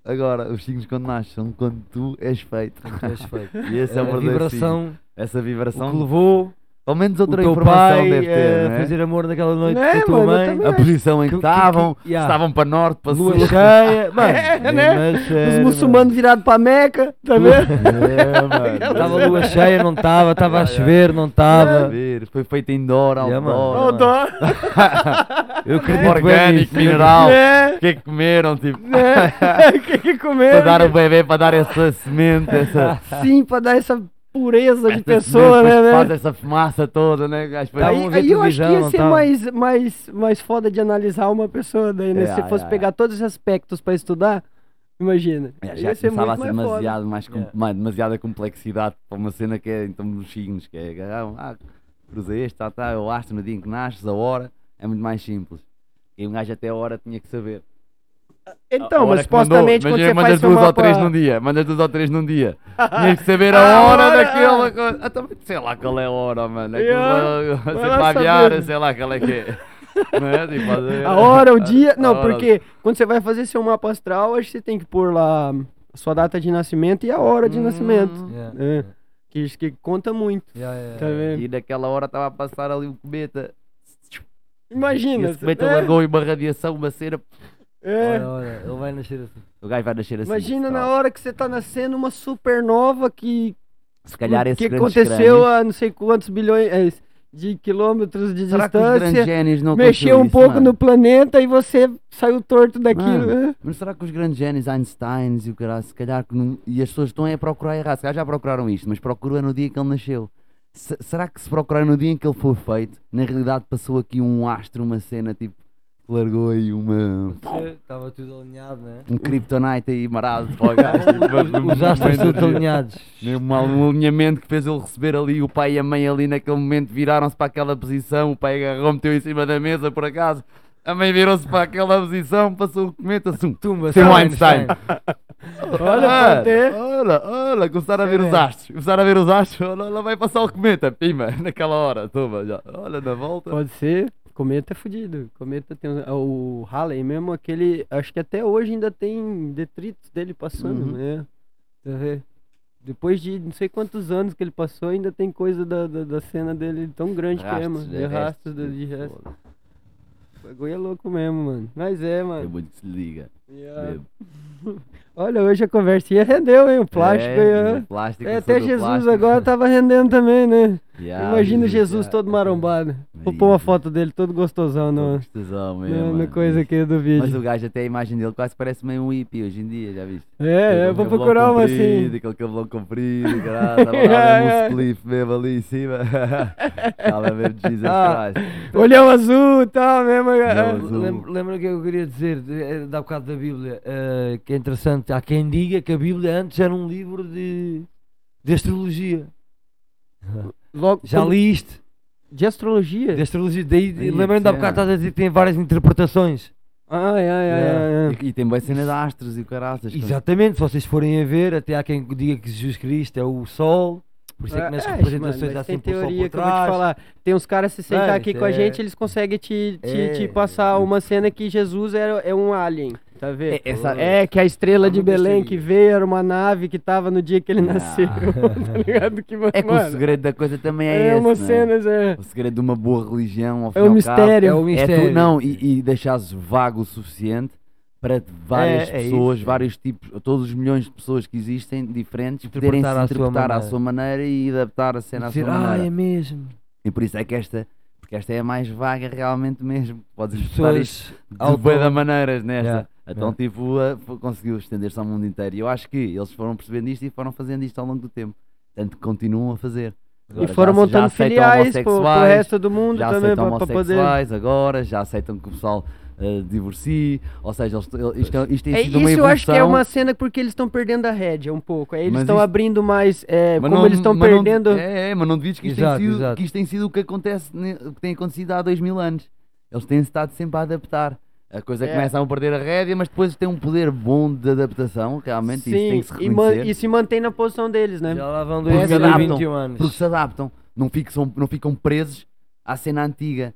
Agora, os signos quando nascem são quando tu és feito. Tu és feito. E esse é, o a verdadeiro signo. vibração, Essa o vibração. que levou Pelo menos o outra teu informação pai deve ter. a não é? fazer amor naquela noite Né, com a tua mãe. A posição em que Que- que- estavam, que- se yeah. estavam para norte, para sul. Lua cheia, mano. É, né? mas, Os é, muçulmanos virados pra Meca, tá vendo? É, mano. Estava lua cheia, não estava, estava a Yeah, chover, não Estava a ver, foi feito indoor, outdoor. dó. Eu acredito Orgânico, nisso. mineral. É, O que é que comeram? Tipo, é. O que que para comeram? dar o bebê, para dar essa semente, essa. Sim, pra dar essa pureza de pessoa, né? né? Faz essa fumaça toda, né? Aí, aí eu acho que ia ser estavam? mais, mais, mais foda de analisar uma pessoa daí, né? É, Se fosse é, pegar todos os aspectos pra estudar, imagina. É, ia já ser começava a muito ser mais foda. demasiado, mais com- Yeah. mais- demasiada complexidade para uma cena que é então dos signos, que é agarrar, ah, cruza este, tá, tá, o astro no dia em que nasces, a hora, é muito mais simples. E um gajo até a hora tinha que saber. Então, mas que mandou, supostamente quando imagina, você mandas faz duas ou mapa... três num dia, mandas duas ou três num dia. Tinhas que saber a A hora hora, daquela coisa. Ah, também sei lá qual é a hora, mano. Yeah, Aquilo, Você lá sei lá qual é que é. É? Tipo, A hora, o dia. Não, porque quando você vai fazer seu mapa astral, acho que você tem que pôr lá a sua data de nascimento e a hora de Hum. nascimento. Yeah, É. Que isso que conta muito. yeah, yeah, Tá yeah. E naquela hora estava a passar ali o cometa. E Imagina. esse cometa é, largou uma radiação, uma cera. É. Olha, olha, ele vai nascer assim. O gajo vai nascer assim. Imagina na hora que você tá nascendo uma supernova que. Se calhar esse que aconteceu crânios- a não sei quantos bilhões é, de quilômetros de Será que os grandes distância. Mexeu um isso, pouco mano? no planeta e você saiu torto daquilo. Mano. né? Mas será que os grandes génios, Einstein e o caralho, se calhar que não... E as pessoas estão a procurar errado. Se calhar já procuraram isto, mas procurou no dia que ele nasceu. Se- será que se procurar no dia em que ele foi feito, na realidade passou aqui um astro, uma cena tipo, largou aí uma... Estava tudo alinhado, né? Um kryptonite aí marado para o gajo. Os astros todos alinhados. Um, alinhamento que fez ele receber ali, o pai e a mãe ali naquele momento viraram-se para aquela posição, o pai agarrou, meteu em cima da mesa por acaso, a mãe virou-se para aquela posição, passou o cometa, assim, Tumba, Tem um São Einstein. Olha, ter. olha, olha, começaram a ver os astros, começaram a ver os astros, olha, lá vai passar o cometa, pima, naquela hora, toma, já, olha, na volta. Pode ser. Cometa é fudido. Cometa tem um- o Halley mesmo, aquele. Acho que até hoje ainda tem detritos dele passando, Uhum. né? Depois de não sei quantos anos que ele passou, ainda tem coisa da, da, da cena dele tão grande que é, Rastros mano. de De rastros de, de restos. foda. O bagulho é louco mesmo, mano. Mas é, mano. muito que se liga. Yeah. Olha, hoje a conversinha rendeu, hein? O plástico é, aí, ó. o plástico, É, até Jesus plástico. agora tava rendendo também, né? Yeah, Imagina Jesus já- todo marombado. Vou pôr uma Jesus. foto dele todo gostosão no, gostosão mesmo, no mano. coisa aqui do Mas vídeo. o gajo até a imagem dele quase parece meio um hippie hoje em dia, já viste? É, é, eu vou procurar uma assim. Aquele cabelão comprido, caralho, tava lá mesmo um spliff mesmo ali em cima. Tava mesmo Jesus Ah. Christ. Olhão azul e tal, mesmo. É. Lembra, o que eu queria dizer de- eh, da bocado da Bíblia? eh, que é interessante. Há quem diga que a Bíblia antes era um livro de, de astrologia. Logo, Já li isto? De astrologia? De astrologia. Daí, lembrando da cena. bocado estás a dizer que tem várias interpretações. Ai, ai, ai, ai, ai. E, e tem boa cena de astros e o caraças. Exatamente, se vocês forem a ver, até há quem diga que Jesus Cristo é o Sol. Por isso é que nas É, representações mano, há mas tem sempre o Sol teoria por que eu vou te trás. falar. Tem uns caras se sentar aqui com a é- gente, eles conseguem te, te, te É. passar uma cena que Jesus era, é um alien, tá vendo? É, essa- É, que a estrela de Belém que veio era uma nave que tava no dia que ele Ah. nasceu, tá ligado? Que, É que o mano, segredo da coisa também é, é esse, uma né? cena, é, O segredo de uma boa religião, ao é e um ao cabo, mistério. É o É tu, mistério. não, e, e deixares vago o suficiente para várias É, é pessoas, isso. vários tipos, todos os milhões de pessoas que existem, diferentes, poderem se Interpretar à sua à maneira. sua maneira e adaptar a cena à Dizer, sua ah, maneira. é mesmo. E por isso é que esta, porque esta é a mais vaga realmente mesmo. Podes As pessoas. de da maneiras nesta. Yeah, Então, yeah. tipo, f- conseguiu estender-se ao mundo inteiro. E eu acho que eles foram percebendo isto e foram fazendo isto ao longo do tempo. Tanto que continuam a fazer. E Agora, foram já- já montando aceitam filiais pro homossexuais, resto do mundo já também, pra poder... homossexuais agora, já aceitam que o pessoal eh, divorcie, ou seja, eles, ele- isto, é- isto tem É, sido uma isso eu acho que é uma cena porque eles estão perdendo a rédea um pouco. Aí eles Mas estão isso- abrindo mais. é, como não- eles estão mas não- perdendo. é, é, mas não divides que isto, Exato, tem sido, exato. que isto tem sido o que acontece, o que tem acontecido há dois mil anos. Eles têm estado sempre a adaptar. A coisa É. começa a perder a rédea, mas depois tem um poder bom de adaptação, realmente, isso tem que se e, reconhecer. e se mantém na posição deles, né? Já lá vão Porque se 2021 adaptam, anos. Porque se adaptam, não ficam, não ficam presos à cena antiga.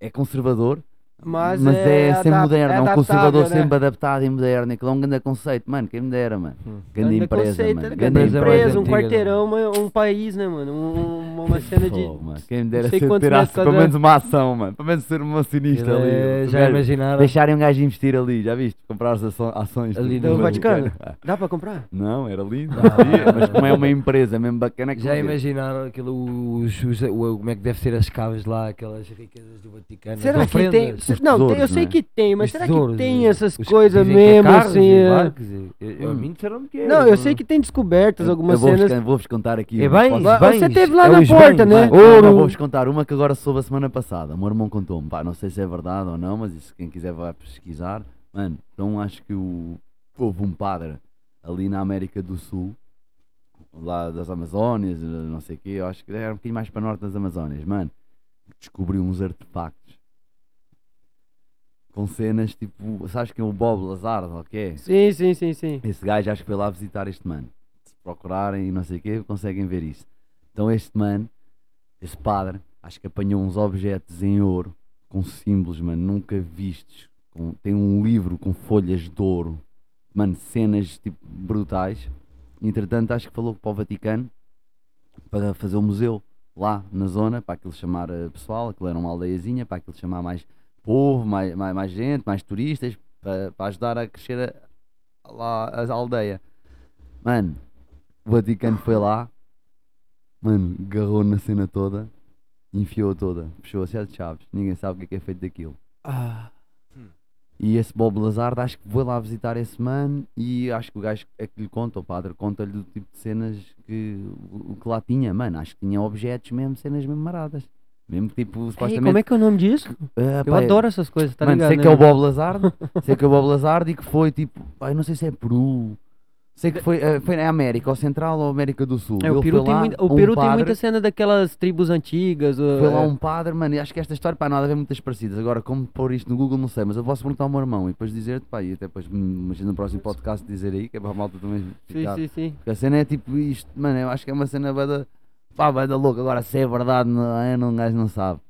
É conservador, Mas, Mas é, ser adap- moderno, é um adaptável, conservador né? sempre adaptado e moderno. Aquilo é um grande conceito, mano. Quem me dera, mano. Hum. Grande empresa, conceito, mano. né? Grande Grande empresa um antiga, quarteirão, uma- um país, né, mano? Um- um- uma cena de. Pô, mano, Quem me dera ser tirasse pelo menos uma ação, mano. Pelo menos ser uma sinistra ali. É, já imaginaram? Deixarem um gajo investir ali, já viste? Comprar as ações Ali do, no Vaticano? Dá pra comprar? Não, era lindo. Ah. Mas como é uma empresa mesmo bacana, que Já imaginaram aquilo, os, os- o- como é que deve ser as caves lá, aquelas riquezas do Vaticano? Será que tem? Não, tem- eu tesouros, sei né? que tem, mas os será que tesouros, tem essas os- coisas dizem que é mesmo, assim? e é? e- eu- eu- A mim disseram que é. Não, eu sei que tem descobertas, Eu- algumas eu vou-vos cenas. Vou-vos contar aqui. É uma. bem, bens, você teve lá é na os porta, bens, né? Ouro. não, vou-vos contar uma que agora soube a semana passada. O meu irmão contou-me. Pá, não sei se é verdade ou não, mas isso quem quiser vai pesquisar. Mano, então acho que o, houve um padre ali na América do Sul, lá das Amazónias, não sei o quê, eu acho que era um bocadinho mais para norte das Amazónias, mano, descobriu uns artefactos com cenas tipo, sabes que é o Bob Lazard, ok? Sim, sim, sim, sim. Esse gajo acho que foi lá visitar este mano. Se procurarem e não sei o quê, conseguem ver isso. Então este mano, esse padre, acho que apanhou uns objetos em ouro, com símbolos, mano, nunca vistos. Com- tem um livro com folhas de ouro, mano, cenas tipo brutais. Entretanto, acho que falou para o Vaticano para fazer um museu lá na zona, para aquilo chamar eh, pessoal, aquilo era uma aldeiazinha, para aquilo chamar mais povo, mais, mais, mais gente, mais turistas, para, para ajudar a crescer a, lá a aldeia. Mano, o Vaticano foi lá, mano, agarrou na cena toda, enfiou toda, fechou a sete chaves, ninguém sabe o que é que é feito daquilo. Ah, E esse Bob Lazard acho que foi lá visitar esse mano e acho que o gajo é que lhe conta, o padre conta-lhe do tipo de cenas que o que lá tinha, mano, acho que tinha objetos mesmo, cenas mesmo maradas. Mesmo tipo, Ei, supostamente. como é que é o nome disso? Ah, Eu pá, adoro essas coisas, tá mano, ligado? sei né? que é o Bob Lazard, sei que é o Bob Lazard e que foi tipo, ai, não sei se é Peru, sei que foi, eh, foi na América, ou Central ou América do Sul. É, o Peru, tem, lá, muita, o um Peru tem padre- muita cena daquelas tribos antigas. Foi lá é. um padre, mano, e acho que esta história, pá, nada a ver muitas parecidas. Agora, como pôr isto no Google, não sei, mas eu posso perguntar ao meu irmão e depois dizer-te, pá, e até depois, hum, imagina no próximo podcast dizer aí, que é para a malta também Sim, ficar. sim, sim. Porque a cena é tipo isto, mano, eu acho que é uma cena bada, pá, bada louca. Agora, se é verdade, não, é, não, um gajo não sabe.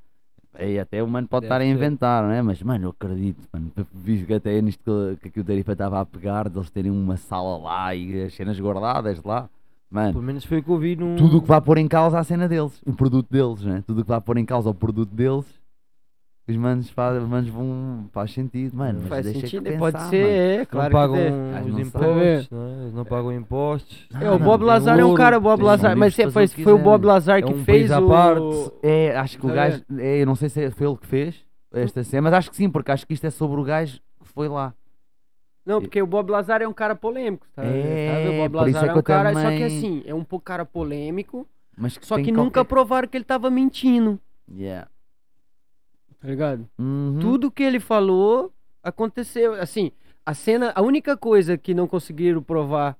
Aí até o mano pode Deve estar a ser. inventar, não é? Mas, mano, eu acredito, mano, visto que até é nisto que, que aqui o Tarifa estava a pegar, de eles terem uma sala lá e as cenas guardadas lá, mano. Pelo menos foi o que eu vi num. Tudo o que vai pôr em causa a cena deles, o produto deles, né? Tudo o que vai pôr em causa o produto deles, que os manos, faz, os manos vão. faz sentido, mano. Mas Faz deixa sentido, que pensar, pode ser, mano. é, Não claro que pagam. Ah, os não impostos, não é? Eles não pagam impostos. É, o não, Bob Lazar é um cara, o Bob Lazar, mas é, foi, que foi o. Bob Lazar É que um fez o... parte. É, acho que o Tá gajo. É, eu não sei se foi ele que fez esta cena, mas acho que sim, porque acho que isto é sobre o gajo que foi lá. Não, porque o Bob Lazar é um cara polêmico, tá? É, sabe? O Bob Lazar é é, que um cara, só que também- assim, é um pouco cara polêmico, Mas só tem que nunca qualquer- provaram que ele tava mentindo, Yeah. Tá ligado? Uhum. Tudo que ele falou aconteceu, assim, a cena, a única coisa que não conseguiram provar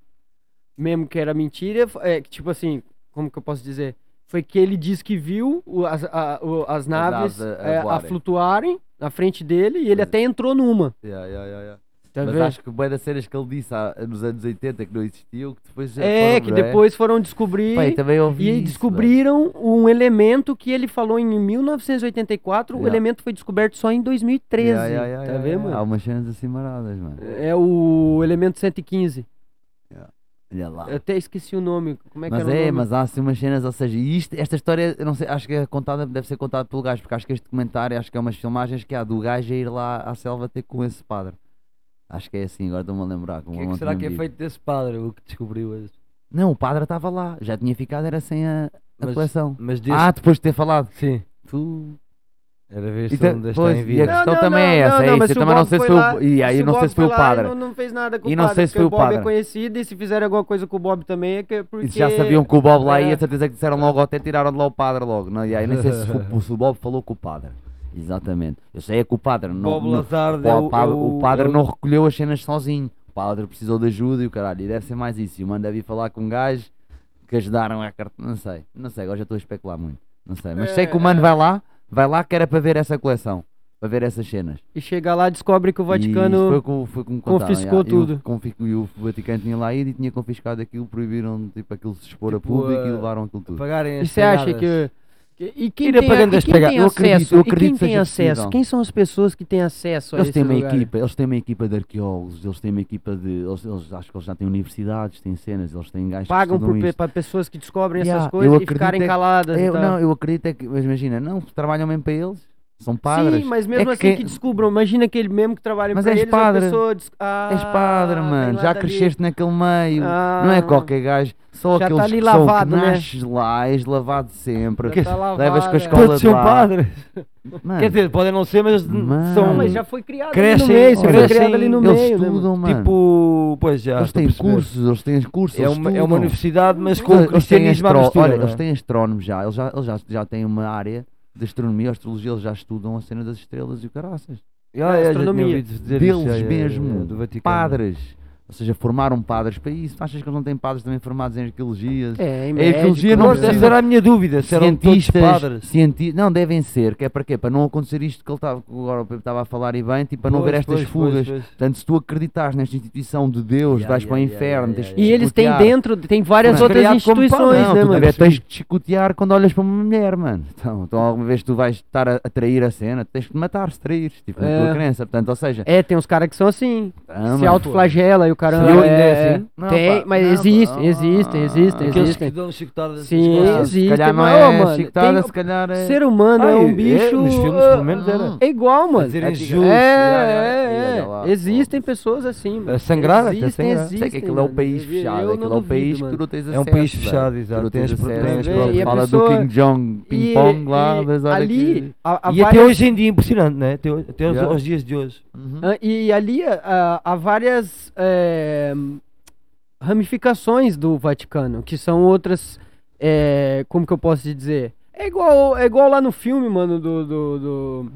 mesmo que era mentira, é que, tipo assim, como que eu posso dizer? Foi que ele disse que viu as, a- as naves naves a- a é, a, flutuarem na frente dele e ele Mas- até entrou numa. Yeah, yeah, yeah, yeah. Tá Mas vendo? acho que bué das cenas que ele disse há- nos anos 80 que não existiam, que depois já É, foram, que é? depois foram descobrir Pai, também ouvi e isso, descobriram um elemento que ele falou em 1984, o Yeah. elemento foi descoberto só em 2013. Yeah, yeah, tá vendo, yeah. Há mano? umas cenas assim maradas, mano. É o elemento 115. Olha lá. Eu até esqueci o nome. Como é que mas o é, nome? mas há assim umas cenas, ou seja, isto, esta história, não sei, acho que é contada, deve ser contada pelo gajo, porque acho que este documentário, acho que é umas filmagens que há do gajo a ir lá à selva ter com esse padre. Acho que é assim, agora estou-me a lembrar. O que é que será que é feito desse padre, o que descobriu isso? Não, o padre estava lá, já tinha ficado, era sem a, a Mas- coleção. Mas desse... Ah, depois de ter falado. sim. Tu... Era ver se ele ainda está pois, em e a questão também é essa, é mas isso, se eu o também não sei se foi lá- o- e aí se não sei se foi o padre. Não, não fez nada com E o não padre, sei se foi o Bob é padre. conhecido e se fizer alguma coisa com o Bob também é que é porque... E já sabiam que o Bob lá É. ia, certeza que disseram logo até tiraram de lá o padre logo. Não? E aí nem sei se, foi- se o Bob falou com o padre. Exatamente. Eu sei é que o padre não. Bob não- o, padre, é o o- padre é o- não recolheu as cenas sozinho. O padre precisou de ajuda e o caralho. E deve ser mais isso. E o mano deve ir falar com um gajo que ajudaram a carta. Não sei. Não sei, agora já estou a especular muito. Não sei. Mas sei que o mano vai lá, vai lá que era para ver essa coleção. Para ver essas cenas. E chega lá descobre que o E Vaticano... foi com, foi com confiscou yeah. E o- tudo. E o, Vaticano tinha lá ido e tinha confiscado aquilo, proibiram tipo, aquilo se expor a Tipo, público e eh, levaram aquilo tudo. Pagarem as E você acha que... E quem tem, e quem tem eu acredito- acesso? eu e quem acredito que tem acesso? Quem são as pessoas que têm acesso a Eles têm uma lugar? equipa, eles têm uma equipa de arqueólogos, eles têm uma equipa de. Eles, eles- acho que eles já têm universidades, têm cenas, eles têm gajos Pagam por, para pessoas que descobrem Yeah, essas coisas e acredito ficarem é caladas Eu, tal. não, eu acredito é que, mas imagina, não, trabalham mesmo para eles, são padres. Sim, mas mesmo É assim que- que descubram, imagina aquele mesmo que trabalha Mas para és eles, padre. a pessoa des... ah, És padre, mano, já cresceste naquele meio, não é Ah. qualquer gajo, só Já aqueles tá ali que são lavado, que né? nasces lá, és lavado sempre, Já tá lavado, levas com a é. escola Todos de são lá. padres. Mano, Quer dizer, podem não ser, mas Mano. são. Mas já foi criado Crescem- ali no meio, você foi crescem- criado ali no eles meio, né, mano? estudam, mano. Tipo, pois já. eles têm cursos, eles têm cursos, É uma, é uma universidade, mas com Eles têm cristianismo à astro- mistura. Olha, não é? eles têm astrónomos já, eles já têm uma área de astronomia, astrologia, eles já estudam a cena das estrelas e o caraças. Ah, é, astronomia. Deles mesmo, do Vaticano. padres. Ou seja, formaram padres para isso. Tu achas que eles não têm padres também formados em arqueologias? É, em É, arqueologia não precisa- essa era a minha dúvida, se eram todos cientistas, padres. cienti- não devem ser, que é para quê? Para não acontecer isto que ele estava, agora estava a falar e bem, tipo, para não haver estas pois, fugas. pois. Portanto, se tu acreditares nesta instituição de Deus, Yeah, vais para o yeah, yeah, inferno, yeah, yeah, E eles têm dentro, tem várias Não, outras instituições, Não, né, mano? tens que te chicotear quando olhas para uma mulher, mano. Então, então alguma vez tu vais estar a, a trair a cena, tens que te matar se traíres, tipo, na É. tua crença. Portanto, ou seja, É, tem uns caras que são assim, ah, se autoflagela e o caramba. Eu é, ainda é assim? Não, tem, pá, mas não, existem, pá, existem, ah, existem, Aqueles que dão chicotadas Sim, ah, existe, se calhar não é mano, chicotada, tem- se calhar é... Ser humano é Ah, um é, bicho. nos filmes, ah, pelo menos, era. É igual, mano. É, justos. É, é, é, é. Existem pessoas assim, mano. Sangrar, até sangrar. existem. Sei que aquilo é um país fechado, não aquilo é um país que tu não tens É acesso. um país fechado, Tu exato, não tens Fala do King Jong Ping E- Pong lá, ali, E até hoje em dia é impressionante, né? Até, aos dias de hoje. Ah, E ali ah, há várias é, ramificações do Vaticano, que são outras. é, como que eu posso dizer? É igual, é igual lá no filme, mano, do, do, do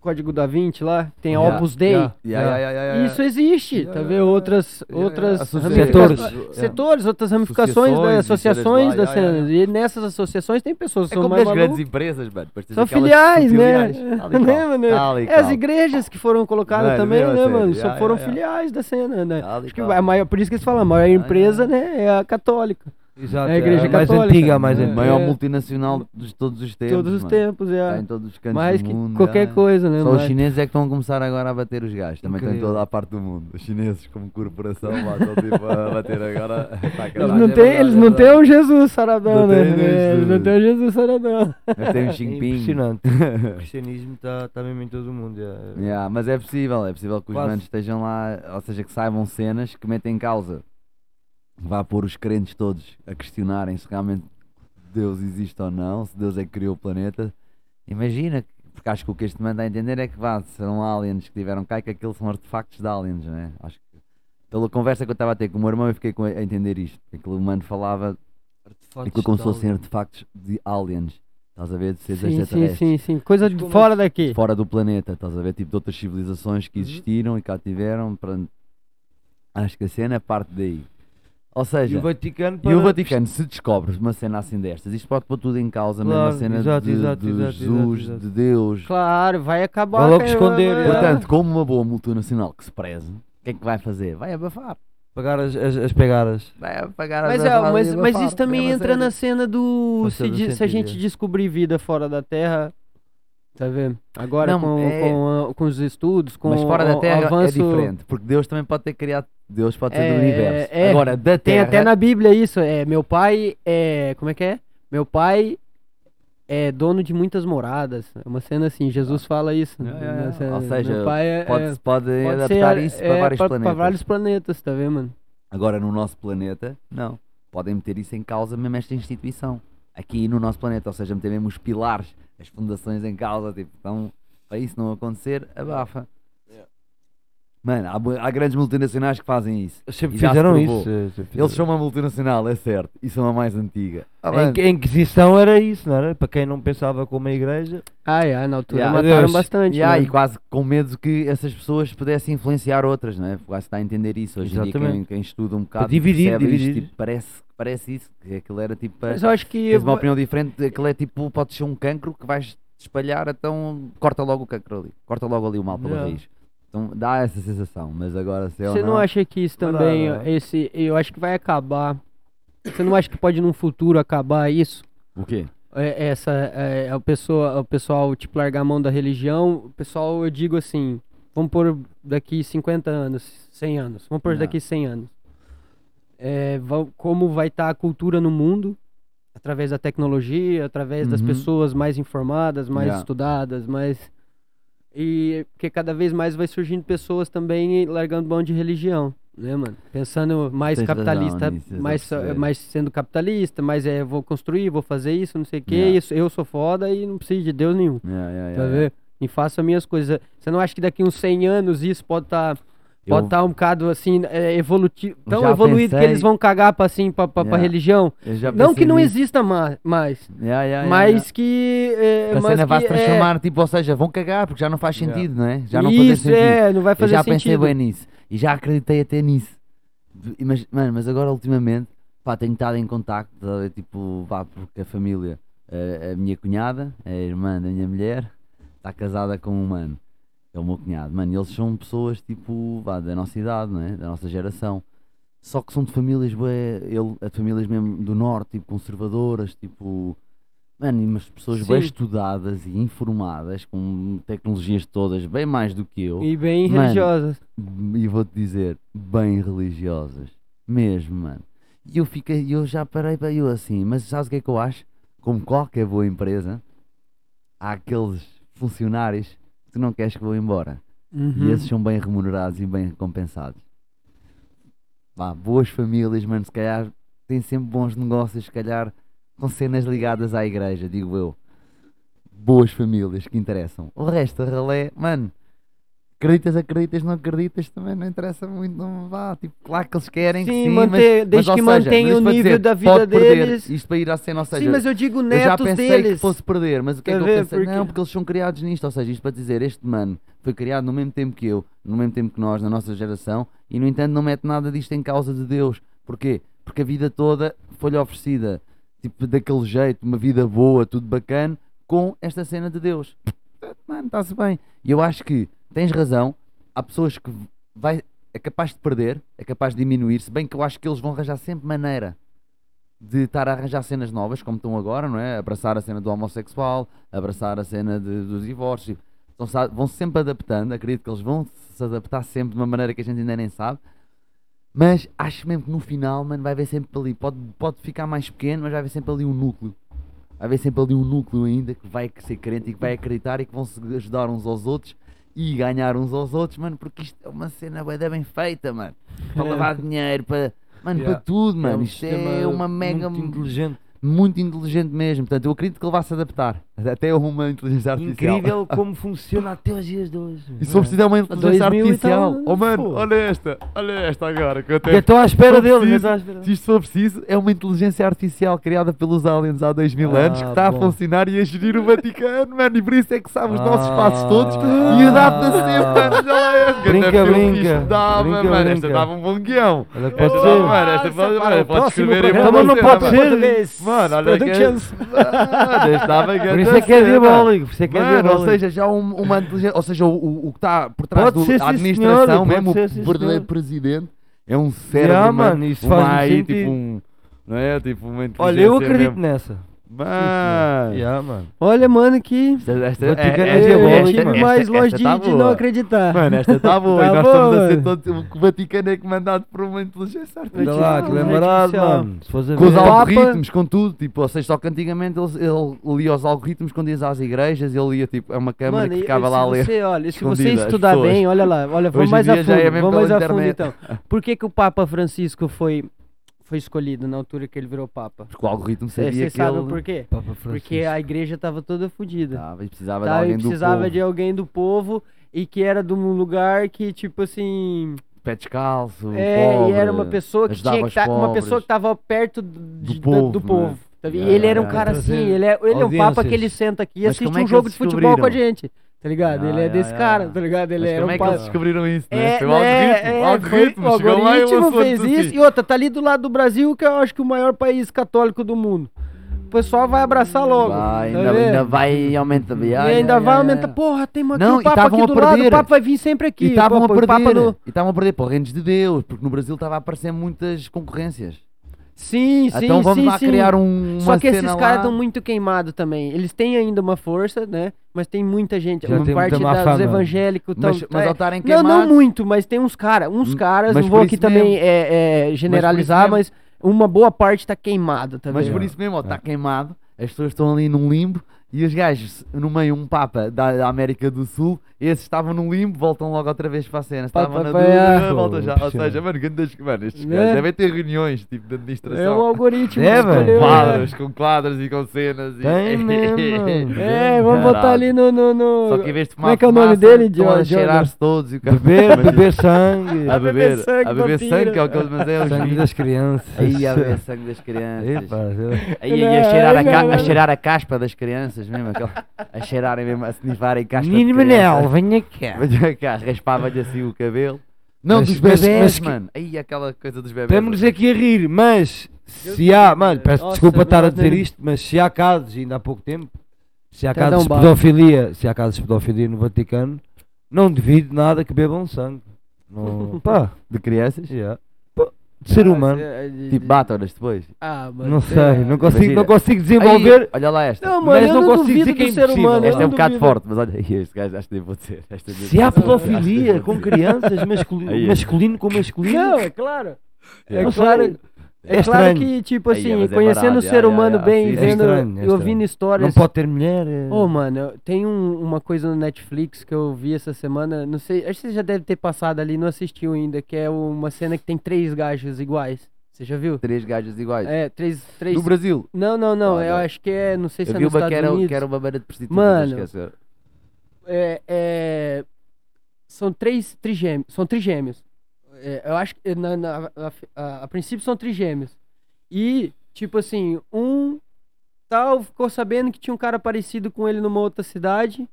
Código da Vinci lá. Tem a Yeah, Opus Dei. yeah. Yeah, yeah, yeah, yeah, yeah. Isso existe, Yeah, tá vendo? Outras, Yeah, outras associações. ramificações- Setores. setores, outras ramificações, né? Associações, associações lá, das yeah, cenas. E nessas associações tem pessoas que É são como mais nas grandes empresas, mano. São filiais, né? Né, mano? É as igrejas que foram colocadas também, né, assim, mano? Só foram filiais da cena, né? Acho que a maior, por isso que eles falam, a maior Yeah, empresa, yeah. né, é a católica. Exato, É a igreja a mais católica. antiga, mais É. a antiga. maior multinacional de todos os tempos. Todos os mano. tempos, Está é. em todos os cantos Mais do que mundo. qualquer já. coisa, né? Só os mais- chineses é que estão a começar agora a bater os gajos. Também estão em toda a parte do mundo. Os chineses, como corporação, lá estão tipo a bater agora. Tá Eles não, é têm, eles é não têm um Jesus saradão, Não né? tem, né, É, Eles não têm um Jesus saradão. Mas tem um É Xing impressionante. o cristianismo está tá mesmo em todo o mundo. é. Yeah, mas é possível, é possível que os Quase. manos estejam lá, ou seja, que saibam cenas que metem em causa. Vá pôr os crentes todos a questionarem se realmente Deus existe ou não, se Deus é que criou o planeta. Imagina, porque acho que o que este manda a entender é que vá, serão aliens que tiveram cá e que aqueles são artefactos de aliens, né? Acho que pela conversa que eu estava a ter com o meu irmão eu fiquei a entender isto. Aquele humano falava aquilo como se fossem artefactos de aliens. Estás a ver? De seres Sim, sim, sim, sim. Coisa de como fora daqui. fora do planeta, estás a ver? Tipo de outras civilizações que existiram e cá tiveram. Pronto. Acho que a cena é parte daí. Ou E seja, o Vaticano e o para- Vaticano, se descobres uma cena assim destas, isto pode pôr tudo em causa, mesmo a Claro, cena exato, de, exato, de exato, Jesus, exato, exato. de Deus. Claro, vai acabar. Vai logo esconder, vai- é. Portanto, como uma boa multinacional que se preze, o que é que vai fazer? Vai abafar. pagar as, as, as pegadas. Vai apagar Mas, as é, mas, e mas abafar. isso também entra na cena do. Se, de- se a gente é. descobrir vida fora da Terra. Tá vendo? Agora Não, com, é- com, a- com os estudos, com Mas fora o, da o Terra avanço. é diferente, porque Deus também pode ter criado. Deus pode ser É, do universo. é. Agora, da Tem Terra. até na Bíblia isso. É, meu pai é. Como é que é? Meu pai é dono de muitas moradas. É uma cena assim, Jesus fala isso. É, é, é. Ou seja, meu pai é, Pode, é- pode, pode adaptar ser, isso é, para vários pra- planetas. Pra vários planetas, tá vendo, mano? Agora, no nosso planeta, não. Podem meter isso em causa mesmo esta instituição. Aqui no nosso planeta, ou seja, meter mesmo os pilares, as fundações em causa. Tipo, então, para isso não acontecer, abafa. Mano, há, há grandes multinacionais que fazem isso. Sempre fizeram isso. Eles são uma multinacional, é certo. E são a mais antiga. Ah, A Inquisição era isso, não era? Para quem não pensava como a igreja. Ah, é, na altura Yeah. mataram Deus. bastante. Yeah, né? e quase com medo que essas pessoas pudessem influenciar outras, não é? Quase está a entender isso. Hoje em dia, quem, quem estuda um bocado dividir, isto, dividir. tipo, parece, parece isso, que aquilo era tipo. Mas eu acho que. Tens uma opinião diferente, aquilo é tipo, pode ser um cancro que vais espalhar, então corta logo o cancro ali, corta logo ali o mal pela Yeah. raiz. Então dá essa sensação, mas agora se é Você não acha que isso Não também, não. esse, eu acho que vai acabar. Você não acha que pode num futuro acabar isso? O quê? É, essa, é, a pessoa, o pessoal tipo largar a mão da religião, o pessoal, eu digo assim, vamos por daqui 50 anos, 100 anos, vamos por Não. daqui 100 anos. É, como vai estar a cultura no mundo através da tecnologia, através das Uhum. pessoas mais informadas, mais Yeah. estudadas, mais e porque cada vez mais vai surgindo pessoas também largando mão de religião, né, mano? Pensando mais razão capitalista, nisso, mais, perceber. mais sendo capitalista, mais é, vou construir, vou fazer isso, não sei o quê, Yeah. isso, eu sou foda e não preciso de Deus nenhum, Yeah, yeah, tá yeah, vendo? E faço as minhas coisas. Você não acha que daqui uns 100 anos isso pode estar Eu- pode estar um bocado assim é, evolutivo, tão já evoluído que pensei- eles vão cagar pra assim pra, pra, pra Yeah. religião? eu já Não que não nisso. exista ma mais, Yeah, yeah, mas yeah. que é, a mas cena vai se que, é, transformar, tipo, ou seja, vão cagar porque já não faz sentido, não é? Já não faz isso sentido. é, não vai Eu fazer já pensei sentido. bem nisso e já acreditei até nisso. Mas, mano, mas agora ultimamente, pá, tenho estado em contacto, tá tipo, pá, porque a família, a, a minha cunhada, a irmã da minha mulher, está casada com um mano, é o meu cunhado. Mano, eles são pessoas, tipo, vá, da nossa idade, não é? Da nossa geração. Só que são de famílias, bué, ele, de famílias mesmo do norte, tipo, conservadoras, tipo... Mano, e umas pessoas bem estudadas e informadas, com tecnologias todas, bem mais do que eu. E bem Mano, religiosas. E vou-te dizer, bem religiosas. Mesmo, mano. E eu fiquei, eu já parei para eu assim, mas sabes o que é que eu acho? Como qualquer boa empresa, há aqueles funcionários que tu não queres que vão embora. Uhum. E esses são bem remunerados e bem recompensados. Vá, boas famílias, mano, se calhar têm sempre bons negócios, se calhar com cenas ligadas à igreja, digo eu. Boas famílias que interessam. O resto, a ralé, mano, acreditas, acreditas, não acreditas, também não interessa muito, não vá. Tipo, claro que eles querem que Sim, sim, manter- mas, desde mas, que mantenha mas o nível dizer, da vida pode perder, deles. Isto para ir à cena, ou seja, Sim, mas eu digo eu já netos pensei deles. que fosse perder, mas o que é que eu ver? pensei? Porque- Não, porque eles são criados nisto, ou seja, isto para dizer, este mano foi criado no mesmo tempo que eu, no mesmo tempo que nós, na nossa geração, e no entanto não mete nada disto em causa de Deus. Porquê? Porque a vida toda foi-lhe oferecida, tipo, daquele jeito, uma vida boa, tudo bacana, com esta cena de Deus. Mano, está-se bem. E eu acho que tens razão, há pessoas que vai, é capaz de perder, é capaz de diminuir, se bem que eu acho que eles vão arranjar sempre maneira de estar a arranjar cenas novas, como estão agora, não é? Abraçar a cena do homossexual, abraçar a cena de, dos divórcios. Então, sabe, vão sempre adaptando, acredito que eles vão se adaptar sempre de uma maneira que a gente ainda nem sabe. Mas acho mesmo que no final, mano, vai haver sempre ali, pode, pode ficar mais pequeno, mas vai haver sempre ali um núcleo. Vai haver sempre ali um núcleo ainda que vai ser crente e que vai acreditar e que vão se ajudar uns aos outros e ganhar uns aos outros, mano, porque isto é uma cena da bem feita, mano. Para lavar dinheiro, para, mano, Yeah. para tudo, mano. um isto é uma mega muito inteligente. Muito inteligente mesmo. Portanto, eu acredito que ele vai se adaptar. Até uma inteligência artificial. Incrível como funciona até os dias de hoje. E se for preciso é uma inteligência 2000 e artificial. tal, Oh mano, pô. olha esta, olha esta agora. Que eu Eu até... estou à espera dele. eu à espera Se isto for preciso, é uma inteligência artificial criada pelos aliens há 2 mil Ah, anos que está a funcionar e a gerir o Vaticano, mano. E por isso é que sabe os nossos Ah. passos todos e adapta sempre, mano. Olha lá esta. Brinca, brinca. Dava, Brinca, mano. Esta brinca. dava um bom guião. Olha, Esta pode ser. mano. Esta pode, mano, pode escrever em Mas não pode ser. Mano, olha que- Productions. Ah, estava Por isso é que é diabólico. Por isso é que é Mano, ou diabólico. seja, já um- uma inteligência, ou seja, o, o, o que está por trás Pode da administração mesmo, ser, o verdadeiro presidente, é um cérebro, Yeah, mano, mano, isso faz AI, sentido. tipo um, não é? Tipo uma inteligência Olha, eu acredito mesmo. nessa. Mano, Yeah, mano. Olha, mano, que. esta, Vou ter que é- é esta- estive mano. mais longe de, tá de boa. não acreditar. Mano, esta está boa. Tá e nós boa, estamos a ser mano. todos. O Vaticano é comandado por uma inteligência Olha artificial. lá, que lembrado, mano. Se a Com os algoritmos, com tudo, tipo, ou seja, só que antigamente ele, ele lia os algoritmos quando ia às igrejas, ele ia tipo, é uma câmera Mano, que ficava lá a ler. Você, olha, se você estudar bem, olha lá, olha, vamos mais a fundo, é vamos mais a fundo então. Por que, que o Papa Francisco foi, foi escolhido na altura que ele virou Papa? Porque o algoritmo sabia Vocês sabem ele... por quê? Porque a igreja tava toda fodida. Tava, e precisava de Tá, e alguém do precisava povo. de alguém do povo e que era de um lugar que, tipo assim. Pé descalço, é, pobre, e era uma pessoa que tinha que os tá, uma pessoa que tava perto de- do, povo, do né? povo. vendo? E ele era um yeah, cara assim, ele é, ele é um papa que ele senta aqui e assiste é um jogo de futebol com a gente. Tá ligado? Yeah, ele é yeah, desse yeah. cara, tá ligado? Ele Mas era como um é que eles descobriram isso, né? É, Foi o é, algoritmo, é, o algoritmo, foi- o chegou lá e algoritmo fez isso. assim. E outra, tá ali do lado do Brasil, que eu acho que é o maior país católico do mundo. O pessoal vai abraçar logo. Vai, tá ainda, vai e aumenta E ainda vai aumentar. Porra, tem uma, aqui Não, o e Papa tavam aqui do lado, o Papa vai vir sempre aqui. E estavam a o perder, no- e estavam a perder para o Reinos de Deus, porque no Brasil estava a aparecer muitas concorrências. Sim, sim, então vamos sim, lá sim. criar um, uma Só que esses caras estão muito queimados também. Eles têm ainda uma força, né? Mas tem muita gente. Já uma tem parte muita da- dos evangélicos tão, Mas, mas é, estarem Não, queimados... não muito, mas tem uns caras. Uns Hum, caras, mas não vou aqui também é, é, generalizar, mesmo. mas, uma boa parte tá queimada, tá Mas por isso mesmo, ó, está queimado, as pessoas estão ali num limbo e os gajos, no meio, um Papa da, da América do Sul, esses estavam num limbo, voltam logo outra vez para a cena. Estavam na dúvida, voltam já. Ou seja, mano, grandes, mano estes Né? gajos devem ter reuniões tipo de É administração. o algoritmo É, que velho. escolheu. com né? quadros, com quadros e com cenas. E... Tem mesmo. É, vamos botar ali no. no, no... Só que em vez de Como fumar é que é o nome fumaça, dele, estão a cheirar-se todos e o cara- Beber, beber sangue. a beber sangue, a beber vampiro. sangue, que é o que eles é os sangue das crianças. Aí a beber sangue das crianças. Eu- Aí, a, cheirar a, ca- a cheirar a caspa das crianças mesmo, aquela, a cheirarem mesmo, a snifarem caspa Menino. Manel, venha cá. Venha cá, raspava-lhe assim o cabelo. Não, Mas- dos mas- bebés, mas que- mano. Aí aquela coisa dos bebés. Estamos aqui a rir, mas se há, mano, peço Nossa, desculpa estar a dizer isto, mas se há casos, ainda há pouco tempo, se há dar casos de pedofilia, se há casos de pedofilia no Vaticano, não devido nada que bebam sangue. Não, pá, De crianças? yeah. De ser humano. Tipo, batam-nas depois. Ah, mano. Não sei, não consigo, Imagina. não consigo desenvolver. Aí, olha lá esta. Não, mano, Mas eu não não, consigo dizer que é ser impossível. humano. Esta é um bocado forte, mas olha aí, este gajo acho que nem vou dizer. Esta Se há pedofilia com crianças, é. masculino com masculino, Não, é claro. É claro. É, É claro estranho. que, tipo assim, é conhecendo barato, o já, ser humano já, bem, sim, é vendo estranho, é e ouvindo histórias. não pode ter mulher. é- Ô, mano, tem um- uma coisa no Netflix que eu vi essa semana, não sei, acho que você já deve ter passado ali, não assistiu ainda, que é uma cena que tem três gajos iguais. Você já viu? Três gajos iguais. É, três, três... No Brasil. Não, não, não, Ah, eu não. acho que é, não sei se Eu é vi nos uma Estados que era, Unidos. que era uma banda de prostitutas. Mano. É, é, são três trigêmeos, são trigêmeos. É, eu acho que na, na- a, a- a princípio são trigêmeos. E, tipo assim, um tal ficou sabendo que tinha um cara parecido com ele numa outra cidade,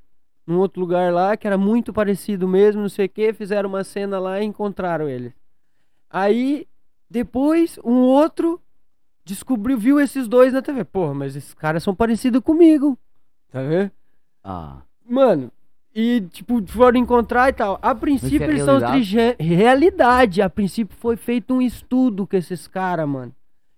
num outro lugar lá, que era muito parecido mesmo, não sei o que, fizeram uma cena lá e encontraram ele. Aí, depois, um outro descobriu, viu esses dois na TV. Porra, mas esses caras são parecidos comigo. Tá vendo? Ah. Mano, e tipo, foram encontrar e tal. A princípio é eles são realidade? trigê... Realidade. A princípio foi feito um estudo com esses caras, mano.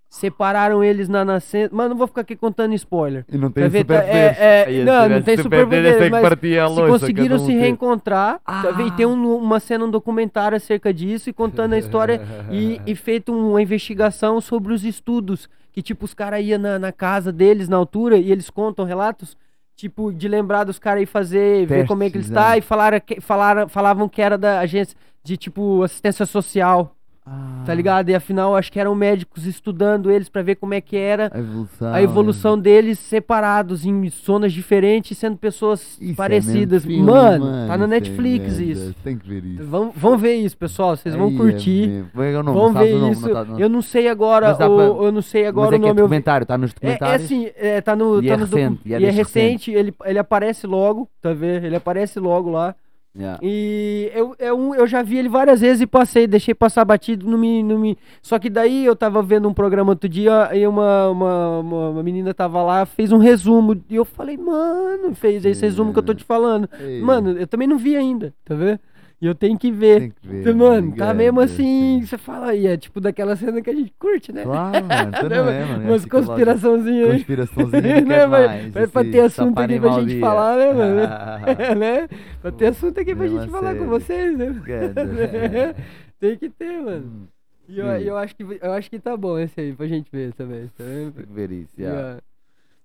separaram eles na nascença. Mas não vou ficar aqui contando spoiler. E não tem ver, tá- é, é, se não, não tem superpoderes, tem que mas a Se louça, conseguiram um se tem. reencontrar, tá vendo? E tem um- uma cena, um documentário acerca disso e contando a história e, e feito uma investigação sobre os estudos. Que tipo, os caras iam na, na casa deles na altura e eles contam relatos. Tipo, de lembrar dos caras ir fazer, ver como é que eles Testes, tá né? e falaram, falaram, falavam que era da agência de tipo assistência social, Ah, tá ligado? E afinal, acho que eram médicos estudando eles pra ver como é que era A evolução. a evolução deles separados em zonas diferentes, sendo pessoas Isso é parecidas. mesmo filme, mano, tá na é Netflix isso. Tem que ver isso. Vão, vão ver isso, pessoal. Vocês vão Aí é curtir. é é? Vão Não sabes ver nome, isso. não tá- não- Eu não sei agora, dá o, pra- eu não sei agora Mas é o é nome. eu- documentário, está nos É, é documentários. assim, é, tá no. E tá é no recente, e é e é deste recente, ele, ele aparece logo, tá vendo? Ele aparece logo lá. Yeah. E eu, eu, eu já vi ele várias vezes e passei, deixei passar batido, não me, não me... Só que daí eu tava vendo um programa outro dia e uma, uma, uma, menina tava lá, fez um resumo. E eu falei, mano, fez esse resumo que eu tô te falando. Mano, eu também não vi ainda, tá vendo? E eu tenho que ver. tem que ver. Então, mano, tá mesmo assim, você fala aí, é tipo daquela cena que a gente curte, né? Claro, mano, tu não é, mano. é Umas conspiraçãozinhas aí. Conspiraçãozinha, Né, quer mas- pra assim, ter assunto aqui pra gente falar, né, mano? né? Pra ter assunto aqui pra gente falar com sério. vocês, né? Ganda. Tem que ter, mano. Hum, E eu, Hum. eu, acho que, eu acho que tá bom esse aí pra gente ver também. Tá vendo? Tem que ver isso, E, yeah.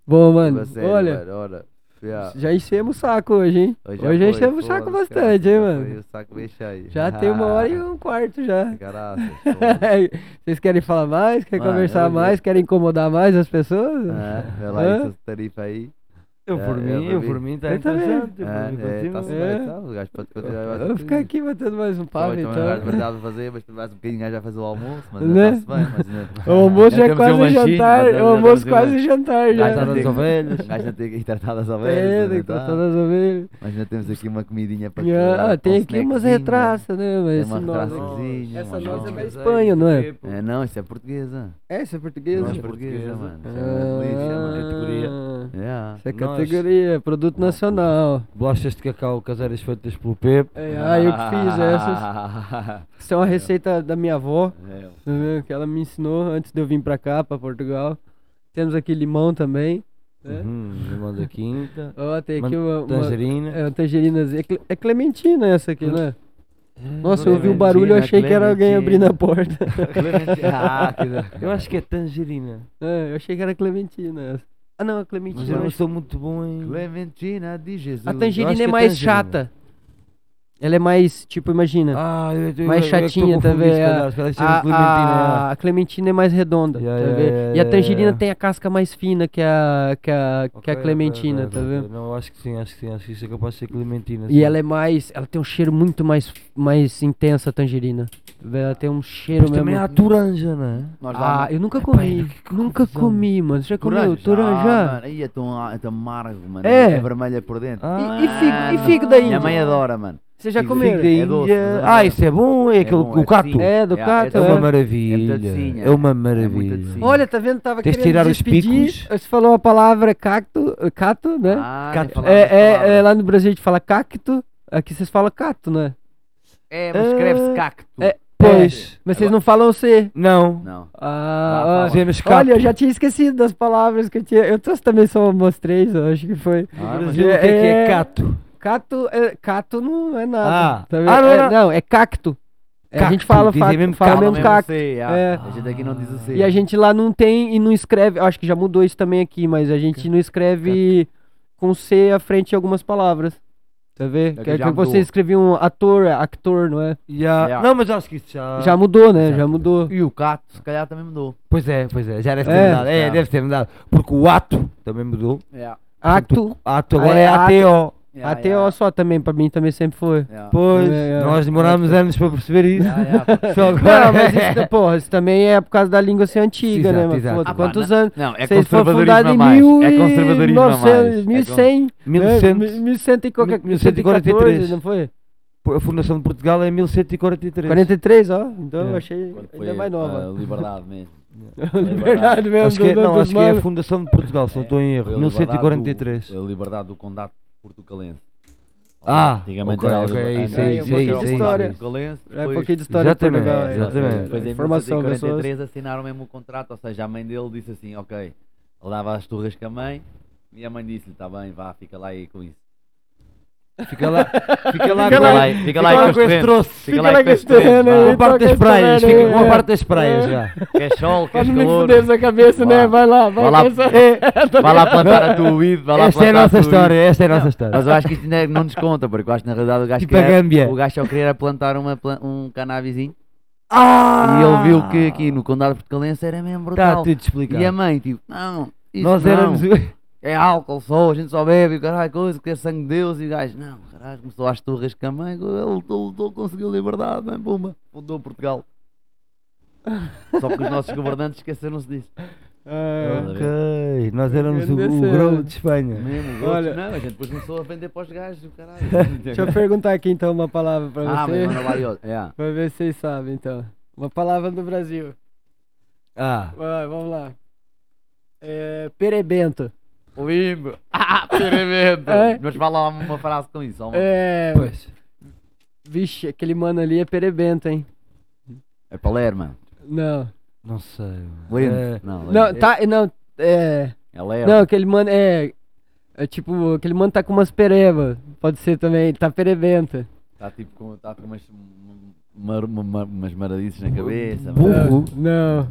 Bom, mano, olha, já enchemos o saco hoje, hein? Hoje, foi, enchemos o saco bastante, hein, mano? o saco cheio. Já tem uma hora e um quarto já. Graças. Vocês querem falar mais? Querem Mano, conversar mais? Querem incomodar mais as pessoas? Ah, Vê lá Hã? essa tarifa aí. Eu por É, mim, eu por mim tá eu por mim é, continuo. É. bem, tá. O gajo pode continuar. vai Eu vou ficar aqui batendo mais um papo, então. verdade fazer, mas mais um bocadinho vai fazer o almoço, mas Né? ainda- O almoço já é quase jantar. O já almoço quase jantar já. ainda das ovelhas. O gajo ainda tem que tratar das ovelhas. É, tem que tá. tratar das ovelhas. Mas ainda temos aqui uma comidinha para Ah, para tem aqui umas retraças, né? Mas uma retraçazinha, Essa nossa é da Espanha, não é? É, não, isso é portuguesa. É, essa é portuguesa? É portuguesa, portuguesa. mano. Isso é uma delícia, mano. categoria. Ah. Essa é categoria, produto nacional. Bolachas de cacau caseiras feitas pelo Pepe. É, ah, eu que fiz essas. Isso é uma receita da minha avó, É, tá vendo? que ela me ensinou antes de eu vir pra cá, pra Portugal. Temos aqui limão também. né? Uhum, limão da quinta. Ó, tem aqui uma, uma Tangerina. é, uma tangerinazinha. É É clementina essa aqui, né? Nossa, eu ouvi o Clementina, barulho e achei que era alguém Clementina. abrindo a porta. Ah, que da- Eu acho que é tangerina. É, eu achei que era clementina essa. Ah, não, a Mas clementina. eu eu não sou muito bom em. Clementina de Jesus. A tangerina é é mais tangerina. chata. Ela é mais, tipo, imagina. Ah, eu, eu, mais eu, chatinha eu também. confundido, se A, chama a- clementina. a- a clementina é mais redonda, Yeah, tá yeah, vendo? yeah, E a tangerina yeah. tem a casca mais fina que a, que a, que a clementina, tá vendo? Não, acho que sim, acho que sim, acho que isso é capaz de ser clementina. E ela é mais. Ela tem um cheiro muito mais, mais intenso, a tangerina. Tá vendo? Ela tem um cheiro Mas mesmo. também há a toranja, não é? Nós Ah, eu nunca Epá, comi. que Nunca comi, mano. Você já comeu Toranja? toranja? Ah, mano, aí é tão, é tão amargo, mano. É. É vermelha por dentro. Ah, E, e figo, e figo da Minha mãe adora, mano. Você já comeu? É doce, Índia. mas é Ah, bom. isso é bom, é, É aquele, bom, é o cato. É, do É, cato. É uma é. É maravilha. muito docinho, É uma é muito maravilha. docinho. Olha, tá vendo? Tava Tens de querendo tirar os despedir. picos. Você falou a palavra cacto, cato, né? Ah, Cato. nem falava é, é, é, lá no Brasil a gente fala cacto, aqui vocês falam cato, né? É, mas escreve-se É, cacto. é, Pois. Mas vocês não falam C. Não. Não. Ah, fala. ó. Dizemos cato. olha, eu já tinha esquecido das palavras que eu tinha. Eu trouxe também só umas três, eu acho que foi. Ah, mas Brasil, o que é que é É- cato? Cato, é, cato não é nada. Ah. tá vendo? Ah, não É- era- não, é cacto. É, a gente Cacto, fala, dizem fa- mesmo fala cacto. mesmo cacto. C, ah. É. A gente aqui não diz o C. E a gente lá não tem e não escreve. eu Acho que já mudou isso também aqui, mas a gente não escreve com C à frente de algumas palavras. Tá vendo? Que é já que mudou. você escrevia um ator, actor, não é? Já- Yeah. Não, mas acho que isso já. Já mudou, né? Exato. Já mudou. E o cato, se calhar, também mudou. Pois é, pois é. Já deve ter É. mudado. É, Já. deve ter mudado. Porque o ato também mudou. Acto. Ato agora é é ato. ATO. Até ó só também, pra mim também sempre foi. Pois, É, é. nós demorámos anos para perceber isso. Só Não, agora. mas isso, porra, isso também é por causa da língua ser antiga, né? Exato, Mas, exato. pô, Ah, quantos não- anos? Não, é Vocês foram conservadorismo fundados a em mais. mil É conservadorismo a mais. 900, É con- 1100, 1100. né? 1100 e qualquer 1143. não foi? A fundação de Portugal é 1143. 43, ó. Então eu É. achei foi ainda mais nova. a liberdade mesmo. Liberdade mesmo. Acho que, é, não, acho que é a fundação de Portugal, se não estou em erro. Foi a liberdade 1143. do- A liberdade do condado portucalense. Ah, Antigamente era ok, algo- isso antes isso o isso aí. de Colense, É um pouquinho de história Exatamente, é. exatamente. Depois em Informação, pessoas. 1943 assinaram mesmo o contrato, ou seja, a mãe dele disse assim, ok, ele dava as turras com a mãe e a mãe disse-lhe, está bem, vá, fica lá aí com isso. Fica lá, fica lá Fica com lá- a- fica fica lá lá com com esse troço. Fica lá com com esse terreno aí. Uma parte das praias, fica com a parte das praias já. Quer sol, quer Pra não me essa cabeça, né? Vai lá, vai lá, vai lá plantar a tua weed, vai lá Esta é a nossa história, esta é a nossa história. Mas eu acho que isto é- não nos conta, porque eu acho que na realidade o gajo Tipo a queria, Gâmbia. o gajo só queria era plantar um canabizinho Ah! e ele viu que aqui no Condado Portugalense era mesmo Está brutal. tudo explicado. e a mãe, tipo, não, Nós éramos. É álcool só, a gente só bebe, e caralho, coisa, quer sangue de Deus, e o gajo, não, caralho, começou às torres com a mãe, ele lutou, lutou, conseguiu liberdade, mãe, pumba, fundou Portugal. Só que os nossos governantes esqueceram-se disso. Ah, Ok, nós éramos o, Grande o grão de Espanha. Mesmo, Olha- não, a gente depois começou a vender para os gajos, caralho. Deixa eu perguntar aqui então uma palavra pra ah, você. outro. É. Pra ver se vocês sabem então. Uma palavra do Brasil. Ah, Vai, vamos lá. É, perebento. Lindo! Ah, perebento! É. Mas fala lá uma frase com isso. uma- É. pois. Vixe, aquele mano ali é perebento, hein? É Palermo. Não. Não sei. Lindo. É, Não, lindo. Não, tá. Não, é. É Lero. Não, aquele mano é. É tipo, aquele mano tá com umas perebas. Pode ser também, tá perebento. Está tipo com, tá com umas, mar, mar, umas maradices na cabeça. Burro. Não.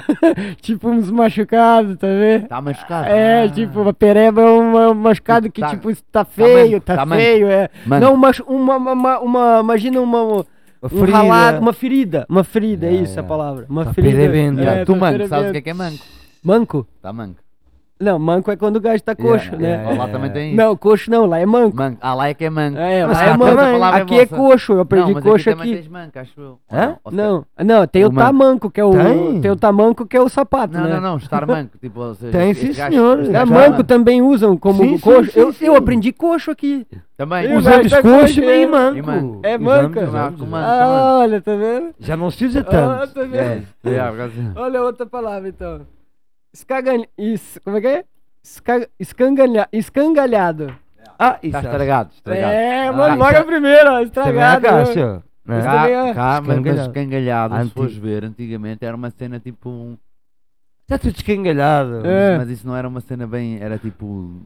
tipo uns machucados, tá vendo? Está machucado. É, Ah. tipo, uma pereba é um machucado que, Tá- tipo, tá feio, manco, tá, tá manco. feio, é. Mano, Não, uma, uma, uma, uma- imagina uma, Uma um ferida. ralado, uma ferida. Uma ferida, é É, isso a é. palavra. Uma Tá ferida. É, tu tá manco, sabes o que é que é manco? Manco? Está manco. Não, manco é quando o gajo tá coxo, Yeah, né? yeah, Lá também tem isso. Não, coxo não, lá é manco. Manco. Ah, lá é que é manco. É, Mas lá é manco. palavra Aqui é coxo, eu aprendi não, coxo aqui. também tens manco, acho eu. Hã? Não, não, tem O o, manco. tamanco, que é o. Tem? Tem o tamanco que é o sapato, Não, né? não, não, estar manco. Tipo, ou seja, Tem, sim, gajo- senhor. É, manco também usam como Sim, coxo. sim, eu, sim. eu aprendi coxo aqui. Também. Eu Usamos tá coxo e é. manco. É manca? Ah, manco. Ah, olha, tá vendo? Já não se usa Ah, tanto. tá vendo? É, é, por causa- Olha outra palavra então. Escagalha... Is... Como é que é? Esca... Escangalha... Escangalhado. Ah, isso Está estragado, estragado. É, Ah, mano, logo é- a primeira, é estragado. né? É? Isso também Cá, é- cá, mas, mas Escangalhado. escangalhado, se fores ver, antigamente era uma cena tipo. um- Está tudo escangalhado. É. Mas isso não era uma cena bem. Era tipo.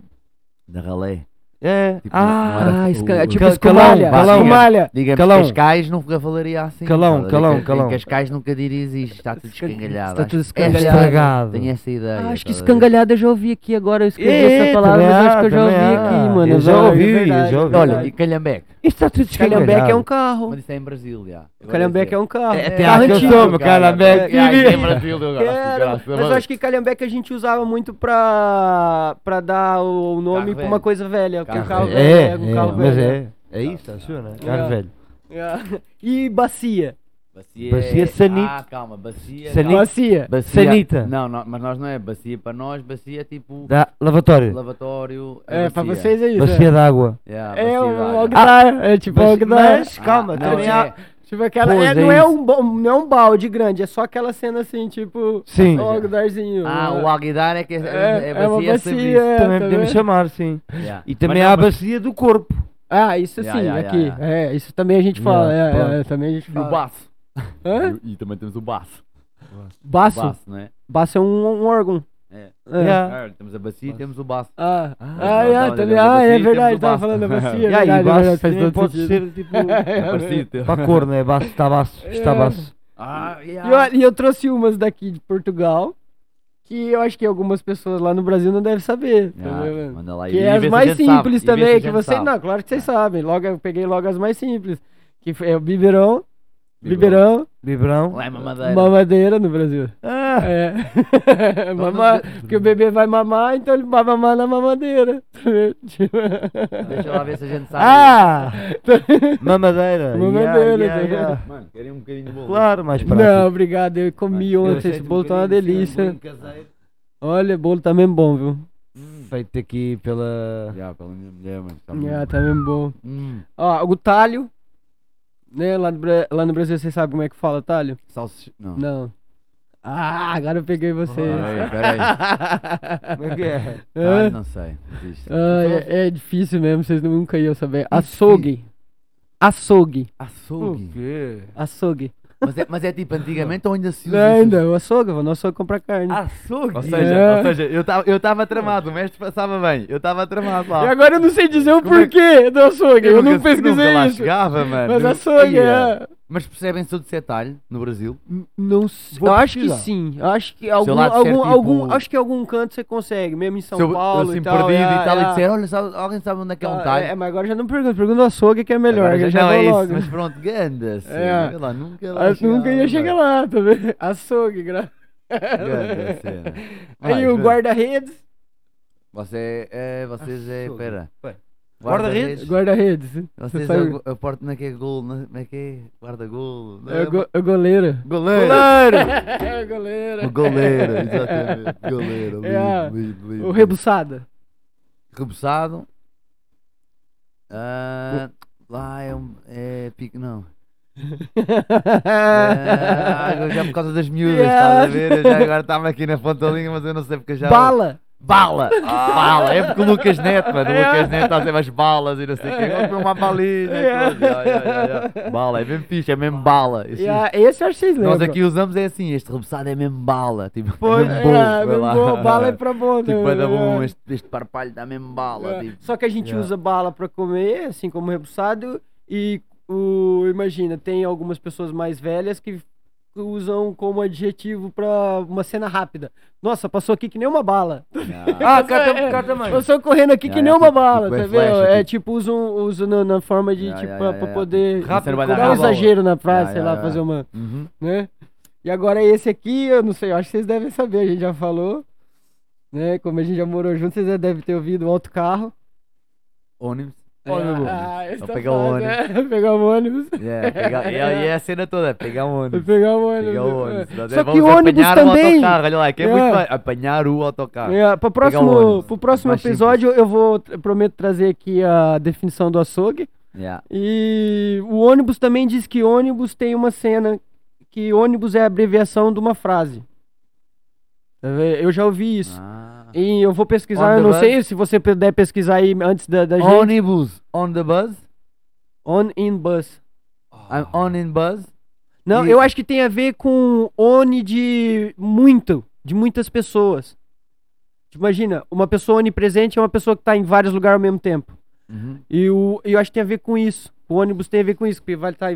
Da ralé. É. Tipo, Ah, o- esca... o- tipo Cal- escumalha. calão, escumalha. Digamos, Calão. Cascais nunca falaria assim. Calão, calão, Que- calão. Em Cascais nunca dirias isto, está tudo Esca- escangalhado. está tudo que É escangalhado. estragado. Tenho essa ideia. Ah, acho que escangalhado eu já ouvi aqui agora. Eu escrevi É, essa palavra, mas acho que eu já ouvi aqui, mano. Eu já é ouvi, eu já ouvi. é Olha, e calhambeque? Isto está tudo. Calhambeque é um carro. Mas isso é em Brasil, já. Agora Calhambeque é é um carro. É, É, tem carro antigo. Calhambeque. É, é em Brasil, eu agora. Era, Graças a mas eu acho que calhambeque a gente usava muito pra, pra dar o nome pra uma coisa velha. porque Carro um carro velho. velho. É, um é, carro mas velho. é. É isso, acho né? É. Carro velho. É. E bacia. Bacia, Bacia sanita. Ah, calma, bacia. Sanita. Bacia. Bacia. Sanita. Não, não, mas nós não é bacia para nós, bacia é tipo Da lavatório. lavatório. É, pra bacia. vocês é isso. Bacia d'água. Yeah, É, bacia é água. Ogdar. É tipo Ogdar. mas calma, Ah, também é- há. Tipo aquela. Pois, é, é não, é um, não é um balde grande, é só aquela cena assim, tipo. Sim. Um Ogdarzinho. Ah, né? o alguidar é que é, É, é, é uma bacia bacia, é. Também tá podemos vendo? chamar, sim. Yeah. E também Mas há não, a mas- bacia do corpo. Ah, isso sim, Yeah, yeah, aqui. yeah, É, isso também a gente fala. É, é, também a gente E o fala. Hã? E, e também temos o baço. Baço? Baço, não é? Baço é um, um órgão. É. É. Yeah. Ah, temos a bacia e temos o baço. Ah, Ah, ah, é, Ah, é verdade, temos o tava baço. falando da bacia. E aí, verdade, é baço verdade, faz todo pode sentido. ser tipo. É parecido. Para a cor, né? Baço, está baço. Está É. baço. Ah, E eu, e eu trouxe umas daqui de Portugal que eu acho que algumas pessoas lá no Brasil não devem saber. tá Ah, manda lá. Que E é as mais simples também, que vocês. sabe. Não, claro que vocês sabem. Logo eu peguei logo as mais simples. Que é o biberão, Biberão. biberão, Biberão. Lá é mamadeira. mamadeira no Brasil. Ah, É. Mamar, porque o bebê vai mamar, então ele vai mamar na mamadeira. Deixa lá ver se a gente sabe. ah! Mamadeira. Mamadeira, Yeah, yeah, tá yeah. Mano, querem um bocadinho de bolo. Claro, mais prático. Não, obrigado. Eu comi Eu ontem. Esse um bolo tá uma delícia. um. Olha, bolo tá mesmo bom, viu? Feito aqui pela. Já, pela minha mulher, mano. Tá Ah, mesmo. tá mesmo bom. Hum, Ó, o talho. Né, lá, no, lá no Brasil você sabe como é que fala talho? salsicha. Não. Não. Ah, agora eu peguei você. Peraí, peraí. Como é que é? Ah, não sei. Ah, é, é difícil mesmo, vocês nunca iam saber. Açougue. Açougue. O Açougue. quê? Açougue. Mas é, mas é tipo antigamente ou ainda se usa? Não, ainda, o açougue, vou no açougue comprar carne. Açougue? Ou seja, É. ou seja eu estava eu tava tramado, o mestre passava bem, eu estava tramado lá. E agora eu não sei dizer o Como é que- porquê do açougue, eu, não nunca- pesquisei nunca lá isso. chegava, mano. Mas açougue, Ia. é. Mas percebem-se todo esse detalhe no Brasil? Não sei. Vou Eu acho que pesquisar. sim. Eu acho que algum, lado algum, tipo- algum, acho que algum canto você consegue, mesmo em São Se eu, Paulo eu assim e tal. perdido é, e tal, é. e disser, olha, sabe- alguém sabe onde é que é um Ah, talho? É, mas agora já não pergunto, pergunta o açougue que é melhor, Agora que já não vou é isso, logo. mas pronto, ganda cena. É. Sei lá, nunca lá Acho que nunca ia chegar lá, tá vendo? Açougue, gra... Ganda cena. Aí Vai, o guarda-redes. Você é, vocês é, Açougue. pera. Vai. Guarda-redes. Guarda-redes. Vocês Você é sabe- o, go- a porta não é que é gol, não é- como é que é? Guarda-gol. não É o, go, é o goleiro. Goleiro. é o goleiro. O goleiro, exatamente. Goleiro, É, lindo, lindo, lindo. O rebuçado. Rebuçado. Ah, lá é um. É pico, não. Ah, já por causa das miúdas, Yeah. estás a ver? Eu já agora estava aqui na ponta da linha, mas eu não sei porque já. Bala. Bala! Bala! É porque o Lucas Neto, mano. O Yeah. Lucas Neto está a umas balas e não sei o quê. Agora foi uma balinha. Yeah. ya, ya, ya. Bala, é mesmo fixe, é mesmo bala. Esse- Yeah, esse acho que vocês lembram. Nós aqui usamos é assim, este rebuçado é mesmo bala. Tipo, Pô, é mesmo bom. é, mesmo bom, bala é pra bom. Tipo, é da bom, É. este, este parpalho dá mesmo bala. É. Tipo. Só que a gente Yeah. usa bala pra comer, assim como rebuçado, e o imagina, tem algumas pessoas mais velhas que usam como adjetivo pra uma cena rápida. Nossa, passou aqui que nem uma bala. Ah, cá, tam- é, cá também. Passou correndo aqui que É, nem uma tipo- bala, tá é vendo? É tipo. tipo, usam, usam na, na forma de, Yeah, tipo, yeah, pra, pra poder Rápido, dar um exagero na frase, sei lá, fazer uma, Uhum. né? E agora esse aqui, eu não sei, eu acho que vocês devem saber, a gente já falou, né? Como a gente já morou junto, vocês já devem ter ouvido o alto carro. Ônibus. Ônibus. Ah, esse Ou tá pegar o fácil, é, pegar o ônibus. Yeah, pegar, e, é- e é a cena toda, pegar Vai ônibus. pegar o ônibus. Pegar o é. ônibus. Nós Só é, que vamos ônibus apanhar também. o autocarro, olha lá, que é, É. muito mais. Apanhar o autocarro. É, pro o próximo, ônibus. pro próximo Mais episódio eu vou, eu prometo trazer aqui a definição do açougue. Yeah. E o ônibus também diz que ônibus tem uma cena que ônibus é a abreviação de uma frase. Tá? Eu já ouvi isso. Ah. E eu vou pesquisar, On eu não bus? sei se você puder pesquisar aí antes da, da gente. Ônibus on the bus. On in bus. I'm on in bus. Não, E- eu acho que tem a ver com one de muito, de muitas pessoas. Imagina, uma pessoa onipresente é uma pessoa que tá em vários lugares ao mesmo tempo. Uhum. E o, eu acho que tem a ver com isso. O ônibus tem a ver com isso, porque vai estar.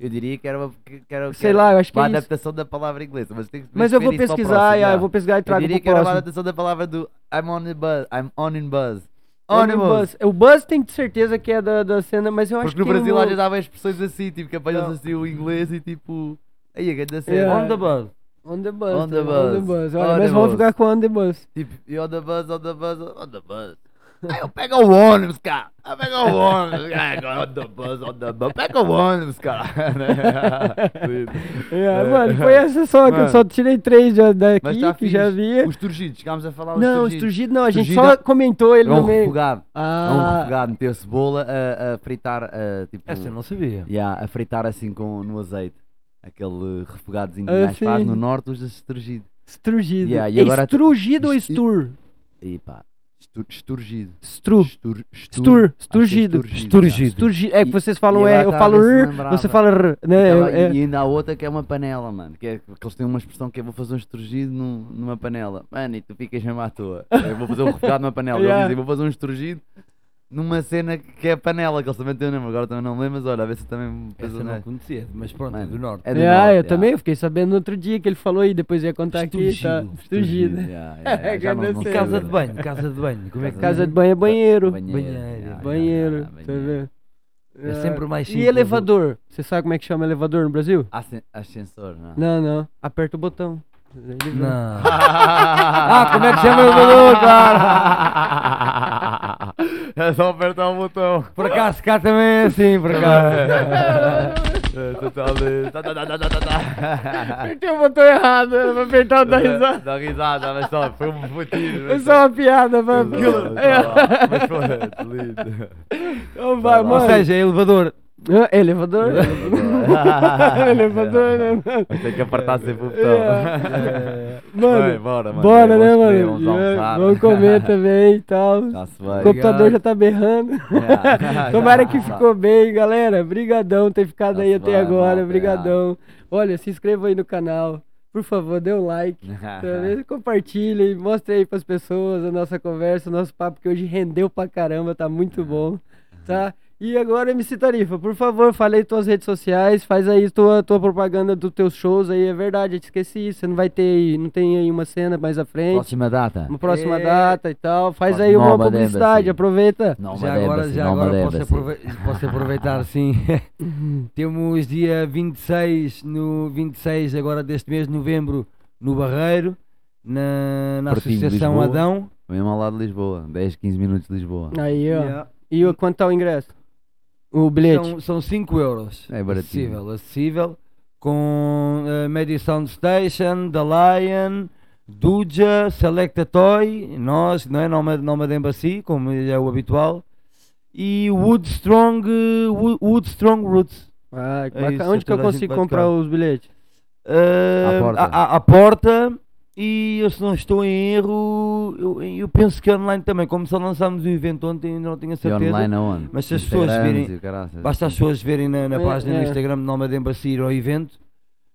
Eu diria que era uma. Que que era, que Sei era lá, eu acho que uma é isso. adaptação da palavra inglesa. Mas, tem que Mas eu vou isso pesquisar, próximo, já. eu vou pesquisar e Eu trago diria pro que era uma adaptação da palavra do I'm on in bus. I'm on in bus. On in Ônibus. bus. O bus tem certeza que é da, da cena, mas eu acho Porque no que. tem Brasil uma- às vezes dava expressões assim, tipo que apanhas Não. assim o inglês e tipo. Aí a grande cena. Yeah. On the bus. On the bus. On the On the bus. bus. On Olha, the mas vamos bus. ficar com on the bus. Tipo, e on the bus, on the bus, on the bus. Aí eu pego o ônibus, cara. Eu pego o ônibus. cara. On the bus, on the bus. Pega o ônibus, cara. É, mano, foi essa só, que eu Mano. só tirei três já daqui, Mas tá que já fixe. via. Os turgidos, chegámos a falar Não, turgidos não, a gente só é- comentou ele É um no meio. refogado. É um Ah, refogado, meteu cebola a, a fritar, a, tipo, Essa eu não sabia. yeah, a fritar assim com, no azeite. Aquele refogadozinho Ah, que mais faz no norte, usa-se turgido. estrugido. Yeah, e agora- Estrugido ou estur? E pá, esturgido. Stru. Stur, que é esturgido. Esturgido. É que vocês falam é, eu tá falo r, você fala r, né? E tava- É- E ainda há outra que é uma panela, mano. Que, é, que eles têm uma expressão que é vou fazer um esturgido num- numa panela. Mano, e tu ficas mesmo à toa. Eu vou fazer um refogado numa panela. Yeah. Eles dizem, vou fazer um esturgido numa cena que é panela, que eles também têm o nome. Agora também não lembro, mas olha, a ver se também Essa eu não conhecia, mas pronto, é Mano, do norte. É do É, norte, eu yeah. também, eu fiquei sabendo no outro dia que ele falou aí, depois ia contar aqui, tá? Esturgido, Estrugido. Yeah, yeah, yeah, não- não E sei casa de banho, casa de banho. Como é que Casa de banho é banheiro. Banheiro. Banheiro, yeah, yeah, yeah, tá vendo? É sempre mais E simples. elevador? Você sabe como é que chama elevador no Brasil? Ascen- Ascensor, não. Não, não. Aperta o botão. Não. ah, como é que chama o elevador, cara? É só apertar o botão. Por acaso cá também é assim, por acaso. É, tá. Tá, tá, tá, tá, tá, tá, tá. Apertei o botão errado, era pra apertar o da risada. Dá risada, mas só foi um motivo. Foi só uma piada, mano. Mas foi lindo. Então vai, Ou mano. seja, elevador Ah, elevador. elevador, né? mano? Vai ter que apertar sempre o botão. É. Mano, Vai, bora, mano. bora, É, né, mano? Vamos É, almoçar. Vamos comer também e tal. Já-se O vai. computador já tá berrando. É. Tomara que ficou bem, galera. Brigadão ter ficado aí Tá até suave, agora. Brigadão. Olha, se inscreva aí no canal. Por favor, dê um like. Também compartilhe, mostre aí pras pessoas a nossa conversa, o nosso papo que hoje rendeu pra caramba, tá muito bom, tá? E agora, MC Tarifa, por favor, fale aí tuas redes sociais, faz aí tua, tua propaganda dos teus shows aí, é verdade, eu te esqueci, você não vai ter aí, não tem aí uma cena mais à frente, Próxima data. uma próxima É. data e tal, faz Próxima aí uma publicidade, aproveita. Não, já agora, já agora posso, aprove posso aproveitar sim. Temos dia 26, no 26 agora deste mês de novembro, no Barreiro, na, na Associação Lisboa. Adão. Mesmo ao lado de Lisboa. 10, 15 minutos de Lisboa. Aí, ó. Yeah. E o- quanto tá o ingresso? O bilhete? São, são 5 euros. É baratinho. Acessível, acessível. Com uh, Media Sound Station, The Lion, Duja, Selecta Toy, nós, não é? Noma, Nomad Embassy, como é o habitual. E Woodstrong, uh, Wo- Woodstrong Roots. Ah, que É isso, Onde que eu consigo comprar os bilhetes? Uh, À porta. à- à- à porta. E eu, se não estou em erro, eu, eu penso que online também. Como só lançámos o evento ontem, ainda não tenho a E certeza. online aonde? Mas se as pessoas virem-. Basta as pessoas verem na, na É, página do é. Instagram de Nomad Embassy ir ao evento.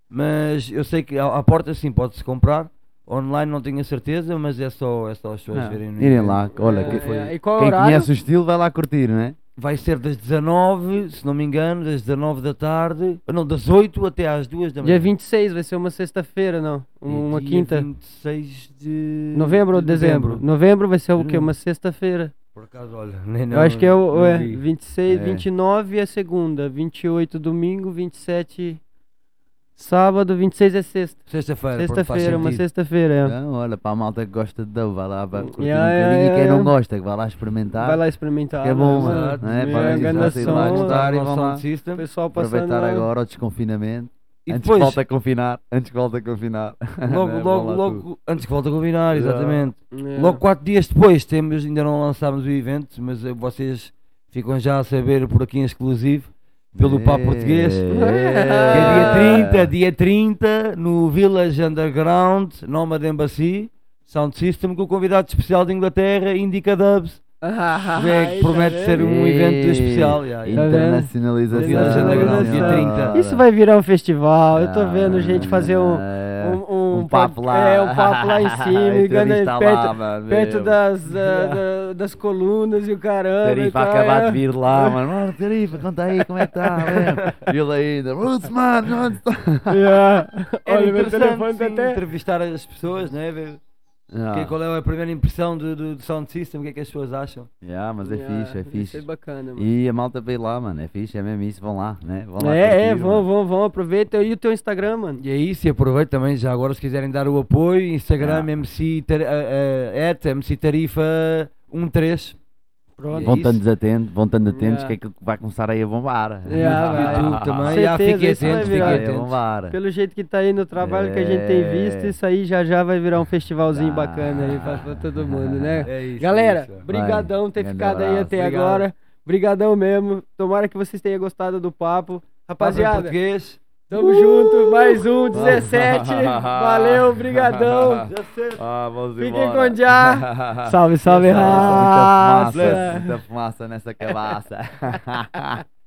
Mas eu sei que à, à porta sim pode-se comprar. Online não tenho a certeza, mas é só, é só as pessoas Ah, verem no Irem evento. lá, olha, É, que- é, e qual quem horário? conhece o estilo vai lá curtir, não é? Vai ser das 19, se não me engano, das 19 da tarde. Não, das 8 até às 2 da manhã. Dia 26, vai ser uma sexta-feira, não? E Uma dia quinta. 26 de Novembro ou de dezembro? Novembro vai ser o quê? Hum. Uma sexta-feira. Por acaso, olha. nem- Eu não- acho que é o é, vi. 26, É. 29 é segunda, 28 domingo, 27 sábado, 26 é sexta. Sexta-feira. Sexta-feira, uma sexta-feira. é. Então, olha, para a malta que gosta de dough, vai lá para curtir Yeah, um yeah, bocadinho. e quem yeah. não gosta, que vai lá experimentar. Vai lá experimentar. Que é bom, né, mano, é? É, Para grande já sair lá gostar e ao vão lá system. Pessoal aproveitar agora o desconfinamento. E antes depois, que volte a confinar. Antes que volte a confinar. logo, Né? logo, logo, tudo. antes que volte a combinar, Yeah. exatamente. É. Logo quatro dias depois temos, ainda não lançámos o evento, mas eh, vocês ficam já a saber por aqui em exclusivo, pelo Papo Português. É. É dia 30, dia 30, no Village Underground, Nomad Embassy, Sound System, com o convidado especial de Inglaterra, Indica Dubs. Ah, É, que promete ser um evento especial. yeah, yeah. Internacionalização. Internacionalização, dia 30. Isso vai virar um festival. Eu tô Ah, vendo gente fazer um, é, um, um, um papo lá. É, um papo lá em cima, e ganha Entrevista perto, lá, mano, perto das, da- da- das colunas e o caramba. Tarifa acabar é. de vir lá, mano. Oh, Tarifa, conta aí como é que está. E ele ainda, Roots, mano, onde está? Yeah. Olha, meu telefone tá sim, até. entrevistar as pessoas, né? ver Ah, que- qual é a primeira impressão do, do, do Sound System, o que é que as pessoas acham. yeah, mas é Yeah, fixe, é Isso fixe. é bacana, mano. E a malta veio lá, mano. É fixe, é mesmo isso. Vão lá, né? Vão lá É, é, curtir, vão, mano. vão, vão, aproveita. E o teu Instagram, mano? E é isso, e aproveito também já agora se quiserem dar o apoio, Instagram Ah. MC, tar, uh, at MC Tarifa 13. Pronto. É Vão estando desatentos, vão estando atentos Yeah. que aquilo vai começar aí a bombar. Yeah, vai. YouTube também. Certeza, Já vai atentos, fiquem Vai atentos. bombar. Pelo jeito que tá aí no trabalho que a gente tem visto, É. isso aí já já vai virar um festivalzinho Ah. bacana aí pra, pra todo mundo, né? É isso. Galera, é isso. brigadão ter Grande ficado aí abraço. até Obrigado. agora. Brigadão mesmo. Tomara que vocês tenham gostado do papo. Rapaziada, tamo junto. Mais um, 17. Valeu, brigadão. Ah, vamos Fiquem embora. com já. Salve, salve, Muita raça. fumaça, muita fumaça nessa cabaça.